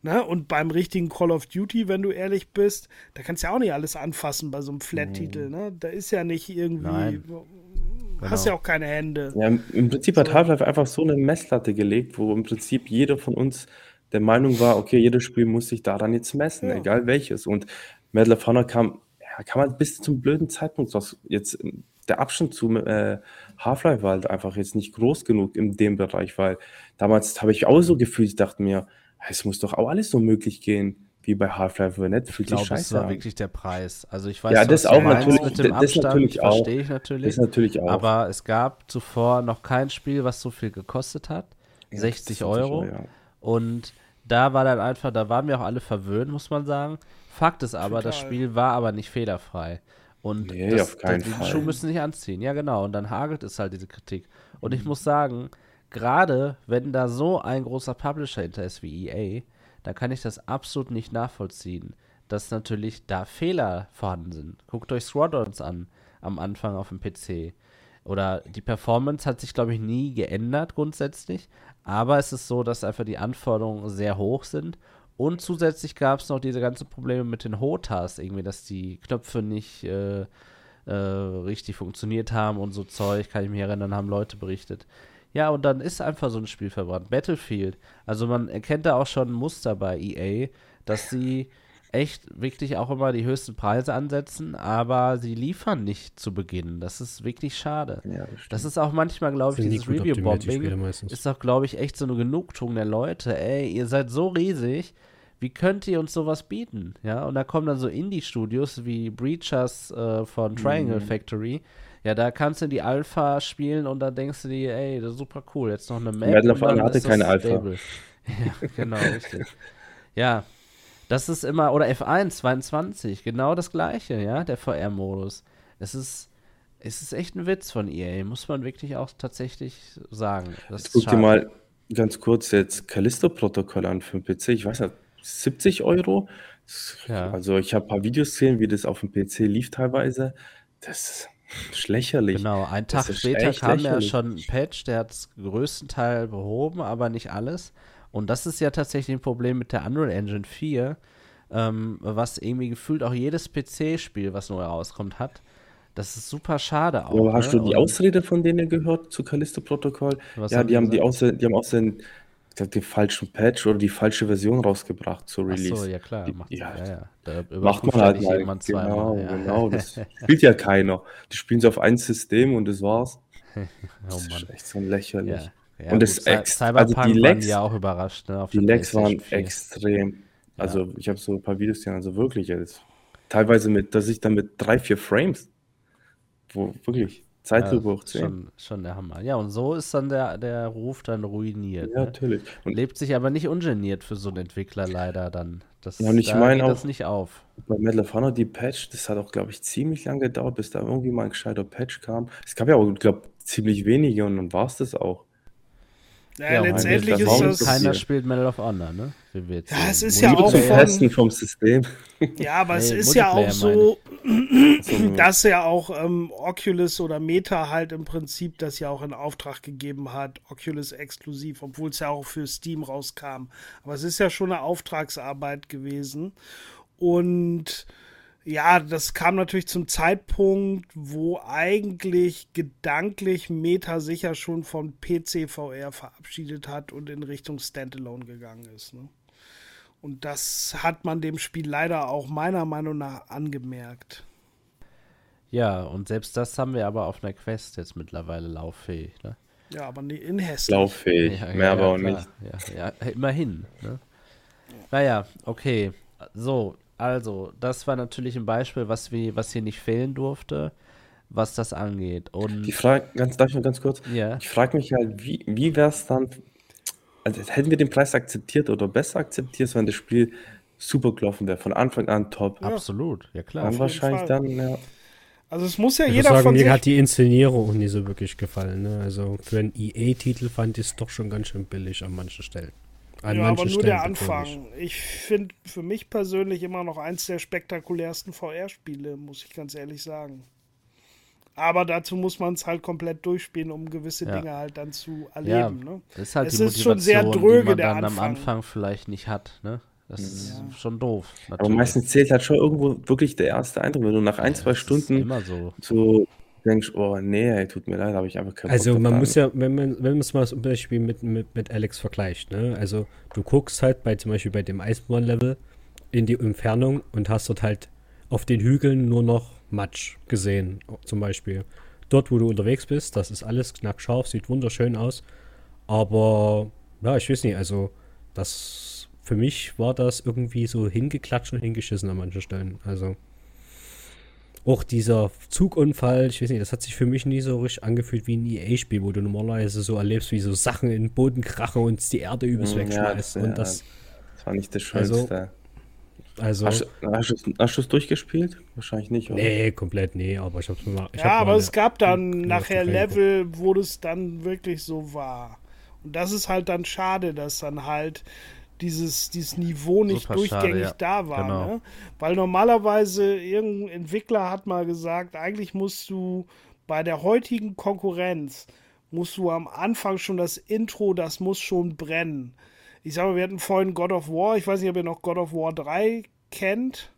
Ne? Und beim richtigen Call of Duty, wenn du ehrlich bist, da kannst du ja auch nicht alles anfassen bei so einem Flat-Titel. Ne? Da ist ja nicht irgendwie. Nein. Hast Genau. ja auch keine Hände. Ja, im- im Prinzip hat Half-Life einfach so eine Messlatte gelegt, wo im Prinzip jeder von uns der Meinung war, okay, jedes Spiel muss sich daran jetzt messen, Ja. egal welches. Und Medal of Honor kam, ja, kam halt bis zum blöden Zeitpunkt raus. Jetzt ähm, der Abstand zu äh, Half-Life war halt einfach jetzt nicht groß genug in dem Bereich, weil damals habe ich auch so gefühlt, ich dachte mir, es muss doch auch alles so möglich gehen wie bei Half-Life, sich glaube, es scheiße war an. wirklich der Preis. Also ich weiß, Ja, was das auch natürlich, mit dem das Abstand, natürlich auch. verstehe ich natürlich. Das natürlich auch. Aber es gab zuvor noch kein Spiel, was so viel gekostet hat. Ja, 60 das ist Euro. sicher, ja. Und da war dann einfach, da waren wir auch alle verwöhnt, muss man sagen. Fakt ist aber, das Total. Spiel war aber nicht fehlerfrei. Und Nee, das, auf keinen das, die. Schuhe müssen sich anziehen. Ja, genau. Und dann hagelt es halt diese Kritik. Und ich muss sagen, gerade wenn da so ein großer Publisher hinter ist wie EA, da kann ich das absolut nicht nachvollziehen, dass natürlich da Fehler vorhanden sind. Guckt euch Squadrons an, am Anfang auf dem PC. Oder die Performance hat sich, glaube ich, nie geändert grundsätzlich. Aber es ist so, dass einfach die Anforderungen sehr hoch sind. Und zusätzlich gab es noch diese ganzen Probleme mit den HOTAs, irgendwie, dass die Knöpfe nicht äh, äh, richtig funktioniert haben und so Zeug, kann ich mich erinnern, haben Leute berichtet. Ja, und dann ist einfach so ein Spiel verbrannt. Battlefield. Also man erkennt da auch schon ein Muster bei EA, dass sie echt wirklich auch immer die höchsten Preise ansetzen, aber sie liefern nicht zu Beginn. Das ist wirklich schade. Ja, das Das ist auch manchmal, glaube ich, dieses Review-Bombing ist doch, glaube ich, echt so eine Genugtuung der Leute. Ey, ihr seid so riesig, wie könnt ihr uns sowas bieten? Ja, und da kommen dann so Indie-Studios wie Breachers äh, von Triangle Factory. Ja, da kannst du die Alpha spielen und dann denkst du dir, ey, das ist super cool. Jetzt noch eine Map. Medal of Honor hatte ist keine Alpha. Ja, genau, richtig. Ja, das ist immer, oder F1 22, genau das gleiche, ja, der VR-Modus. Es ist, es ist echt ein Witz von EA, muss man wirklich auch tatsächlich sagen. Das ist guck dir mal ganz kurz jetzt Callisto-Protokoll an für den PC. Ich weiß nicht, 70 Euro? Ja. Also ich habe ein paar Videos gesehen, wie das auf dem PC lief teilweise. Das ist lächerlich. Genau, einen Tag später kam ja schon ein Patch, der hat es größtenteils behoben, aber nicht alles. Und das ist ja tatsächlich ein Problem mit der Unreal Engine 4, ähm, was irgendwie gefühlt auch jedes PC-Spiel, was neu rauskommt, hat. Das ist super schade auch. Aber hast ne? du die Ausrede von denen gehört zu Callisto-Protokoll? Was Ja, haben die haben die? Außer, die haben außer den, ich glaub, den falschen Patch oder die falsche Version rausgebracht zur Ach Release. so, ja klar. Die- Macht, ja, ja, ja. Macht man halt mal. jemand Genau, zweimal. Ja. genau. Das spielt ja keiner. Die spielen es auf ein System und das war's. Oh Das ist echt so lächerlich. Und das gut, ex- also Cyberpunk die waren Lags- ja auch überrascht, ne? Die Lags waren PlayStation 4. extrem. Also ich habe so ein paar Videos gesehen, also wirklich jetzt. Teilweise mit, dass ich dann mit drei, vier Frames, wo wirklich Zeitlupe Ja, hoch 10. schon, schon der Hammer. Ja, und so ist dann der, der Ruf dann ruiniert. Ja, ne? natürlich. Und Lebt sich aber nicht ungeniert für so einen Entwickler leider dann. Das, Ja, und ich da meine geht das auch- nicht auf. bei Medal of Honor, die Patch, das hat auch, glaube ich, ziemlich lange gedauert, bis da irgendwie mal ein gescheiter Patch kam. Es gab ja auch, glaube ziemlich wenige und dann war es das auch. Ja, Ja, letztendlich ist das. Keiner spielt Medal of Honor, ne? Wie wir jetzt Ja, es ist ja auch Zum von- vom System. Ja, aber es ist ja auch so, So, dass ja auch ähm, Oculus oder Meta halt im Prinzip das ja auch in Auftrag gegeben hat, Oculus exklusiv, obwohl es ja auch für Steam rauskam. Aber es ist ja schon eine Auftragsarbeit gewesen. Und ja, das kam natürlich zum Zeitpunkt, wo eigentlich gedanklich Meta sich ja schon von PC VR verabschiedet hat und in Richtung Standalone gegangen ist. Ne? Und das hat man dem Spiel leider auch meiner Meinung nach angemerkt. Ja, und selbst das haben wir aber auf einer Quest jetzt mittlerweile lauffähig, ne? Ja, aber nie in hässlich. Lauffähig, Ja, mehr ja, aber ja, auch klar. nicht. Ja, ja, immerhin. Ne? Naja, okay. So, also, das war natürlich ein Beispiel, was, wir, was hier nicht fehlen durfte, was das angeht. Und Die Frage, ganz, darf ich noch ganz kurz? ja, Ich frage mich halt, wie, wie wäre es dann, also hätten wir den Preis akzeptiert oder besser akzeptiert, wenn das Spiel super gelaufen wäre, von Anfang an top. absolut, ja klar. Dann wahrscheinlich Fall. dann, ja. Also es muss ja Ich jeder sagen, von mir sich. hat die Inszenierung nie so wirklich gefallen. Ne? Also für einen EA-Titel fand ich es doch schon ganz schön billig an manchen Stellen. An ja, aber nur Stellen der Anfang. Ich finde für mich persönlich immer noch eins der spektakulärsten VR-Spiele, muss ich ganz ehrlich sagen. Aber dazu muss man es halt komplett durchspielen, um gewisse Ja. Dinge halt dann zu Ja, erleben. Ne? das ist halt Es die ist schon sehr dröge, die man der dann am Anfang. Anfang vielleicht nicht hat, ne? Das ist schon doof. Aber natürlich. meistens zählt halt schon irgendwo wirklich der erste Eindruck, wenn du nach ein, Ja, zwei Stunden immer so. so denkst, oh nee, ey, tut mir leid, habe ich einfach keinen Also Bock man drauf. muss ja, wenn man, wenn man es mal zum Beispiel mit, mit, mit Alex vergleicht, ne? Also du guckst halt bei zum Beispiel bei dem Eisenbahn-Level in die Entfernung und hast dort halt auf den Hügeln nur noch Matsch gesehen, zum Beispiel. Dort, wo du unterwegs bist, das ist alles knackscharf, sieht wunderschön aus. Aber ja, ich weiß nicht, also das für mich war das irgendwie so hingeklatscht und hingeschissen an manchen Stellen. Also auch dieser Zugunfall, ich weiß nicht, das hat sich für mich nie so richtig angefühlt wie ein EA-Spiel, wo du normalerweise so erlebst, wie so Sachen in den Boden krachen und die Erde übelst ja, wegschmeißt. das- ja, und das Das war nicht das Also- Schönste. Also, hast, du- hast, es- hast du es durchgespielt? Wahrscheinlich nicht, oder? nee, komplett nee, aber ich hab's mir mal. Ich Ja, hab aber mal es gab dann nachher Level, wo das dann wirklich so war. Und das ist halt dann schade, dass dann halt dieses, dieses Niveau nicht Super durchgängig schade, ja. da war. Genau. Ne? Weil normalerweise irgendein Entwickler hat mal gesagt, eigentlich musst du bei der heutigen Konkurrenz, musst du am Anfang schon das Intro, das muss schon brennen. Ich sag mal, wir hatten vorhin God of War, ich weiß nicht, ob ihr noch God of War 3 kennt.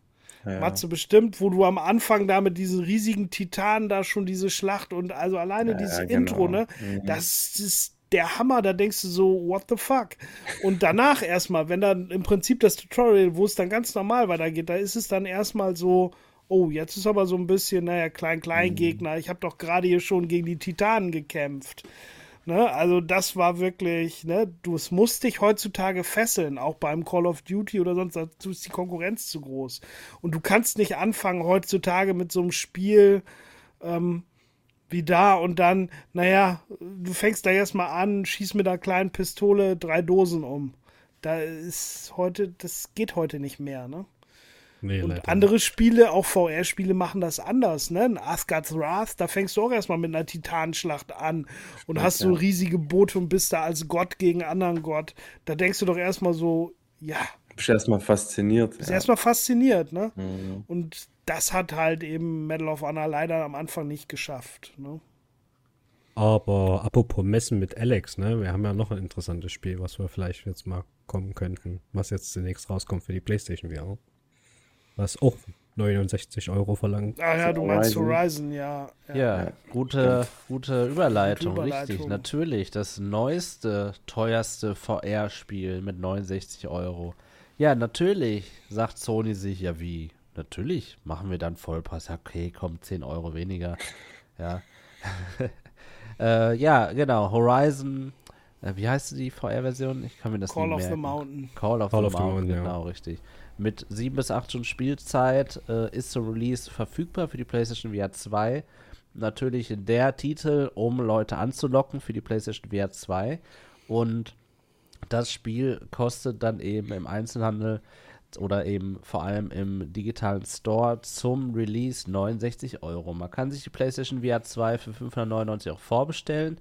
Ja. Matze bestimmt, wo du am Anfang da mit diesen riesigen Titanen da schon diese Schlacht und also alleine Ja, dieses genau. Intro, ne? Mhm. Das ist der Hammer, da denkst du so, what the fuck? Und danach erstmal, wenn dann im Prinzip das Tutorial, wo es dann ganz normal weitergeht, da ist es dann erstmal so, oh, jetzt ist aber so ein bisschen, naja, Mhm. Klein-Klein-Gegner. Ich habe doch gerade hier schon gegen die Titanen gekämpft. Ne? Also das war wirklich, ne, du es musst dich heutzutage fesseln, auch beim Call of Duty oder sonst, dazu ist die Konkurrenz zu groß. Und du kannst nicht anfangen heutzutage mit so einem Spiel ähm, wie da und dann, naja, du fängst da erstmal an, schieß mit einer kleinen Pistole drei Dosen um. Da ist heute, das geht heute nicht mehr, ne? Nee, Und andere Spiele, auch VR-Spiele, machen das anders, ne? Ein Asgard's Wrath, da fängst du auch erstmal mit einer Titanenschlacht an und hast so ja. riesige Boote und bist da als Gott gegen anderen Gott. Da denkst du doch erstmal so, ja, Bist erstmal fasziniert. bist Ja. erstmal fasziniert, ne? Mhm. Und das hat halt eben Medal of Honor leider am Anfang nicht geschafft, ne? Aber apropos Messen mit Alex, ne? Wir haben ja noch ein interessantes Spiel, was wir vielleicht jetzt mal kommen könnten, was jetzt zunächst rauskommt für die PlayStation VR. Was auch 69 Euro verlangt. Ah ja, du meinst Horizon. Ja. ja. Ja, gute, gute Überleitung, Gute richtig. Natürlich, das neueste, teuerste VR-Spiel mit 69 Euro. Ja, natürlich, sagt Sony sich, ja wie? Natürlich, machen wir dann Vollpreis. Ja, Okay, komm, 10 Euro weniger. Ja. äh, ja, genau, Horizon, äh, wie heißt die VR-Version? Ich kann mir das Call nicht of the merken. Mountain. Call of Call the of the Mountain, Mountain, ja. genau, richtig. Mit 7 bis 8 Stunden Spielzeit äh, ist zur Release verfügbar für die PlayStation VR 2. Natürlich der Titel, um Leute anzulocken für die PlayStation VR 2. Und das Spiel kostet dann eben im Einzelhandel oder eben vor allem im digitalen Store zum Release 69 Euro. Man kann sich die PlayStation VR 2 für 599 auch vorbestellen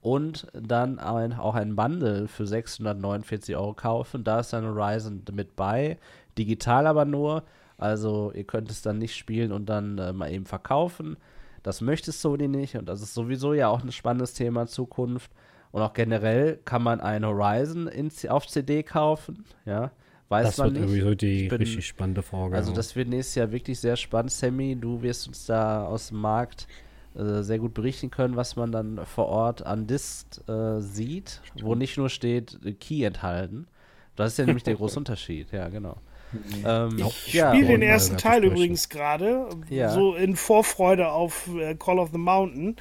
und dann ein, auch ein Bundle für 649 Euro kaufen. Da ist dann Horizon mit bei, digital aber nur. Also ihr könnt es dann nicht spielen und dann äh, mal eben verkaufen. Das möchte Sony nicht und das ist sowieso ja auch ein spannendes Thema in Zukunft. Und auch generell kann man ein Horizon in, auf CD kaufen, ja. Weiß Das man wird nicht. sowieso die bin- richtig spannende Frage. Also das wird nächstes Jahr wirklich sehr spannend. Sammy, du wirst uns da aus dem Markt äh, sehr gut berichten können, was man dann vor Ort an Disc äh, sieht, wo nicht nur steht äh, Key enthalten. Das ist ja nämlich der große Unterschied, ja, genau. Ähm, Ich ja, spiele den und- ersten Teil übrigens gerade, Ja. so in Vorfreude auf äh, Call of the Mountain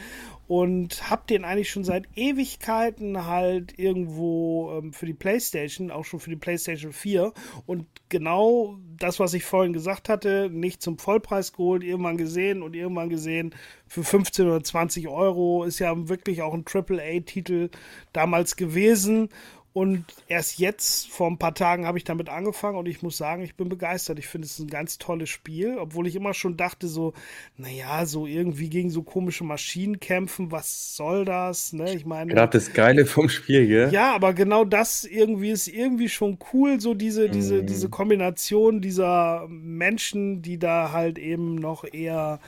und hab den eigentlich schon seit Ewigkeiten halt irgendwo ähm, für die PlayStation, auch schon für die PlayStation 4 und genau das, was ich vorhin gesagt hatte, nicht zum Vollpreis geholt, irgendwann gesehen und irgendwann gesehen für 15 oder 20 Euro, ist ja wirklich auch ein AAA-Titel damals gewesen und erst jetzt, vor ein paar Tagen, habe ich damit angefangen und ich muss sagen, ich bin begeistert. Ich finde es ein ganz tolles Spiel, obwohl ich immer schon dachte, so, naja, so irgendwie gegen so komische Maschinen kämpfen, was soll das? Ne? Ich meine. Gerade das Geile vom Spiel, gell? Ja, aber genau das irgendwie ist irgendwie schon cool, so diese, diese, Mhm. diese Kombination dieser Menschen, die da halt eben noch eher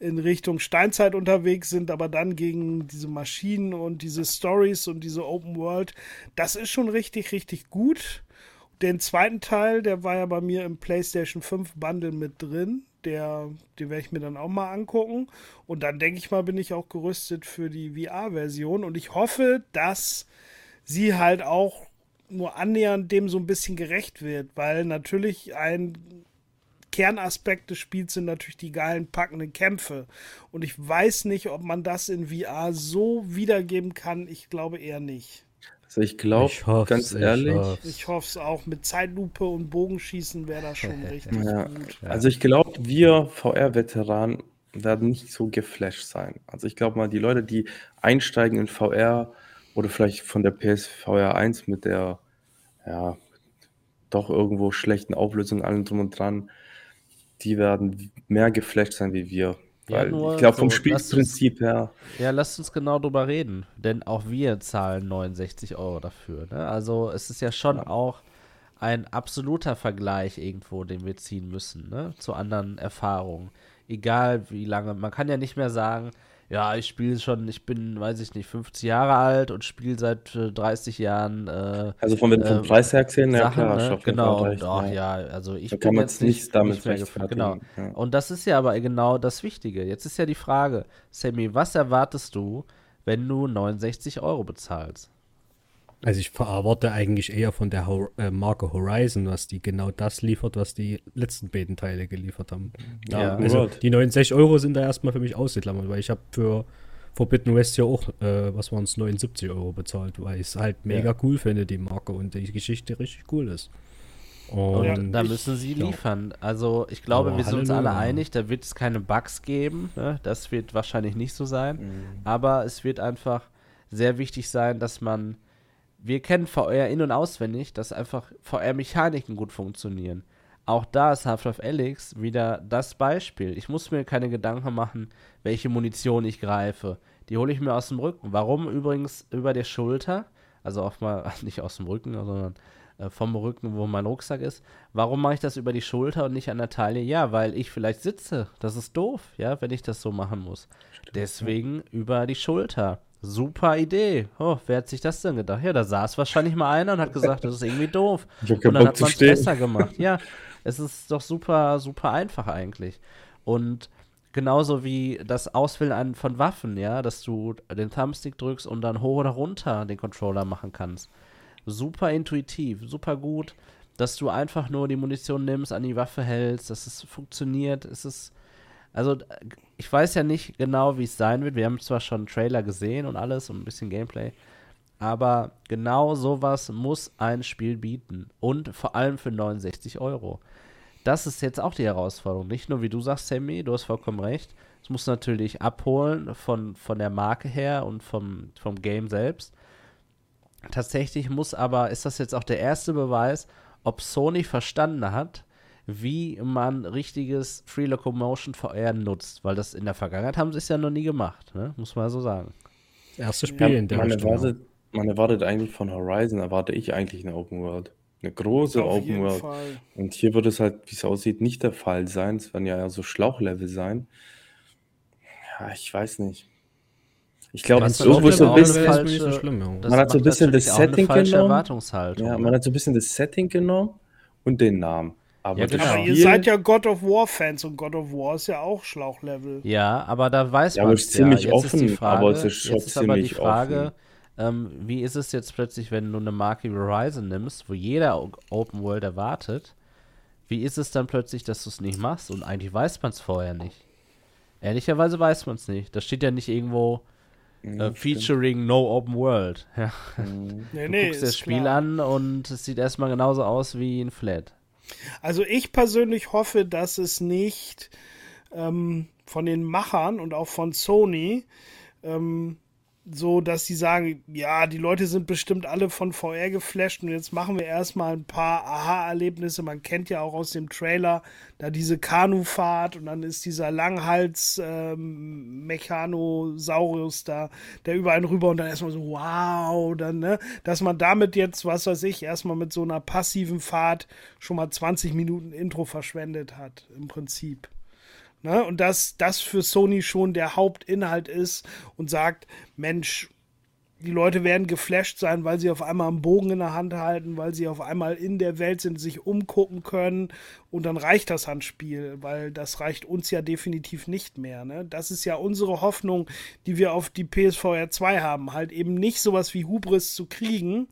in Richtung Steinzeit unterwegs sind, aber dann gegen diese Maschinen und diese Stories und diese Open World. Das ist schon richtig, richtig gut. Den zweiten Teil, der war ja bei mir im PlayStation 5 Bundle mit drin. Der, den werde ich mir dann auch mal angucken. Und dann denke ich mal, bin ich auch gerüstet für die VR-Version. Und ich hoffe, dass sie halt auch nur annähernd dem so ein bisschen gerecht wird, weil natürlich ein Kernaspekt des Spiels sind natürlich die geilen packenden Kämpfe. Und ich weiß nicht, ob man das in VR so wiedergeben kann. Ich glaube eher nicht. Also ich glaube, ganz ich ehrlich. Ich hoffe es auch. Mit Zeitlupe und Bogenschießen wäre das schon richtig Ja. gut. also ich glaube, wir VR-Veteranen werden nicht so geflasht sein. Also ich glaube mal, die Leute, die einsteigen in VR oder vielleicht von der PSVR 1 mit der, ja, doch irgendwo schlechten Auflösungen, allem drum und dran, die werden mehr geflasht sein wie wir. Ja, Weil nur ich glaube, vom so, Spielprinzip her, Ja, lasst uns genau drüber reden, denn auch wir zahlen 69 Euro dafür. Ne? Also es ist ja schon Ja. auch ein absoluter Vergleich irgendwo, den wir ziehen müssen, ne? zu anderen Erfahrungen. Egal wie lange, man kann ja nicht mehr sagen, ja, ich spiele schon, ich bin, weiß ich nicht, 50 Jahre alt und spiele seit äh, 30 Jahren äh, also von, wenn du vom Preis her gesehen, ja klar, ne? genau, recht, ach, ja. also ich Da bin kann man jetzt nicht, damit nicht. Genau. Ja. Und das ist ja aber genau das Wichtige. Jetzt ist ja die Frage, Sammy, was erwartest du, wenn du 69 Euro bezahlst? Also ich erwarte eigentlich eher von der Hor äh, Marke Horizon, was die genau das liefert, was die letzten beiden Teile geliefert haben. Ja. Open Also World. die 69 Euro sind da erstmal für mich ausgeklammert, weil ich habe für Forbidden West ja auch, äh, was waren es, 79 Euro bezahlt, weil ich es halt mega cool finde, die Marke und die Geschichte richtig cool ist. Und Ja, Da müssen sie ja. liefern. Also ich glaube, Aber wir sind uns alle einig, da wird es keine Bugs geben. Ne? Das wird wahrscheinlich nicht so sein. Mhm. Aber es wird einfach sehr wichtig sein, dass man. Wir kennen VR in- und auswendig, dass einfach VR-Mechaniken gut funktionieren. Auch da ist Half-Life Alyx wieder das Beispiel. Ich muss mir keine Gedanken machen, welche Munition ich greife. Die hole ich mir aus dem Rücken. Warum übrigens über der Schulter? Also auch mal nicht aus dem Rücken, sondern äh, vom Rücken, wo mein Rucksack ist. Warum mache ich das über die Schulter und nicht an der Taille? Ja, weil ich vielleicht sitze. Das ist doof, ja, wenn ich das so machen muss. Deswegen über die Schulter. Super Idee. Oh, wer hat sich das denn gedacht? Ja, da saß wahrscheinlich mal einer und hat gesagt, das ist irgendwie doof. Und dann hat man es besser gemacht. Ja, es ist doch super, super einfach eigentlich. Und genauso wie das Auswählen von Waffen, ja, dass du den Thumbstick drückst und dann hoch oder runter den Controller machen kannst. Super intuitiv, super gut, dass du einfach nur die Munition nimmst, an die Waffe hältst, dass es funktioniert. Es ist, also ich weiß ja nicht genau, wie es sein wird. Wir haben zwar schon einen Trailer gesehen und alles und ein bisschen Gameplay, aber genau sowas muss ein Spiel bieten. Und vor allem für 69 Euro. Das ist jetzt auch die Herausforderung. Nicht nur, wie du sagst, Sammy, du hast vollkommen recht. Es muss natürlich abholen von, von der Marke her und vom, vom Game selbst. Tatsächlich muss aber, ist das jetzt auch der erste Beweis, ob Sony verstanden hat, wie man richtiges Free Locomotion VR nutzt. Weil das in der Vergangenheit haben sie es ja noch nie gemacht, ne? muss man so sagen. erste Spiel Ja, in der man, Richtung. erwartet, man erwartet eigentlich von Horizon, erwarte ich eigentlich eine Open World. Eine große Auf Open World. Fall. Und hier wird es halt, wie es aussieht, nicht der Fall sein. Es werden ja eher so Schlauchlevel sein. Ja, ich weiß nicht. Ich glaube, dann ist so ein bisschen, falsche- so schlimm, ja. Das Man hat so ein bisschen das Setting genommen. Ja, man hat so ein bisschen das Setting genommen und den Namen. Aber Ja, genau. Aber ihr seid ja God of War-Fans und God of War ist ja auch Schlauchlevel. Ja, aber da weiß Ja, man aber es ist ziemlich offen, aber es ist jetzt ist aber die ziemlich Frage, ähm, wie ist es jetzt plötzlich, wenn du eine Marke wie Horizon nimmst, wo jeder Open World erwartet, wie ist es dann plötzlich, dass du es nicht machst und eigentlich weiß man es vorher nicht? Ehrlicherweise weiß man es nicht. Das steht ja nicht irgendwo Ja, äh, featuring no Open World. Ja. stimmt. Nee, Du nee, guckst das ist Spiel klar. an und es sieht erstmal genauso aus wie ein Flat. Also ich persönlich hoffe, dass es nicht ähm, von den Machern und auch von Sony ähm, so, dass sie sagen, ja, die Leute sind bestimmt alle von VR geflasht und jetzt machen wir erstmal ein paar Aha-Erlebnisse. Man kennt ja auch aus dem Trailer da diese Kanufahrt und dann ist dieser Langhals ähm, Mechanosaurus da, der über einen rüber und dann erstmal so, wow, dann, ne, dass man damit jetzt, was weiß ich, erstmal mit so einer passiven Fahrt schon mal 20 Minuten Intro verschwendet hat, im Prinzip. Ne? Und dass das für Sony schon der Hauptinhalt ist und sagt, Mensch, die Leute werden geflasht sein, weil sie auf einmal einen Bogen in der Hand halten, weil sie auf einmal in der Welt sind, sich umgucken können und dann reicht das Handspiel, weil das reicht uns ja definitiv nicht mehr. Ne? Das ist ja unsere Hoffnung, die wir auf die PSVR 2 haben, halt eben nicht sowas wie Hubris zu kriegen,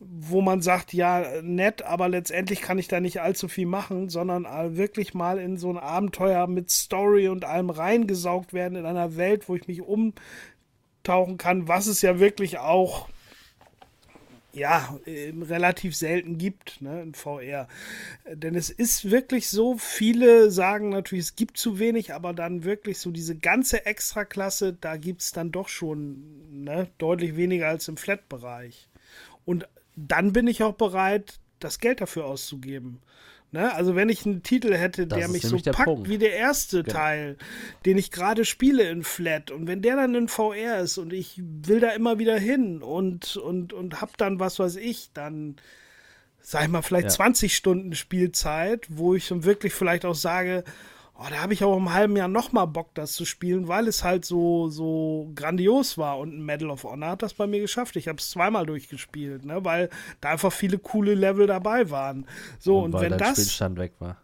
wo man sagt, ja, nett, aber letztendlich kann ich da nicht allzu viel machen, sondern äh, wirklich mal in so ein Abenteuer mit Story und allem reingesaugt werden in einer Welt, wo ich mich umtauchen kann, was es ja wirklich auch ja, äh, relativ selten gibt, ne, in VR. Denn es ist wirklich so, viele sagen natürlich, es gibt zu wenig, aber dann wirklich so diese ganze Extraklasse, da gibt es dann doch schon ne, deutlich weniger als im Flat-Bereich. Und dann bin ich auch bereit, das Geld dafür auszugeben. Ne? Also wenn ich einen Titel hätte, Das der mich so der packt Punkt. wie der erste Genau. Teil, den ich gerade spiele in Flat und wenn der dann in VR ist und ich will da immer wieder hin und, und, und hab dann, was weiß ich, dann sag ich mal, vielleicht Ja. 20 Stunden Spielzeit, wo ich dann wirklich vielleicht auch sage, oh, da habe ich auch im halben Jahr noch mal Bock, das zu spielen, weil es halt so, so grandios war. Und ein Medal of Honor hat das bei mir geschafft. Ich habe es zweimal durchgespielt, ne, weil da einfach viele coole Level dabei waren. So, und, weil wenn das. Spielstand weg war.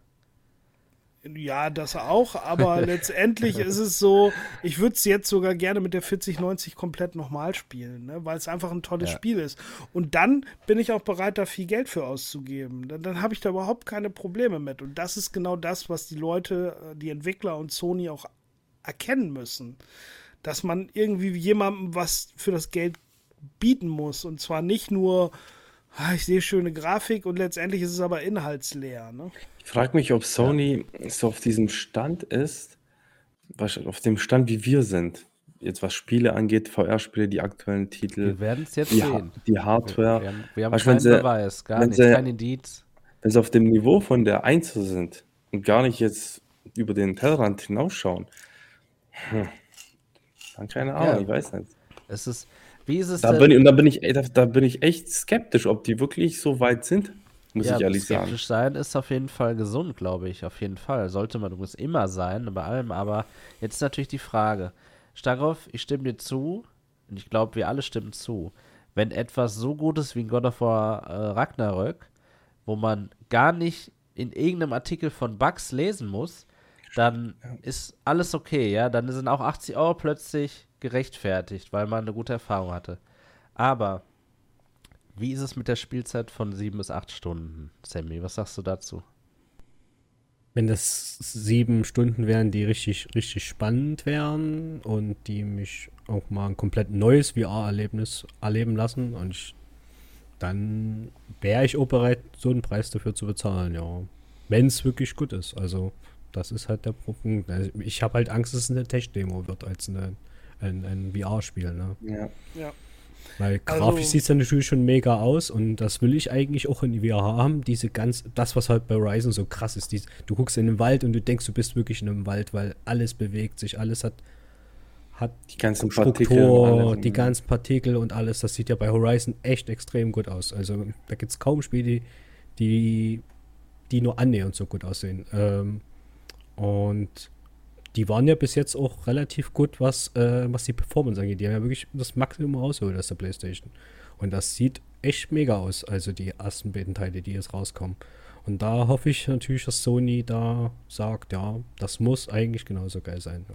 Ja, das auch, aber letztendlich ist es so, ich würde es jetzt sogar gerne mit der 4090 komplett nochmal spielen, ne, weil es einfach ein tolles Ja. Spiel ist. Und dann bin ich auch bereit, da viel Geld für auszugeben. Dann, dann habe ich da überhaupt keine Probleme mit. Und das ist genau das, was die Leute, äh, die Entwickler und Sony auch erkennen müssen. Dass man irgendwie jemandem was für das Geld bieten muss. Und zwar nicht nur, ah, ich sehe schöne Grafik und letztendlich ist es aber inhaltsleer. Ne? Ich frage mich, ob Sony so auf diesem Stand ist, auf dem Stand, wie wir sind. Jetzt was Spiele angeht, VR-Spiele, die aktuellen Titel, Wir werden es jetzt die, sehen. die Hardware. Wir haben, wir haben keinen sie- Beweis, gar wenn nichts, sie- kein Indiz. Wenn sie auf dem Niveau von der 1 sind und gar nicht jetzt über den Tellerrand hinausschauen, hm, dann keine Ahnung, Ja. ich weiß nicht. Es ist, wie ist es Da denn? bin ich, und da bin ich, da, da bin ich echt skeptisch, ob die wirklich so weit sind, muss ja, ich ehrlich sagen. skeptisch sein ist auf jeden Fall gesund, glaube ich. Auf jeden Fall. Sollte man übrigens immer sein, bei allem. Aber jetzt ist natürlich die Frage. Starov, ich stimme dir zu. Und ich glaube, wir alle stimmen zu. Wenn etwas so gut ist wie ein God of War äh, Ragnarök, wo man gar nicht in irgendeinem Artikel von Bugs lesen muss, dann ist alles okay, ja. Dann sind auch 80 Euro plötzlich gerechtfertigt, weil man eine gute Erfahrung hatte. Aber wie ist es mit der Spielzeit von sieben bis acht Stunden, Sammy? Was sagst du dazu? Wenn das sieben Stunden wären, die richtig, richtig spannend wären und die mich auch mal ein komplett neues VR-Erlebnis erleben lassen und ich, dann wäre ich auch bereit, so einen Preis dafür zu bezahlen, ja. Wenn es wirklich gut ist. Also, das ist halt der Punkt. Also, Ich habe halt Angst, dass es eine Tech-Demo wird als eine, ein, ein VR-Spiel, ne? Ja. Ja. Weil Also- grafisch sieht es dann natürlich schon mega aus und das will ich eigentlich auch in VR haben. Diese ganz, das, was halt bei Horizon so krass ist. Dies, du guckst in den Wald und du denkst, du bist wirklich in einem Wald, weil alles bewegt sich, alles hat, hat Die ganzen Partikel. und Struktur, alles, die ganzen Partikel und alles. Das sieht ja bei Horizon echt extrem gut aus. Also da gibt es kaum Spiele, die, die, die nur annähernd so gut aussehen. Ähm, und die waren ja bis jetzt auch relativ gut, was, äh, was die Performance angeht. Die haben ja wirklich das Maximum rausgeholt aus der Playstation. Und das sieht echt mega aus, also die ersten beiden Teile, die jetzt rauskommen. Und da hoffe ich natürlich, dass Sony da sagt, ja, das muss eigentlich genauso geil sein. Ja.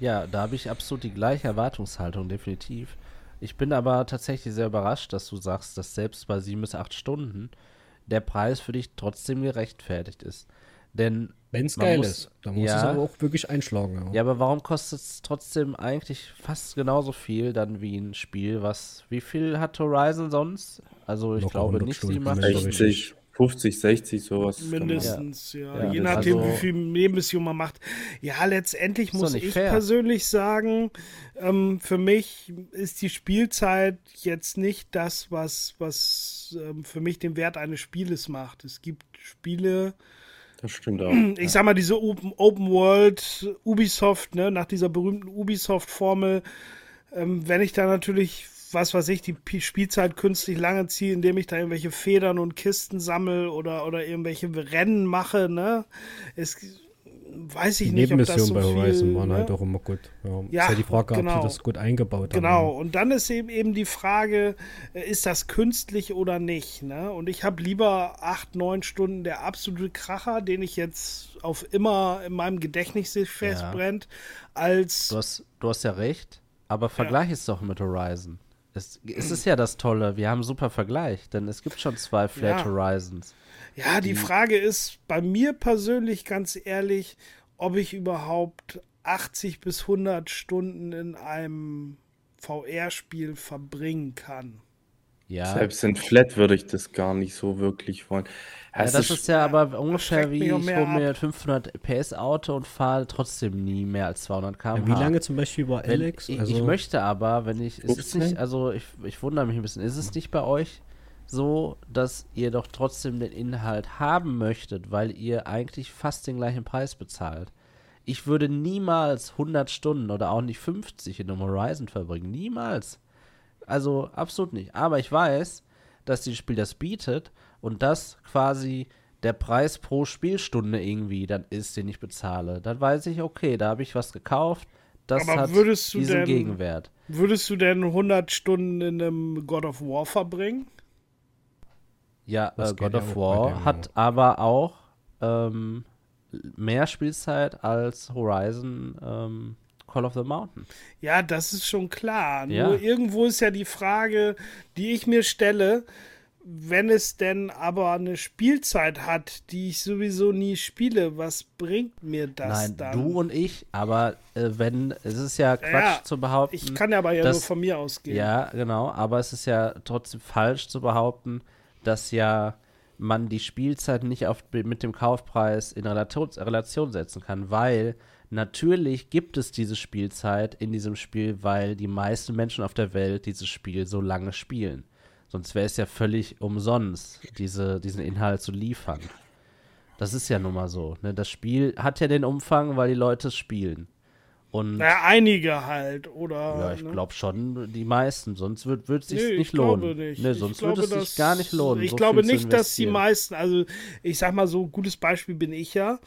Ja, da habe ich absolut die gleiche Erwartungshaltung, definitiv. Ich bin aber tatsächlich sehr überrascht, dass du sagst, dass selbst bei sieben bis acht Stunden der Preis für dich trotzdem gerechtfertigt ist. Denn, Wenn es geil muss- ist, dann muss ja. es aber auch wirklich einschlagen. Ja. ja, aber warum kostet es trotzdem eigentlich fast genauso viel dann wie ein Spiel, was, wie viel hat Horizon sonst? Also ich Locker glaube 100 nicht Stunden, 7, 8 wenn ich Stunden. 60, 50, 60, sowas. Mindestens, ja. Ja, Je nachdem, also- wie viel Nebenmission man macht. Ja, letztendlich muss ich fair. persönlich sagen, ähm, für mich ist die Spielzeit jetzt nicht das, was, was ähm, für mich den Wert eines Spieles macht. Es gibt Spiele, Das stimmt auch. ich sag mal, diese Open, Open World Ubisoft, ne, nach dieser berühmten Ubisoft-Formel, ähm, wenn ich da natürlich, was weiß ich, die P Spielzeit künstlich lange ziehe, indem ich da irgendwelche Federn und Kisten sammle oder, oder irgendwelche Rennen mache, ne, es weiß ich Die nicht, ob das Nebenmissionen so bei viel, Horizon waren ne? halt auch immer gut. Ja, Ja, ist ja die Frage, ob genau. sie das gut eingebaut haben. Genau, und dann ist eben eben die Frage, äh, ist das künstlich oder nicht? Ne? Und ich habe lieber acht, neun Stunden der absolute Kracher, den ich jetzt auf immer in meinem Gedächtnis festbrennt, als Du hast, du hast ja recht, aber vergleich es doch mit Horizon. Es, es ist ja das Tolle, wir haben einen super Vergleich, denn es gibt schon zwei Flat Ja. Horizons. Ja, die Frage ist bei mir persönlich ganz ehrlich, ob ich überhaupt 80 bis 100 Stunden in einem VR-Spiel verbringen kann. Ja, Selbst in Flat würde ich das gar nicht so wirklich wollen. ja Es das ist ja aber ungefähr wie mich ich hole mir 500 PS Auto und fahre trotzdem nie mehr als 200 km/h. Ja, wie lange zum Beispiel Wenn, Alex? ich, also, ich möchte aber, wenn ich, es ist 15? nicht, also ich, ich wundere mich ein bisschen, ist es nicht bei euch so, dass ihr doch trotzdem den Inhalt haben möchtet, weil ihr eigentlich fast den gleichen Preis bezahlt. Ich würde niemals 100 Stunden oder auch nicht 50 in einem Horizon verbringen. Niemals. Also absolut nicht. Aber ich weiß, dass dieses Spiel das bietet und das quasi der Preis pro Spielstunde irgendwie dann ist, den ich bezahle. Dann weiß ich, okay, da habe ich was gekauft. Das Aber hat würdest du diesen denn- Gegenwert. Würdest du denn 100 Stunden in einem God of War verbringen? Ja, äh, God of War hat aber auch ähm, mehr Spielzeit als Horizon ähm, Call of the Mountain. Ja, das ist schon klar. Ja. Nur irgendwo ist ja die Frage, die ich mir stelle, wenn es denn aber eine Spielzeit hat, die ich sowieso nie spiele, was bringt mir das Nein, dann? du und ich, aber äh, wenn, es ist ja Quatsch Ja, zu behaupten. ich kann ja aber ja das- nur von mir ausgehen. Ja, genau, aber es ist ja trotzdem falsch zu behaupten, dass ja man die Spielzeit nicht auf, mit dem Kaufpreis in Relation, Relation setzen kann, weil natürlich gibt es diese Spielzeit in diesem Spiel, weil die meisten Menschen auf der Welt dieses Spiel so lange spielen. Sonst wäre es ja völlig umsonst, diese, diesen Inhalt zu liefern. Das ist ja nun mal so. Ne? Das Spiel hat ja den Umfang, weil die Leute es spielen. Und Naja, einige halt, oder? ja, ich ne? glaube schon, die meisten. Sonst wird es sich Nee, nicht lohnen. nicht. Nee, sonst würde es sich gar nicht lohnen. Ich so glaube nicht, dass die meisten, also ich sag mal so, gutes Beispiel bin ich ja.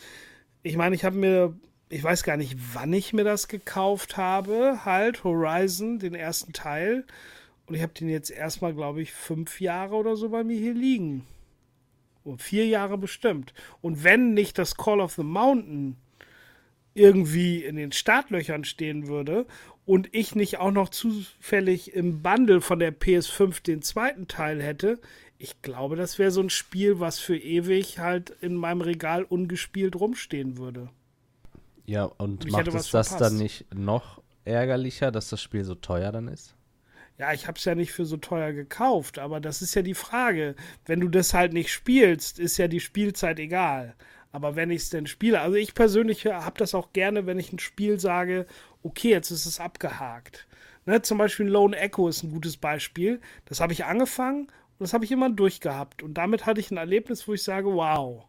Ich meine, ich habe mir, ich weiß gar nicht, wann ich mir das gekauft habe, halt Horizon, den ersten Teil. Und ich habe den jetzt erstmal, glaube ich, fünf Jahre oder so bei mir hier liegen. Oh, vier Jahre bestimmt. Und wenn nicht das Call of the Mountain irgendwie in den Startlöchern stehen würde und ich nicht auch noch zufällig im Bundle von der PS5 den zweiten Teil hätte, ich glaube, das wäre so ein Spiel, was für ewig halt in meinem Regal ungespielt rumstehen würde. Ja, und Ich macht es das verpasst. dann nicht noch ärgerlicher, dass das Spiel so teuer dann ist? Ja, ich habe es ja nicht für so teuer gekauft, aber das ist ja die Frage. Wenn du das halt nicht spielst, ist ja die Spielzeit egal. Aber wenn ich es denn spiele, also ich persönlich habe das auch gerne, wenn ich ein Spiel sage, okay, jetzt ist es abgehakt. Ne, zum Beispiel Lone Echo ist ein gutes Beispiel. Das habe ich angefangen und das habe ich immer durchgehabt. Und damit hatte ich ein Erlebnis, wo ich sage, wow.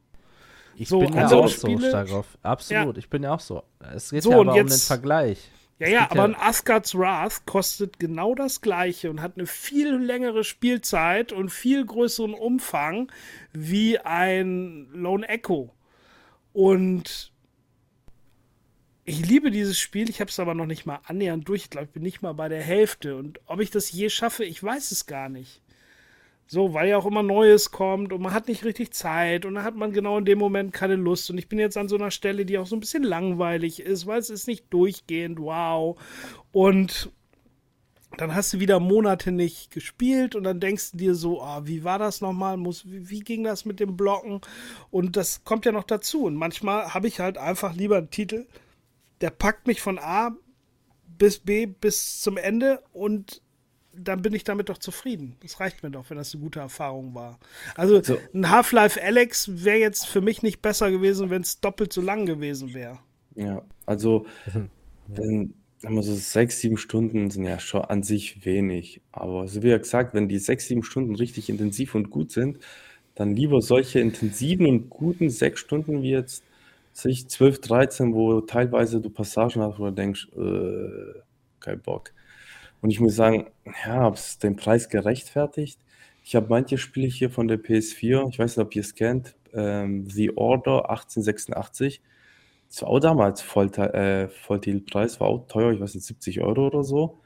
Ich So, bin ja auch so Spiele- stark drauf. Absolut, ich bin ja auch so. Es geht So, ja aber um den jetzt- Vergleich. Ja, ja, aber ein Asgard's Wrath kostet genau das gleiche und hat eine viel längere Spielzeit und viel größeren Umfang wie ein Lone Echo. Und ich liebe dieses Spiel, ich habe es aber noch nicht mal annähernd durch. Ich glaube, ich bin nicht mal bei der Hälfte. Und ob ich das je schaffe, ich weiß es gar nicht. So, weil ja auch immer Neues kommt und man hat nicht richtig Zeit und dann hat man genau in dem Moment keine Lust. Und ich bin jetzt an so einer Stelle, die auch so ein bisschen langweilig ist, weil es ist nicht durchgehend, wow. Und dann hast du wieder Monate nicht gespielt und dann denkst du dir so, ah, wie war das nochmal? Muss, wie, wie ging das mit dem Blocken? Und das kommt ja noch dazu. Und manchmal habe ich halt einfach lieber einen Titel, der packt mich von A bis B bis zum Ende und dann bin ich damit doch zufrieden. Das reicht mir doch, wenn das eine gute Erfahrung war. Also So. ein Half-Life Alex wäre jetzt für mich nicht besser gewesen, wenn es doppelt so lang gewesen wäre. Ja, also wenn, wir so sechs, sieben Stunden sind ja schon an sich wenig. Aber so wie ja gesagt, wenn die sechs, sieben Stunden richtig intensiv und gut sind, dann lieber solche intensiven und guten sechs Stunden wie jetzt sich 12, 13, wo teilweise du Passagen hast, wo du denkst, äh, kein Bock. Und ich muss sagen, ja, ob es den Preis gerechtfertigt? Ich habe manche Spiele hier von der PS4, ich weiß nicht, ob ihr es kennt, ähm, The Order 1886. Das war auch damals Vollte äh, Volltitelpreis, war auch teuer, ich weiß nicht, 70 Euro oder so.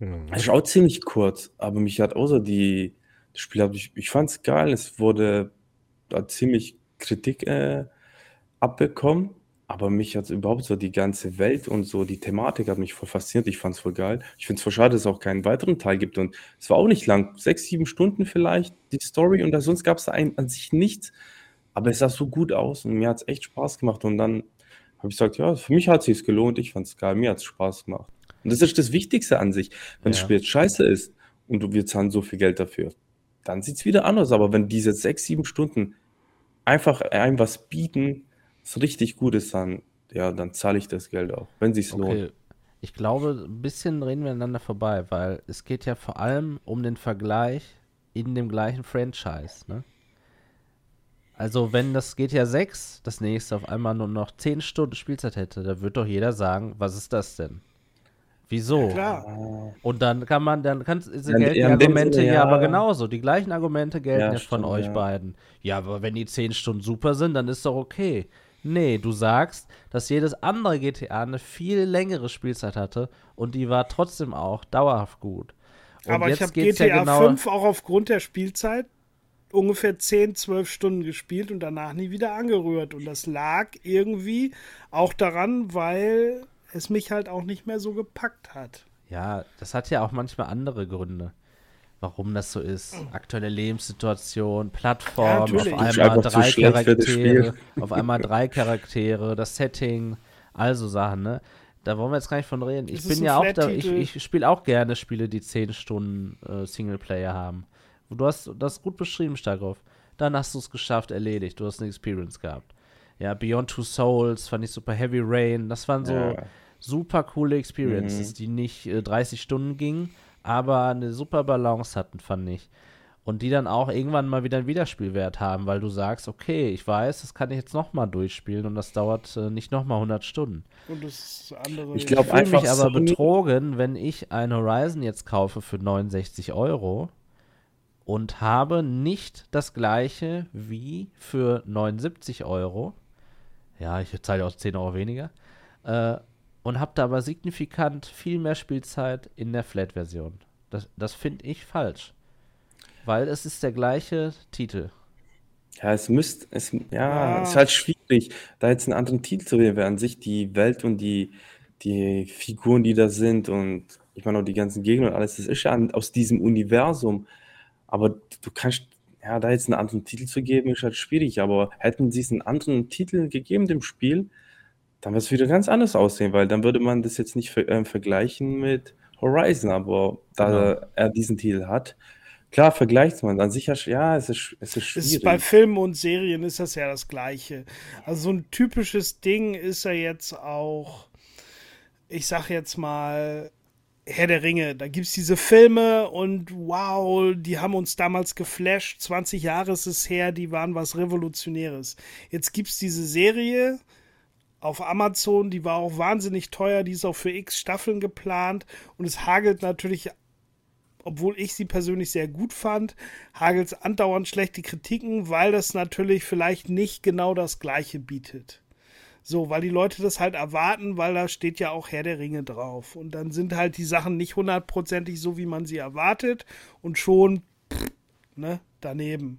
Mhm. Das ist auch ziemlich kurz, aber mich hat außer die, das Spiel, ich, ich fand es geil, es wurde da ziemlich Kritik äh, abbekommen, aber mich hat überhaupt so die ganze Welt und so die Thematik hat mich voll fasziniert, ich fand es voll geil. Ich finde es voll schade, dass es auch keinen weiteren Teil gibt und es war auch nicht lang, sechs, sieben Stunden vielleicht, die Story und da, sonst gab es an sich nichts, aber es sah so gut aus und mir hat es echt Spaß gemacht und dann habe ich gesagt, ja, für mich hat es sich gelohnt, ich fand es geil, mir hat es Spaß gemacht. Und das ist das Wichtigste an sich. Wenn das Ja. Spiel jetzt scheiße ist und wir zahlen so viel Geld dafür, dann sieht es wieder anders. Aber wenn diese sechs, sieben Stunden einfach einem was bieten, was richtig gut ist, dann, ja, dann zahle ich das Geld auch, wenn lohnt. Okay. Ich glaube, ein bisschen reden wir aneinander vorbei, weil es geht ja vor allem um den Vergleich in dem gleichen Franchise, ne? Also, wenn das GTA 6 das nächste auf einmal nur noch 10 Stunden Spielzeit hätte, da wird doch jeder sagen, was ist das denn? Wieso? Ja, klar. Und dann kann man, dann kann, gelten Ja, die Argumente Sinne, ja, ja. aber genauso. Die gleichen Argumente gelten Ja, jetzt von stimmt, euch ja. beiden. Ja, aber wenn die 10 Stunden super sind, dann ist doch okay. Nee, du sagst, dass jedes andere GTA eine viel längere Spielzeit hatte und die war trotzdem auch dauerhaft gut. Und Aber ich jetzt habe GTA ja genau, 5 auch aufgrund der Spielzeit ungefähr 10, 12 Stunden gespielt und danach nie wieder angerührt. Und das lag irgendwie auch daran, weil es mich halt auch nicht mehr so gepackt hat. Ja, das hat ja auch manchmal andere Gründe, warum das so ist. Aktuelle Lebenssituation, Plattform, Ja, auf einmal drei Charaktere, auf einmal drei Charaktere, das Setting, also Sachen, ne? Da wollen wir jetzt gar nicht von reden. Ich Das bin ja auch da, ich, ich spiele auch gerne Spiele, die 10 Stunden äh, Singleplayer haben. Du hast das gut beschrieben, Starkov. Dann hast du es geschafft, erledigt. Du hast eine Experience gehabt. Ja, Beyond Two Souls fand ich super. Heavy Rain, das waren so Ja. super coole Experiences, die nicht äh, 30 Stunden gingen, aber eine super Balance hatten, fand ich. Und die dann auch irgendwann mal wieder einen Wiederspielwert haben, weil du sagst, okay, ich weiß, das kann ich jetzt nochmal durchspielen und das dauert äh, nicht nochmal 100 Stunden. Und das andere. Ich Ich fühle mich aber betrogen, wenn ich ein Horizon jetzt kaufe für 69 Euro und habe nicht das gleiche wie für 79 Euro. Ja, ich zahle auch 10 Euro weniger. Äh, und habe da aber signifikant viel mehr Spielzeit in der Flat-Version. Das, das finde ich falsch. Weil es ist der gleiche Titel. Ja, es müsste, es, ja, Ja. es ist halt schwierig, da jetzt einen anderen Titel zu wählen, weil an sich die Welt und die, die Figuren, die da sind und ich meine auch die ganzen Gegner und alles, das ist ja an, aus diesem Universum. Aber du kannst, ja, da jetzt einen anderen Titel zu geben, ist halt schwierig. Aber hätten sie es einen anderen Titel gegeben, dem Spiel, dann würde es wieder ganz anders aussehen, weil dann würde man das jetzt nicht ver ähm, vergleichen mit Horizon. Aber da Genau. er diesen Titel hat, klar vergleicht man. An sich, ja, es ist, es ist schwierig. ist bei Filmen und Serien ist das ja das Gleiche. Also so ein typisches Ding ist ja jetzt auch, ich sag jetzt mal, Herr der Ringe. Da gibt es diese Filme und wow, die haben uns damals geflasht. 20 Jahre ist es her, die waren was Revolutionäres. Jetzt gibt es diese Serie auf Amazon, die war auch wahnsinnig teuer, die ist auch für x Staffeln geplant und es hagelt natürlich obwohl ich sie persönlich sehr gut fand, hagelt es andauernd schlechte Kritiken, weil das natürlich vielleicht nicht genau das Gleiche bietet. So, weil die Leute das halt erwarten, weil da steht ja auch Herr der Ringe drauf. Und dann sind halt die Sachen nicht hundertprozentig so, wie man sie erwartet und schon pff, ne, daneben.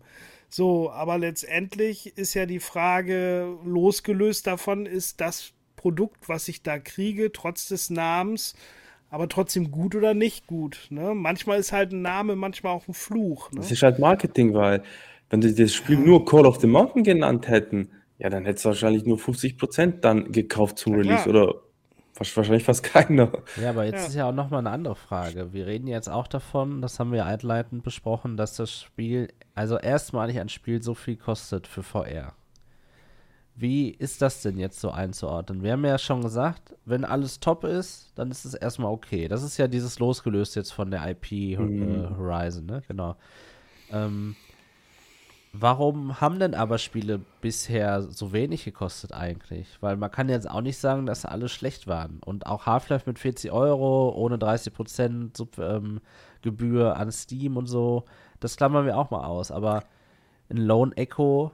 So, aber letztendlich ist ja die Frage, losgelöst davon, ist das Produkt, was ich da kriege, trotz des Namens, aber trotzdem gut oder nicht gut. Ne? Manchmal ist halt ein Name, manchmal auch ein Fluch. Ne? Das ist halt Marketing, weil wenn sie das Spiel nur Call of the Mountain genannt hätten, ja, dann hätte es wahrscheinlich nur 50% dann gekauft zum Ja, Release klar. oder wahrscheinlich fast keiner. Ja, aber jetzt Ja. ist ja auch nochmal eine andere Frage. Wir reden jetzt auch davon, das haben wir einleitend besprochen, dass das Spiel, also erstmalig ein Spiel so viel kostet für VR. Wie ist das denn jetzt so einzuordnen? Wir haben ja schon gesagt, wenn alles top ist, dann ist es erstmal okay. Das ist ja dieses losgelöst jetzt von der IP äh, Horizon, ne? Genau. Ähm, warum haben denn aber Spiele bisher so wenig gekostet eigentlich? Weil man kann jetzt auch nicht sagen, dass alle schlecht waren. Und auch Half-Life mit 40 Euro, ohne 30% Sub, ähm, Gebühr an Steam und so, das klammern wir auch mal aus. Aber ein Lone Echo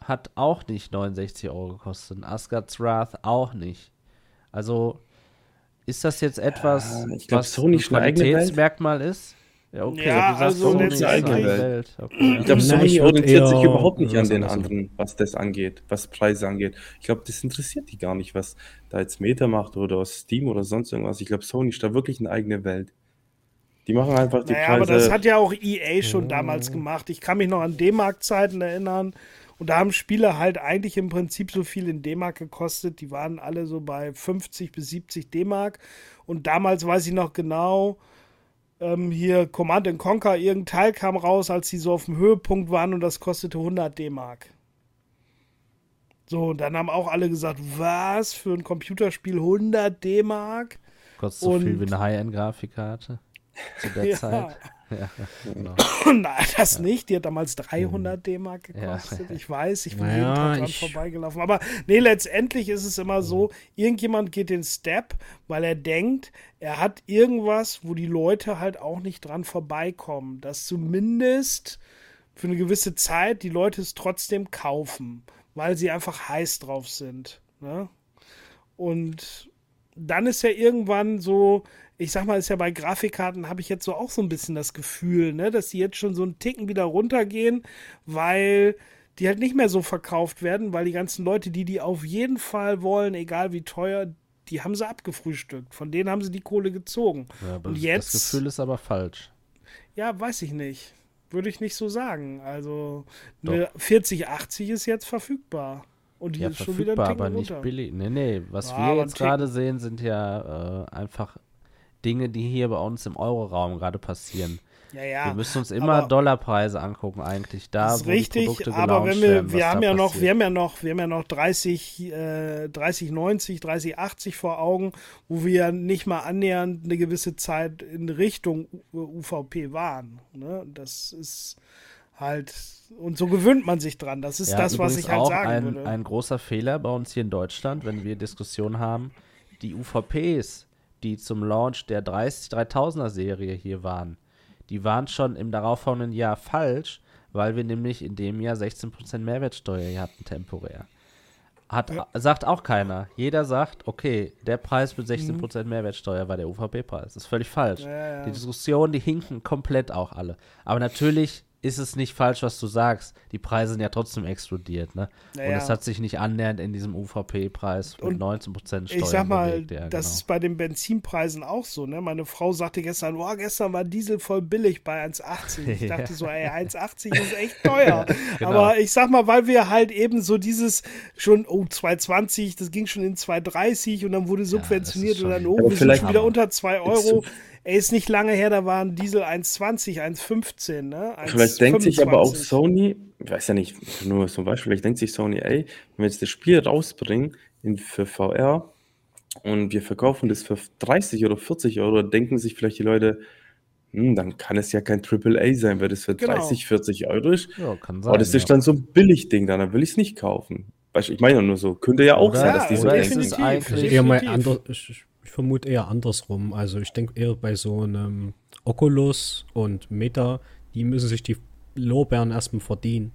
hat auch nicht 69 Euro gekostet. Ein Asgard's Wrath auch nicht. Also ist das jetzt etwas, ich glaub, was Sony ein. Qualitätsmerkmal ist? Ja, okay. Ja, du sagst also Sony ist eine eigene letztendlich- Welt. Okay. Ich glaube, Sony ich orientiert sich überhaupt nicht an den anderen, was das angeht, was Preise angeht. Ich glaube, das interessiert die gar nicht, was da jetzt Meta macht oder Steam oder sonst irgendwas. Ich glaube, Sony ist da wirklich eine eigene Welt. Die machen einfach die Naja, aber Preise. das hat ja auch EA schon damals gemacht. Ich kann mich noch an D-Mark-Zeiten erinnern. Und da haben Spiele halt eigentlich im Prinzip so viel in D-Mark gekostet. Die waren alle so bei 50 bis 70 D-Mark. Und damals weiß ich noch genau, ähm, hier Command and Conquer, irgendein Teil kam raus, als die so auf dem Höhepunkt waren und das kostete 100 D-Mark. So, und dann haben auch alle gesagt, was für ein Computerspiel 100 D-Mark? Kostet so viel Und- wie eine High-End-Grafikkarte zu der Ja. Zeit. Ja, genau. Nein, das nicht. Die hat damals 300 mhm. D-Mark gekostet. Ja. Ich weiß, ich bin naja, jeden Tag dran ich... vorbeigelaufen. Aber nee, letztendlich ist es immer so, mhm. irgendjemand geht den Step, weil er denkt, er hat irgendwas, wo die Leute halt auch nicht dran vorbeikommen. Dass zumindest für eine gewisse Zeit die Leute es trotzdem kaufen, weil sie einfach heiß drauf sind. Ne? Und dann ist ja irgendwann so, ich sag mal, ist ja bei Grafikkarten, habe ich jetzt so auch so ein bisschen das Gefühl, ne, dass die jetzt schon so einen Ticken wieder runtergehen, weil die halt nicht mehr so verkauft werden, weil die ganzen Leute, die die auf jeden Fall wollen, egal wie teuer, die haben sie abgefrühstückt. Von denen haben sie die Kohle gezogen. Ja, Und jetzt, das Gefühl ist aber falsch. Ja, weiß ich nicht. Würde ich nicht so sagen. Also eine 4080 ist jetzt verfügbar. Und die ja, ist schon wieder ein aber nicht runter. billig. Nee, nee, was ja, wir jetzt gerade sehen, sind ja äh, einfach Dinge, die hier bei uns im Euroraum gerade passieren. Ja, ja. Wir müssen uns immer Dollarpreise angucken eigentlich da, ist wo richtig, die Produkte aber wenn wir, werden, wir haben ja noch, wir haben ja noch, wir haben ja noch 30, äh, 30, 90, 30, 80 vor Augen, wo wir nicht mal annähernd eine gewisse Zeit in Richtung UVP waren. Ne? Das ist halt und so gewöhnt man sich dran. Das ist ja, das, was ich halt sagen ein, würde. Ein großer Fehler bei uns hier in Deutschland, wenn wir Diskussionen haben, die UVPs, die zum Launch der 30 3000er Serie hier waren, die waren schon im darauffolgenden Jahr falsch, weil wir nämlich in dem Jahr 16% Mehrwertsteuer hier hatten temporär. Hat. Sagt auch keiner. Jeder sagt, okay, der Preis mit 16% mhm. Mehrwertsteuer war der UVP-Preis. Das ist völlig falsch. Ja, ja. Die Diskussionen, die hinken komplett auch alle. Aber natürlich ist es nicht falsch, was du sagst. Die Preise sind ja trotzdem explodiert, ne? Naja. Und es hat sich nicht annähernd in diesem UVP-Preis mit 19% Steuer Ich sag mal, bewegt. Ja, das genau. ist bei den Benzinpreisen auch so, ne? Meine Frau sagte gestern, boah, gestern war Diesel voll billig bei 1,80. Ich ja. dachte so, ey, 1,80 ist echt teuer. genau. Aber ich sag mal, weil wir halt eben so dieses schon, oh, 2,20, das ging schon in 2,30 und dann wurde subventioniert ja, und dann, oh, wir sind schon wieder unter 2 Euro. Ey, ist nicht lange her, da waren Diesel 1,20, 1,15, ne? 1, vielleicht denkt sich aber auch Sony, ich weiß ja nicht, nur zum Beispiel, vielleicht denkt sich Sony, ey, wenn wir jetzt das Spiel rausbringen in, für VR und wir verkaufen das für 30 oder 40 Euro, denken sich vielleicht die Leute, hm, dann kann es ja kein AAA sein, weil das für genau. 30, 40 Euro ist. Ja, kann sein. Aber das ist dann so ein Billigding, dann will ich es nicht kaufen. Ich meine nur so, könnte ja auch oder, sein, dass die so denken. Ist eigentlich eher mal anders, vermute eher andersrum. Also ich denke eher bei so einem Oculus und Meta, die müssen sich die Lorbeeren erstmal verdienen.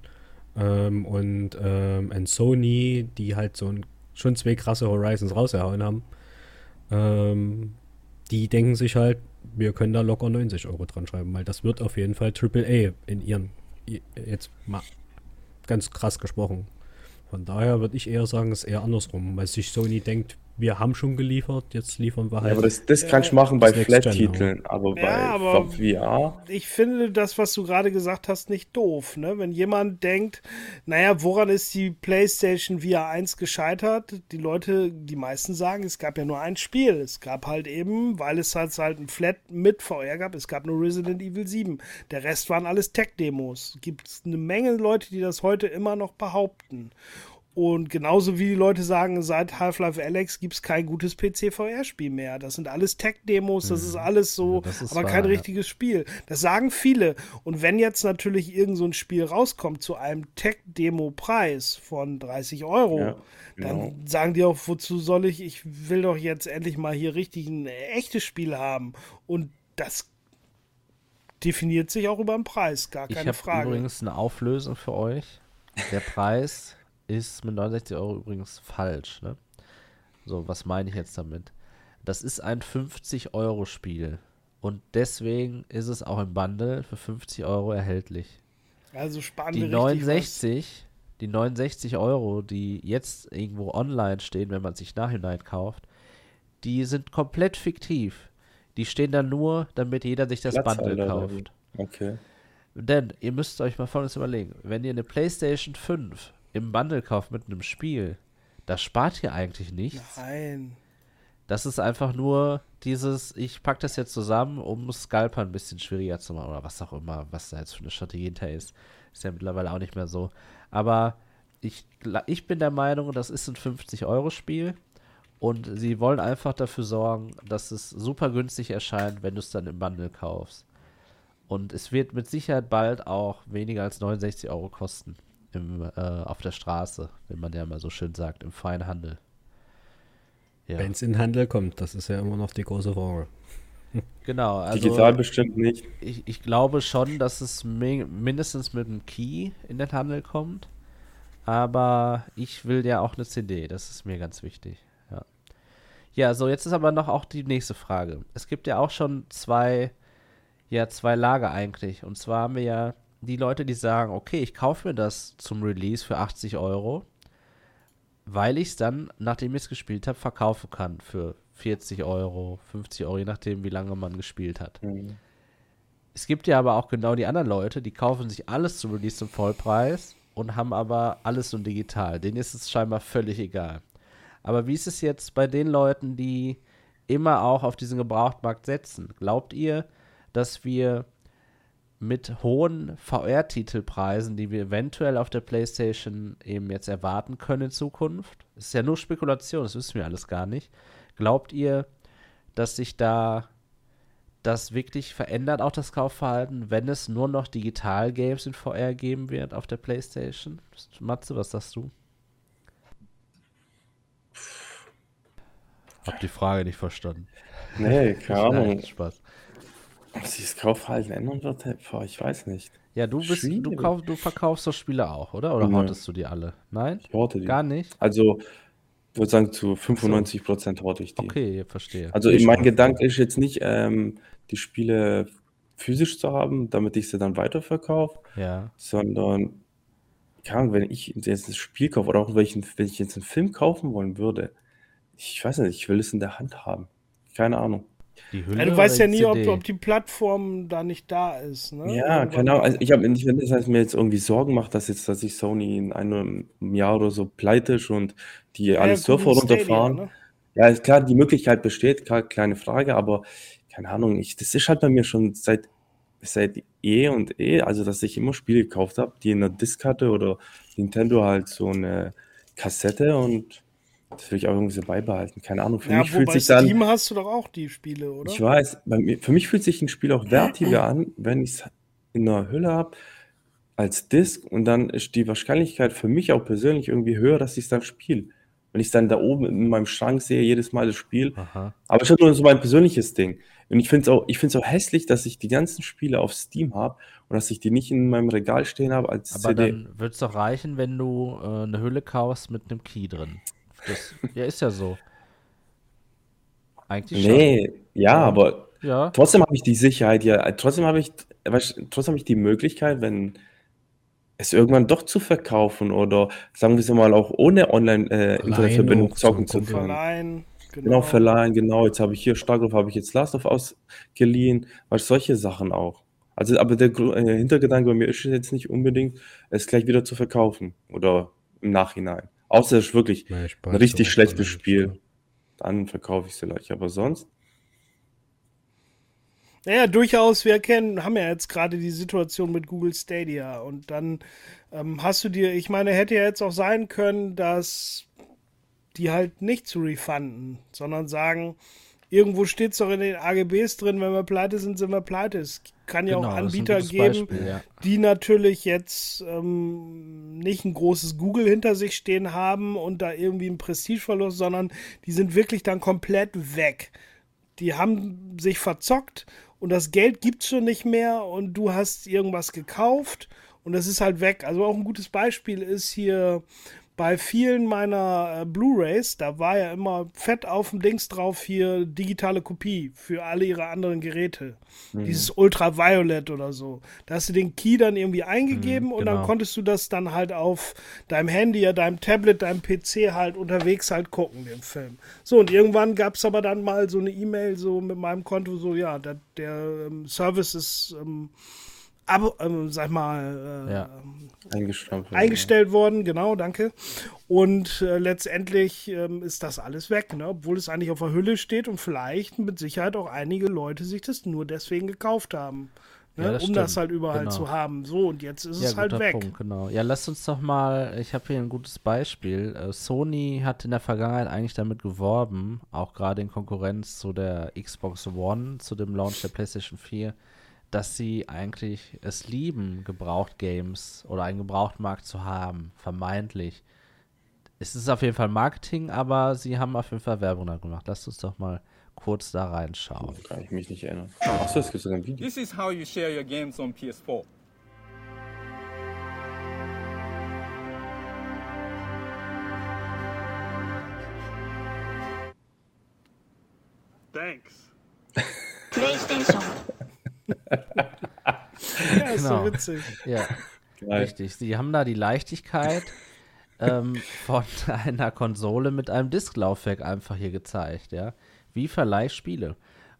Ähm, und ähm, ein Sony, die halt so ein, schon zwei krasse Horizons rausgehauen haben, ähm, die denken sich halt, wir können da locker 90 Euro dran schreiben, weil das wird auf jeden Fall AAA in ihren, jetzt mal ganz krass gesprochen. Von daher würde ich eher sagen, es ist eher andersrum, weil sich Sony denkt, wir haben schon geliefert, jetzt liefern wir halt. Ja, aber das, das kannst du machen bei Flat-Titeln, aber ja, bei aber VR. Ich finde das, was du gerade gesagt hast, nicht doof. Ne? Wenn jemand denkt, naja, woran ist die PlayStation VR 1 gescheitert? Die Leute, die meisten sagen, es gab ja nur ein Spiel. Es gab halt eben, weil es halt, halt ein Flat mit VR gab, es gab nur Resident Evil 7. Der Rest waren alles Tech-Demos. Gibt es eine Menge Leute, die das heute immer noch behaupten. Und genauso wie die Leute sagen, seit Half-Life Alex gibt es kein gutes PC-VR-Spiel mehr. Das sind alles Tech-Demos, das ist mhm. alles so, ja, ist aber wahr, kein ja. richtiges Spiel. Das sagen viele. Und wenn jetzt natürlich irgend so ein Spiel rauskommt zu einem Tech-Demo-Preis von 30 Euro, ja, genau. dann sagen die auch, wozu soll ich, ich will doch jetzt endlich mal hier richtig ein echtes Spiel haben. Und das definiert sich auch über den Preis, gar keine ich Frage. Ich habe übrigens eine Auflösung für euch. Der Preis ist mit 69 Euro übrigens falsch. Ne? So, was meine ich jetzt damit? Das ist ein 50-Euro-Spiel. Und deswegen ist es auch im Bundle für 50 Euro erhältlich. Also spannend. Die 69, die 69 Euro, die jetzt irgendwo online stehen, wenn man sich nachhinein kauft, die sind komplett fiktiv. Die stehen da nur, damit jeder sich das Platz Bundle kauft. Okay. Denn ihr müsst euch mal folgendes überlegen: Wenn ihr eine PlayStation 5 im Bundle kauft mit einem Spiel, das spart hier eigentlich nichts. Nein. Das ist einfach nur dieses, ich packe das jetzt zusammen, um Scalper ein bisschen schwieriger zu machen oder was auch immer, was da jetzt für eine Strategie hinter ist. Ist ja mittlerweile auch nicht mehr so. Aber ich, ich bin der Meinung, das ist ein 50-Euro-Spiel und sie wollen einfach dafür sorgen, dass es super günstig erscheint, wenn du es dann im Bundle kaufst. Und es wird mit Sicherheit bald auch weniger als 69 Euro kosten im, äh, auf der Straße, wenn man ja mal so schön sagt, im Feinhandel. Ja. Wenn es in den Handel kommt, das ist ja immer noch die große Frage. Genau. Also Digital bestimmt nicht. Ich, ich glaube schon, dass es mi mindestens mit dem Key in den Handel kommt. Aber ich will ja auch eine CD, das ist mir ganz wichtig. Ja, ja so jetzt ist aber noch auch die nächste Frage. Es gibt ja auch schon zwei, ja, zwei Lager eigentlich. Und zwar haben wir ja die Leute, die sagen, okay, ich kaufe mir das zum Release für 80 Euro, weil ich es dann, nachdem ich es gespielt habe, verkaufen kann für 40 Euro, 50 Euro, je nachdem, wie lange man gespielt hat. Mhm. Es gibt ja aber auch genau die anderen Leute, die kaufen sich alles zum Release zum Vollpreis und haben aber alles so digital. Denen ist es scheinbar völlig egal. Aber wie ist es jetzt bei den Leuten, die immer auch auf diesen Gebrauchtmarkt setzen? Glaubt ihr, dass wir mit hohen VR-Titelpreisen, die wir eventuell auf der PlayStation eben jetzt erwarten können in Zukunft, das ist ja nur Spekulation, das wissen wir alles gar nicht. Glaubt ihr, dass sich da das wirklich verändert, auch das Kaufverhalten, wenn es nur noch Digital-Games in VR geben wird auf der PlayStation? Matze, was sagst du? Hab die Frage nicht verstanden. Nee, keine Ahnung. Spaß. Ob sich das Kaufverhalten ändern wird, ich weiß nicht. Ja, du bist, du, kauf, du verkaufst so Spiele auch, oder? Oder nee. hortest du die alle? Nein? Ich horte die. Gar nicht? Also, ich würde sagen, zu 95 Prozent horte ich die. Okay, verstehe. Also, ich mein Gedanke ist jetzt nicht, ähm, die Spiele physisch zu haben, damit ich sie dann weiterverkaufe, ja. sondern kann, wenn ich jetzt ein Spiel kaufe oder auch wenn ich, wenn ich jetzt einen Film kaufen wollen würde, ich weiß nicht, ich will es in der Hand haben. Keine Ahnung. Die Hülle ja, du weißt ja nie, ob, ob, die Plattform da nicht da ist. Ne? Ja, keine Ahnung. Also ich habe nicht, wenn das heißt, mir jetzt irgendwie Sorgen macht, dass jetzt, dass ich Sony in einem Jahr oder so pleite ist und die ja, alle ja, Surfer runterfahren. ne? Ja, ist klar, die Möglichkeit besteht, klar, kleine Frage, aber keine Ahnung, ich, das ist halt bei mir schon seit, seit eh und eh, also dass ich immer Spiele gekauft habe, die in der Disk hatte oder Nintendo halt so eine Kassette und das will ich auch irgendwie so beibehalten. Keine Ahnung. Für ja, mich fühlt sich dann. Steam hast du doch auch die Spiele, oder? Ich weiß. Mir, für mich fühlt sich ein Spiel auch wertiger an, wenn ich es in einer Hülle habe als Disk und dann ist die Wahrscheinlichkeit für mich auch persönlich irgendwie höher, dass ich es dann spiele. Wenn ich es dann da oben in meinem Schrank sehe, jedes Mal das Spiel. Aha. Aber es ist nur so mein persönliches Ding. Und ich finde es auch, auch hässlich, dass ich die ganzen Spiele auf Steam habe und dass ich die nicht in meinem Regal stehen habe als Aber CD. dann wird es doch reichen, wenn du äh, eine Hülle kaufst mit einem Key drin. Das, ja, ist ja so. Eigentlich schon. Nee, ja, aber ja. trotzdem habe ich die Sicherheit ja, trotzdem habe ich, trotzdem habe ich die Möglichkeit, wenn es irgendwann doch zu verkaufen oder sagen wir es mal auch ohne Online-Internetverbindung äh, zocken zu können. Verleihen, genau. genau. verleihen, genau. Jetzt habe ich hier Starkov, habe ich jetzt Last of ausgeliehen, weil solche Sachen auch. Also, aber der äh, Hintergedanke bei mir ist jetzt nicht unbedingt, es gleich wieder zu verkaufen oder im Nachhinein. Außer es ist wirklich ja, ein richtig schlechtes Spiel. Dann verkaufe ich es vielleicht. Aber sonst. Naja, durchaus, wir kennen, haben ja jetzt gerade die Situation mit Google Stadia und dann ähm, hast du dir, ich meine, hätte ja jetzt auch sein können, dass die halt nicht zu refunden, sondern sagen, irgendwo steht es doch in den AGBs drin, wenn wir pleite sind, sind wir pleite. Es kann ja genau, auch Anbieter geben, Beispiel, ja. die natürlich jetzt ähm, nicht ein großes Google hinter sich stehen haben und da irgendwie einen Prestigeverlust, sondern die sind wirklich dann komplett weg. Die haben sich verzockt und das Geld gibt es schon nicht mehr und du hast irgendwas gekauft und das ist halt weg. Also auch ein gutes Beispiel ist hier bei vielen meiner äh, Blu-rays, da war ja immer fett auf dem Dings drauf hier digitale Kopie für alle ihre anderen Geräte. Mhm. Dieses Ultraviolet oder so. Da hast du den Key dann irgendwie eingegeben mhm, und dann genau. konntest du das dann halt auf deinem Handy, ja, deinem Tablet, deinem PC halt unterwegs halt gucken, den Film. So, und irgendwann gab es aber dann mal so eine E-Mail so mit meinem Konto, so, ja, der, der ähm, Service ist ähm, ab, ähm, sag mal, äh, ja. eingestellt worden, genau, danke. Und äh, letztendlich ähm, ist das alles weg, ne? obwohl es eigentlich auf der Hülle steht und vielleicht mit Sicherheit auch einige Leute sich das nur deswegen gekauft haben. Ne? Ja, das um stimmt. das halt überall genau. zu haben. So, und jetzt ist ja, es halt weg. Punkt, genau. Ja, lasst uns doch mal, ich habe hier ein gutes Beispiel. Äh, Sony hat in der Vergangenheit eigentlich damit geworben, auch gerade in Konkurrenz zu der Xbox One, zu dem Launch der PlayStation 4, dass sie eigentlich es lieben, Gebraucht-Games oder einen Gebrauchtmarkt zu haben, vermeintlich. Es ist auf jeden Fall Marketing, aber sie haben auf jeden Fall Werbung da gemacht. Lasst uns doch mal kurz da reinschauen. Kann ich mich nicht erinnern. Achso, es gibt sogar ein Video. This is how you share your games on PS4. Thanks. PlayStation. Ja, ist Genau. so witzig. Ja, Geil. richtig. Sie haben da die Leichtigkeit ähm, von einer Konsole mit einem Disklaufwerk einfach hier gezeigt, ja. Wie verleih Spiele.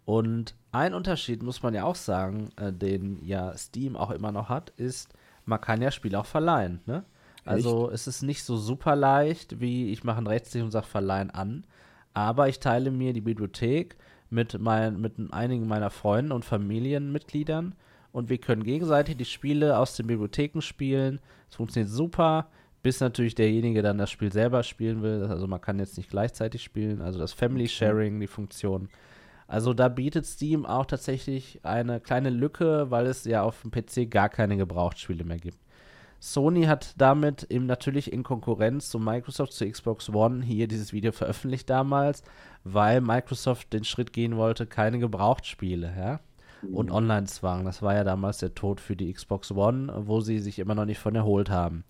Und ein Unterschied muss man ja auch sagen, äh, den ja Steam auch immer noch hat, ist, man kann ja Spiele auch verleihen, ne? Also es ist nicht so super leicht, wie ich mache einen Rechtsklick und sage verleihen an, aber ich teile mir die Bibliothek mit, mein, mit einigen meiner Freunden und Familienmitgliedern und wir können gegenseitig die Spiele aus den Bibliotheken spielen. Es funktioniert super, bis natürlich derjenige dann das Spiel selber spielen will. Also man kann jetzt nicht gleichzeitig spielen, also das Family Sharing, die Funktion. Also da bietet Steam auch tatsächlich eine kleine Lücke, weil es ja auf dem PC gar keine Gebrauchtspiele mehr gibt. Sony hat damit eben natürlich in Konkurrenz zu Microsoft, zu Xbox One hier dieses Video veröffentlicht damals, weil Microsoft den Schritt gehen wollte, keine Gebrauchtspiele, ja. Und Online-Zwang. Das war ja damals der Tod für die Xbox One, wo sie sich immer noch nicht von erholt haben.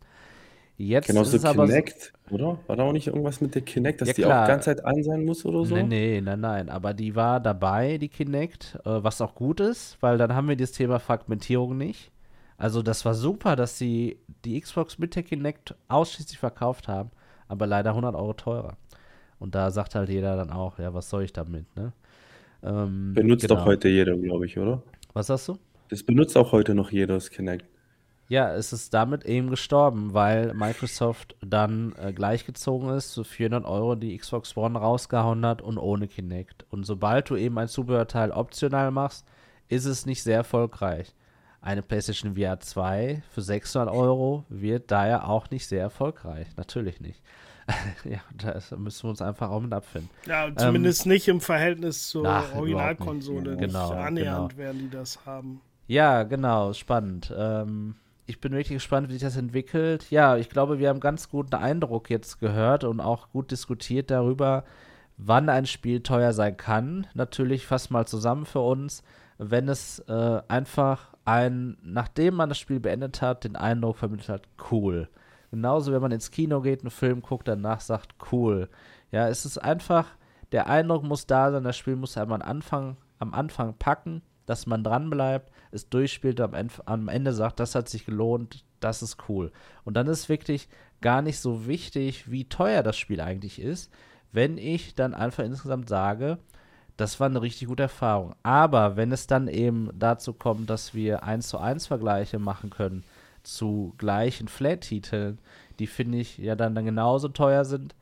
Jetzt Genau ist so es aber so, Kinect, oder? War da auch nicht irgendwas mit der Kinect, dass Ja, die klar. auch die ganze Zeit an sein muss oder so? Nee, nee, nein, nein. Aber die war dabei, die Kinect, äh, was auch gut ist, weil dann haben wir das Thema Fragmentierung nicht. Also das war super, dass sie die Xbox mit der Kinect ausschließlich verkauft haben, aber leider 100 Euro teurer. Und da sagt halt jeder dann auch, ja, was soll ich damit, ne? Ähm, Benutzt genau. doch heute jeder, glaube ich, oder? Was sagst du? Das benutzt auch heute noch jeder, das Kinect. Ja, es ist damit eben gestorben, weil Microsoft dann äh, gleichgezogen ist, zu 400 Euro die Xbox One rausgehauen hat und ohne Kinect. Und sobald du eben ein Zubehörteil optional machst, ist es nicht sehr erfolgreich. Eine PlayStation VR 2 für 600 Euro wird daher auch nicht sehr erfolgreich. Natürlich nicht. ja, da müssen wir uns einfach auch mit abfinden. Ja, zumindest nicht im Verhältnis zur Ähm, Originalkonsole. nicht. Nicht Genau, annähernd genau. werden die das haben. Ja, genau, spannend. Ähm, ich bin wirklich gespannt, wie sich das entwickelt. Ja, ich glaube, wir haben ganz guten Eindruck jetzt gehört und auch gut diskutiert darüber, wann ein Spiel teuer sein kann. Natürlich fass mal zusammen für uns, wenn es äh, einfach ein, nachdem man das Spiel beendet hat, den Eindruck vermittelt hat, cool. Genauso, wenn man ins Kino geht, einen Film guckt, danach sagt, cool. Ja, es ist einfach, der Eindruck muss da sein, das Spiel muss einem am Anfang, am Anfang packen, dass man dran bleibt, es durchspielt, am, am Ende sagt, das hat sich gelohnt, das ist cool. Und dann ist wirklich gar nicht so wichtig, wie teuer das Spiel eigentlich ist, wenn ich dann einfach insgesamt sage, das war eine richtig gute Erfahrung. Aber wenn es dann eben dazu kommt, dass wir 1 zu 1 Vergleiche machen können zu gleichen Flat-Titeln, die finde ich ja dann, dann genauso teuer sind,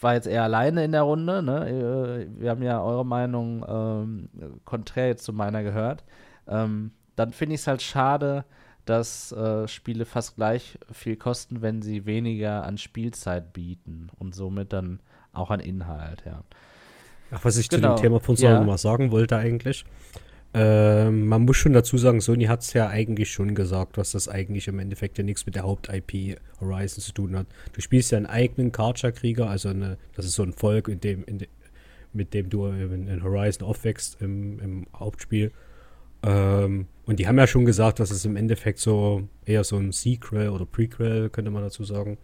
war jetzt eher alleine in der Runde, ne? Äh, Wir haben ja eure Meinung ähm, konträr zu meiner gehört. Ähm, dann finde ich es halt schade, dass äh, Spiele fast gleich viel kosten, wenn sie weniger an Spielzeit bieten und somit dann auch an Inhalt, ja. Ach, was ich Genau, zu dem Thema von ja. Sony mal sagen wollte eigentlich. Ähm, man muss schon dazu sagen, Sony hat es ja eigentlich schon gesagt, dass das eigentlich im Endeffekt ja nichts mit der Haupt-IP Horizon zu tun hat. Du spielst ja einen eigenen Karcher-Krieger, also eine, das ist so ein Volk, in dem, in de, mit dem du in, in Horizon aufwächst im, im Hauptspiel. Ähm, und die haben ja schon gesagt, dass es im Endeffekt so eher so ein Sequel oder Prequel, könnte man dazu sagen,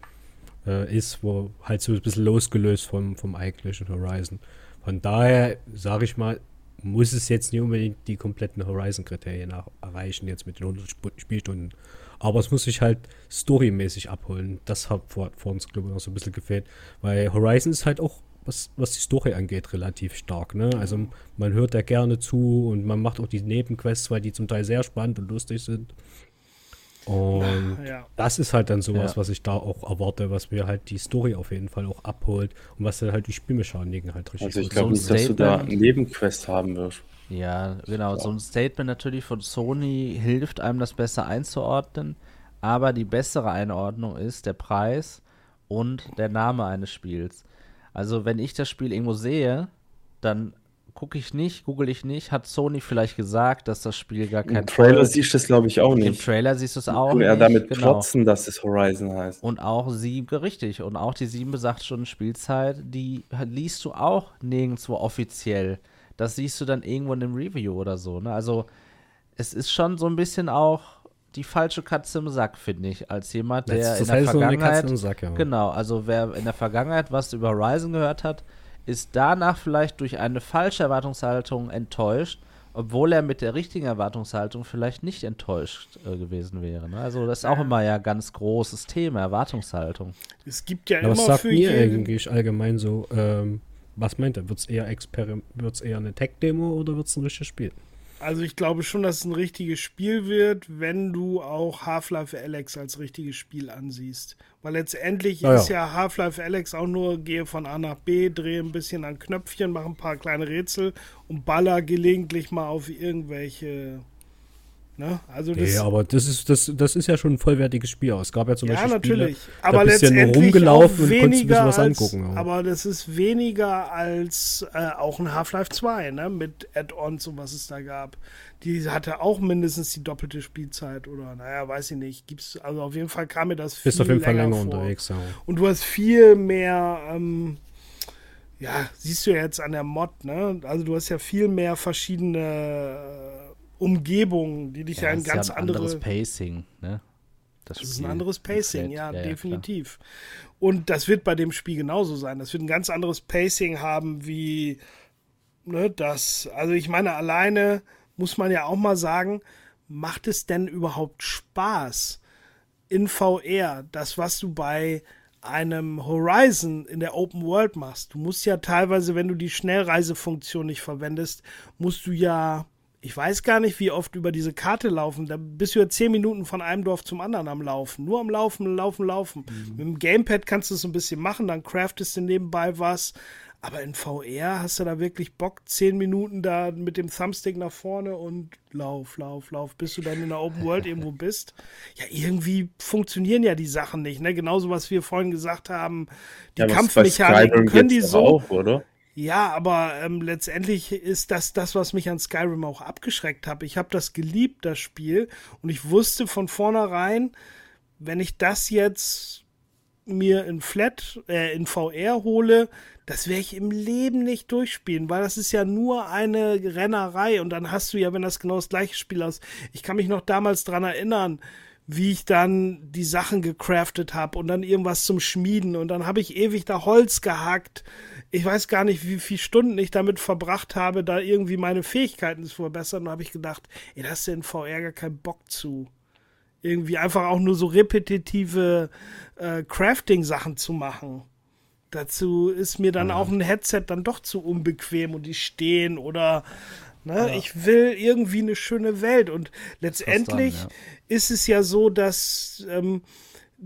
äh, ist, wo halt so ein bisschen losgelöst vom, vom eigentlichen Horizon. Von daher, sage ich mal, muss es jetzt nicht unbedingt die kompletten Horizon-Kriterien erreichen, jetzt mit den 100 Sp Spielstunden. Aber es muss sich halt storymäßig abholen. Das hat vor, vor uns, glaube ich, noch so ein bisschen gefehlt. Weil Horizon ist halt auch, was, was die Story angeht, relativ stark. Ne? Also man hört da gerne zu und man macht auch die Nebenquests, weil die zum Teil sehr spannend und lustig sind. Und Ja. das ist halt dann sowas, Ja. was ich da auch erwarte, was mir halt die Story auf jeden Fall auch abholt und was dann halt die Spielmechaniken halt richtig Also ich gut glaube ein nicht, dass du da Nebenquest haben wirst. Ja, genau. So ein Statement natürlich von Sony hilft einem, das besser einzuordnen. Aber die bessere Einordnung ist der Preis und der Name eines Spiels. Also, wenn ich das Spiel irgendwo sehe, dann gucke ich nicht, google ich nicht. Hat Sony vielleicht gesagt, dass das Spiel gar kein Im Trailer siehst du es, glaube ich, auch Im nicht. Trailer siehst du es auch nicht. damit genau. klotzen, dass es Horizon heißt. Und auch sieben, richtig, und auch die sieben bis acht Stunden Spielzeit, die liest du auch nirgendwo offiziell. Das siehst du dann irgendwo in einem Review oder so. Ne? Also es ist schon so ein bisschen auch die falsche Katze im Sack, finde ich, als jemand, der das in ist der halt so eine Katze Vergangenheit im Sack, ja. Genau, also wer in der Vergangenheit was über Horizon gehört hat, ist danach vielleicht durch eine falsche Erwartungshaltung enttäuscht, obwohl er mit der richtigen Erwartungshaltung vielleicht nicht enttäuscht äh, gewesen wäre. Ne? Also das ist auch immer ja ganz großes Thema, Erwartungshaltung. Es gibt ja Ja, was immer sagt für mir jeden, eigentlich allgemein so, ähm, was meint er? Wird es eher, eher eine Tech-Demo oder wird es ein richtiges Spiel? Also ich glaube schon, dass es ein richtiges Spiel wird, wenn du auch Half-Life Alex als richtiges Spiel ansiehst. Weil letztendlich Ja, ist ja Half-Life Alex auch nur, gehe von A nach B, drehe ein bisschen an Knöpfchen, mache ein paar kleine Rätsel und baller gelegentlich mal auf irgendwelche. Ne? Also das, Nee, aber das ist, das, das ist ja schon ein vollwertiges Spiel. Es gab ja zum ja, Beispiel natürlich. Spiele, aber da bist du ja nur letztendlich rumgelaufen auch und konntest ein bisschen was als, angucken. aber- Aber das ist weniger als äh, auch ein Half-Life 2, ne? Mit Add-ons und was es da gab. Die hatte auch mindestens die doppelte Spielzeit oder naja, weiß ich nicht. Gibt's, also auf jeden Fall kam mir das viel bist auf jeden Fall länger vor. unterwegs. Ja. Und du hast viel mehr, ähm, ja, siehst du ja jetzt an der Mod, ne? Also du hast ja viel mehr verschiedene Umgebungen, die dich ja, in es ist ganz ein andere. anderes Pacing, ne? Das ist Spiel ein anderes Pacing, ja, klar. definitiv. Und das wird bei dem Spiel genauso sein. Das wird ein ganz anderes Pacing haben wie ne, das. Also ich meine, alleine muss man ja auch mal sagen, macht es denn überhaupt Spaß in VR, das, was du bei einem Horizon in der Open World machst? Du musst ja teilweise, wenn du die Schnellreisefunktion nicht verwendest, musst du ja ich weiß gar nicht, wie oft über diese Karte laufen. Da bist du ja zehn Minuten von einem Dorf zum anderen am Laufen. Nur am Laufen, Laufen, Laufen. Mit dem Gamepad kannst du es ein bisschen machen, dann craftest du nebenbei was. Aber in VR hast du da wirklich Bock, zehn Minuten da mit dem Thumbstick nach vorne und lauf, lauf, lauf, bis du dann in der Open World irgendwo bist. Ja, irgendwie funktionieren ja die Sachen nicht. Ne? Genauso, was wir vorhin gesagt haben, die Ja, Kampfmechaniken können die so. Auch, oder? Ja, aber ähm, letztendlich ist das das, was mich an Skyrim auch abgeschreckt hat. Ich habe das geliebt, das Spiel, und ich wusste von vornherein, wenn ich das jetzt mir in Flat, äh, in VR hole, das werde ich im Leben nicht durchspielen, weil das ist ja nur eine Rennerei und dann hast du ja, wenn das genau das gleiche Spiel ist. Ich kann mich noch damals dran erinnern, wie ich dann die Sachen gecraftet habe und dann irgendwas zum Schmieden und dann habe ich ewig da Holz gehackt. Ich weiß gar nicht, wie viele Stunden ich damit verbracht habe, da irgendwie meine Fähigkeiten zu verbessern. Und da habe ich gedacht, ey, da hast du in VR gar keinen Bock zu. Irgendwie einfach auch nur so repetitive äh, Crafting-Sachen zu machen. Dazu ist mir dann auch ein Headset dann doch zu unbequem und die stehen oder ne, ich will irgendwie eine schöne Welt. Und letztendlich dran, ist es ja so, dass ähm,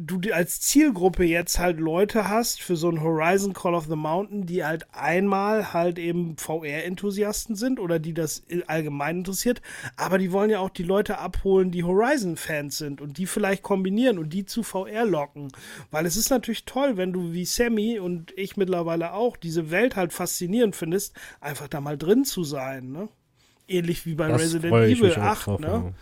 du als Zielgruppe jetzt halt Leute hast für so ein Horizon Call of the Mountain, die halt einmal halt eben VR-Enthusiasten sind oder die das allgemein interessiert, aber die wollen ja auch die Leute abholen, die Horizon-Fans sind und die vielleicht kombinieren und die zu VR locken. Weil es ist natürlich toll, wenn du wie Sammy und ich mittlerweile auch diese Welt halt faszinierend findest, einfach da mal drin zu sein, ne? Ähnlich wie bei Das Resident Evil mich auch 8, drauf, ne? ja.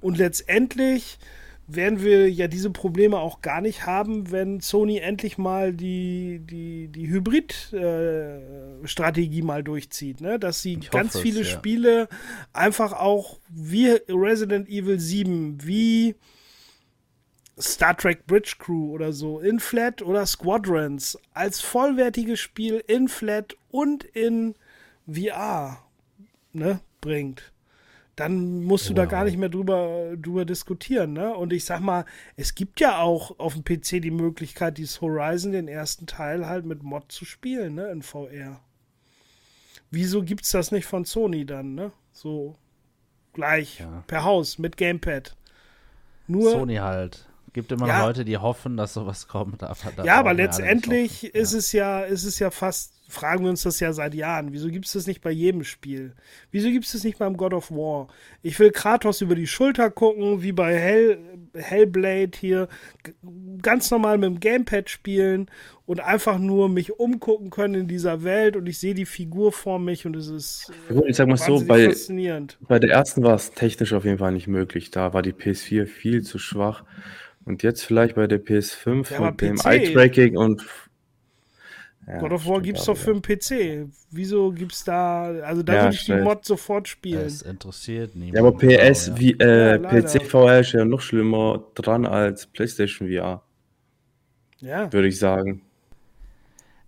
Und letztendlich werden wir ja diese Probleme auch gar nicht haben, wenn Sony endlich mal die, die, die Hybrid-Strategie mal durchzieht, ne? Dass sie Ich ganz hoffe es, viele ja. Spiele einfach auch wie Resident Evil 7, wie Star Trek Bridge Crew oder so, in Flat oder Squadrons als vollwertiges Spiel in Flat und in VR ne, bringt dann musst du da gar nicht mehr drüber, drüber diskutieren, ne? Und ich sag mal, es gibt ja auch auf dem PC die Möglichkeit, dieses Horizon, den ersten Teil, halt mit Mod zu spielen, ne? In VR. Wieso gibt's das nicht von Sony dann, ne? So gleich Ja. per Haus mit Gamepad. Nur Sony halt. Gibt immer Ja. Leute, die hoffen, dass sowas kommt. Aber ja, aber letztendlich ist es ja, ist es ja fast, fragen wir uns das ja seit Jahren. Wieso gibt es das nicht bei jedem Spiel? Wieso gibt es das nicht beim God of War? Ich will Kratos über die Schulter gucken, wie bei Hell, Hellblade hier, ganz normal mit dem Gamepad spielen und einfach nur mich umgucken können in dieser Welt und ich sehe die Figur vor mich und es ist Ja gut, ich sag mal so, bei, faszinierend. bei der ersten war es technisch auf jeden Fall nicht möglich. Da war die PS4 viel zu schwach. Und jetzt vielleicht bei der PS5 Ja, aber und dem PC Eye-Tracking und. Ja, God of War gibt's doch für den PC. Wieso gibt's da, also da Ja, würde ich die. Mod sofort spielen. Es interessiert niemand. Ja, aber PS, ja. wie, äh. PC VR ist ja noch schlimmer dran als PlayStation VR, ja. würde ich sagen.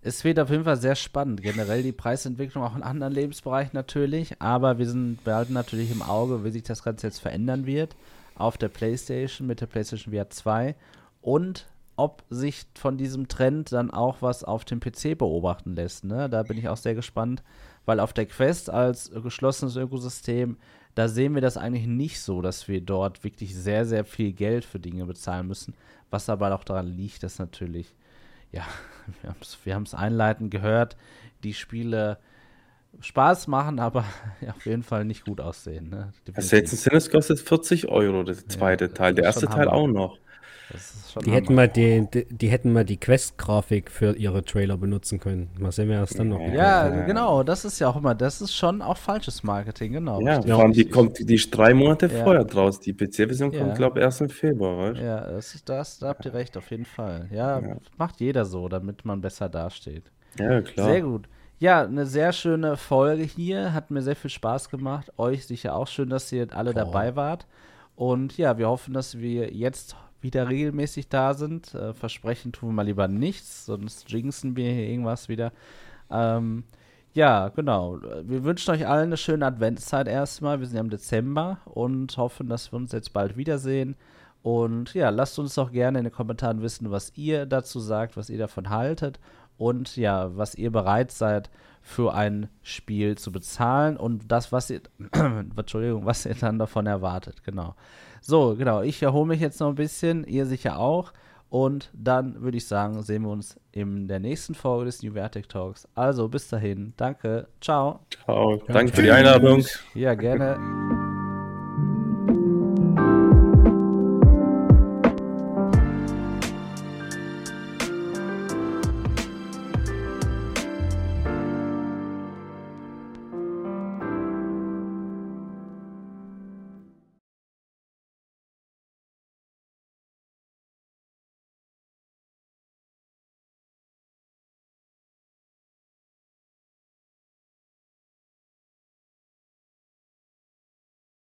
Es wird auf jeden Fall sehr spannend. Generell die Preisentwicklung auch in anderen Lebensbereichen natürlich. Aber wir sind behalten natürlich im Auge, wie sich das Ganze jetzt verändern wird. Auf der PlayStation mit der PlayStation VR 2. Und ob sich von diesem Trend dann auch was auf dem PC beobachten lässt. Ne? Da bin ich auch sehr gespannt. Weil auf der Quest als geschlossenes Ökosystem, da sehen wir das eigentlich nicht so, dass wir dort wirklich sehr, sehr viel Geld für Dinge bezahlen müssen. Was aber auch daran liegt, dass natürlich ja, wir haben es einleitend gehört, die Spiele Spaß machen, aber ja, auf jeden Fall nicht gut aussehen. Ne? Assassin's Sinners kostet 40 Euro, der zweite das Teil. Der erste Teil auch noch. Das ist schon Die Hammer. hätten, mal die, die, die hätten mal die Quest-Grafik für ihre Trailer benutzen können. Mal sehen, wer das dann noch Ja, bekommt. genau, das ist ja auch immer, das ist schon auch falsches Marketing, genau. Ja, richtig, vor allem die kommt die ist drei Monate Ja. vorher draus. Die PC-Version Ja. kommt, glaube ich, erst im Februar, weißt du? Ja, das ist das, da habt ihr recht, auf jeden Fall. Ja, Ja. macht jeder so, damit man besser dasteht. Ja, klar. Sehr gut. Ja, eine sehr schöne Folge hier. Hat mir sehr viel Spaß gemacht. Euch sicher auch schön, dass ihr alle dabei wart. Und ja, wir hoffen, dass wir jetzt wieder regelmäßig da sind. Äh, versprechen tun wir mal lieber nichts, sonst jinxen wir hier irgendwas wieder. Ähm, ja, genau. Wir wünschen euch allen eine schöne Adventszeit erstmal. Wir sind ja im Dezember und hoffen, dass wir uns jetzt bald wiedersehen. Und ja, lasst uns doch gerne in den Kommentaren wissen, was ihr dazu sagt, was ihr davon haltet und ja, was ihr bereit seid für ein Spiel zu bezahlen und das, was ihr, Entschuldigung, was ihr dann davon erwartet, genau. So, genau, ich erhole mich jetzt noch ein bisschen, ihr sicher auch und dann würde ich sagen, sehen wir uns in der nächsten Folge des New Vertic Talks. Also bis dahin, danke, ciao. Ciao. Danke für die Einladung. Ja, gerne.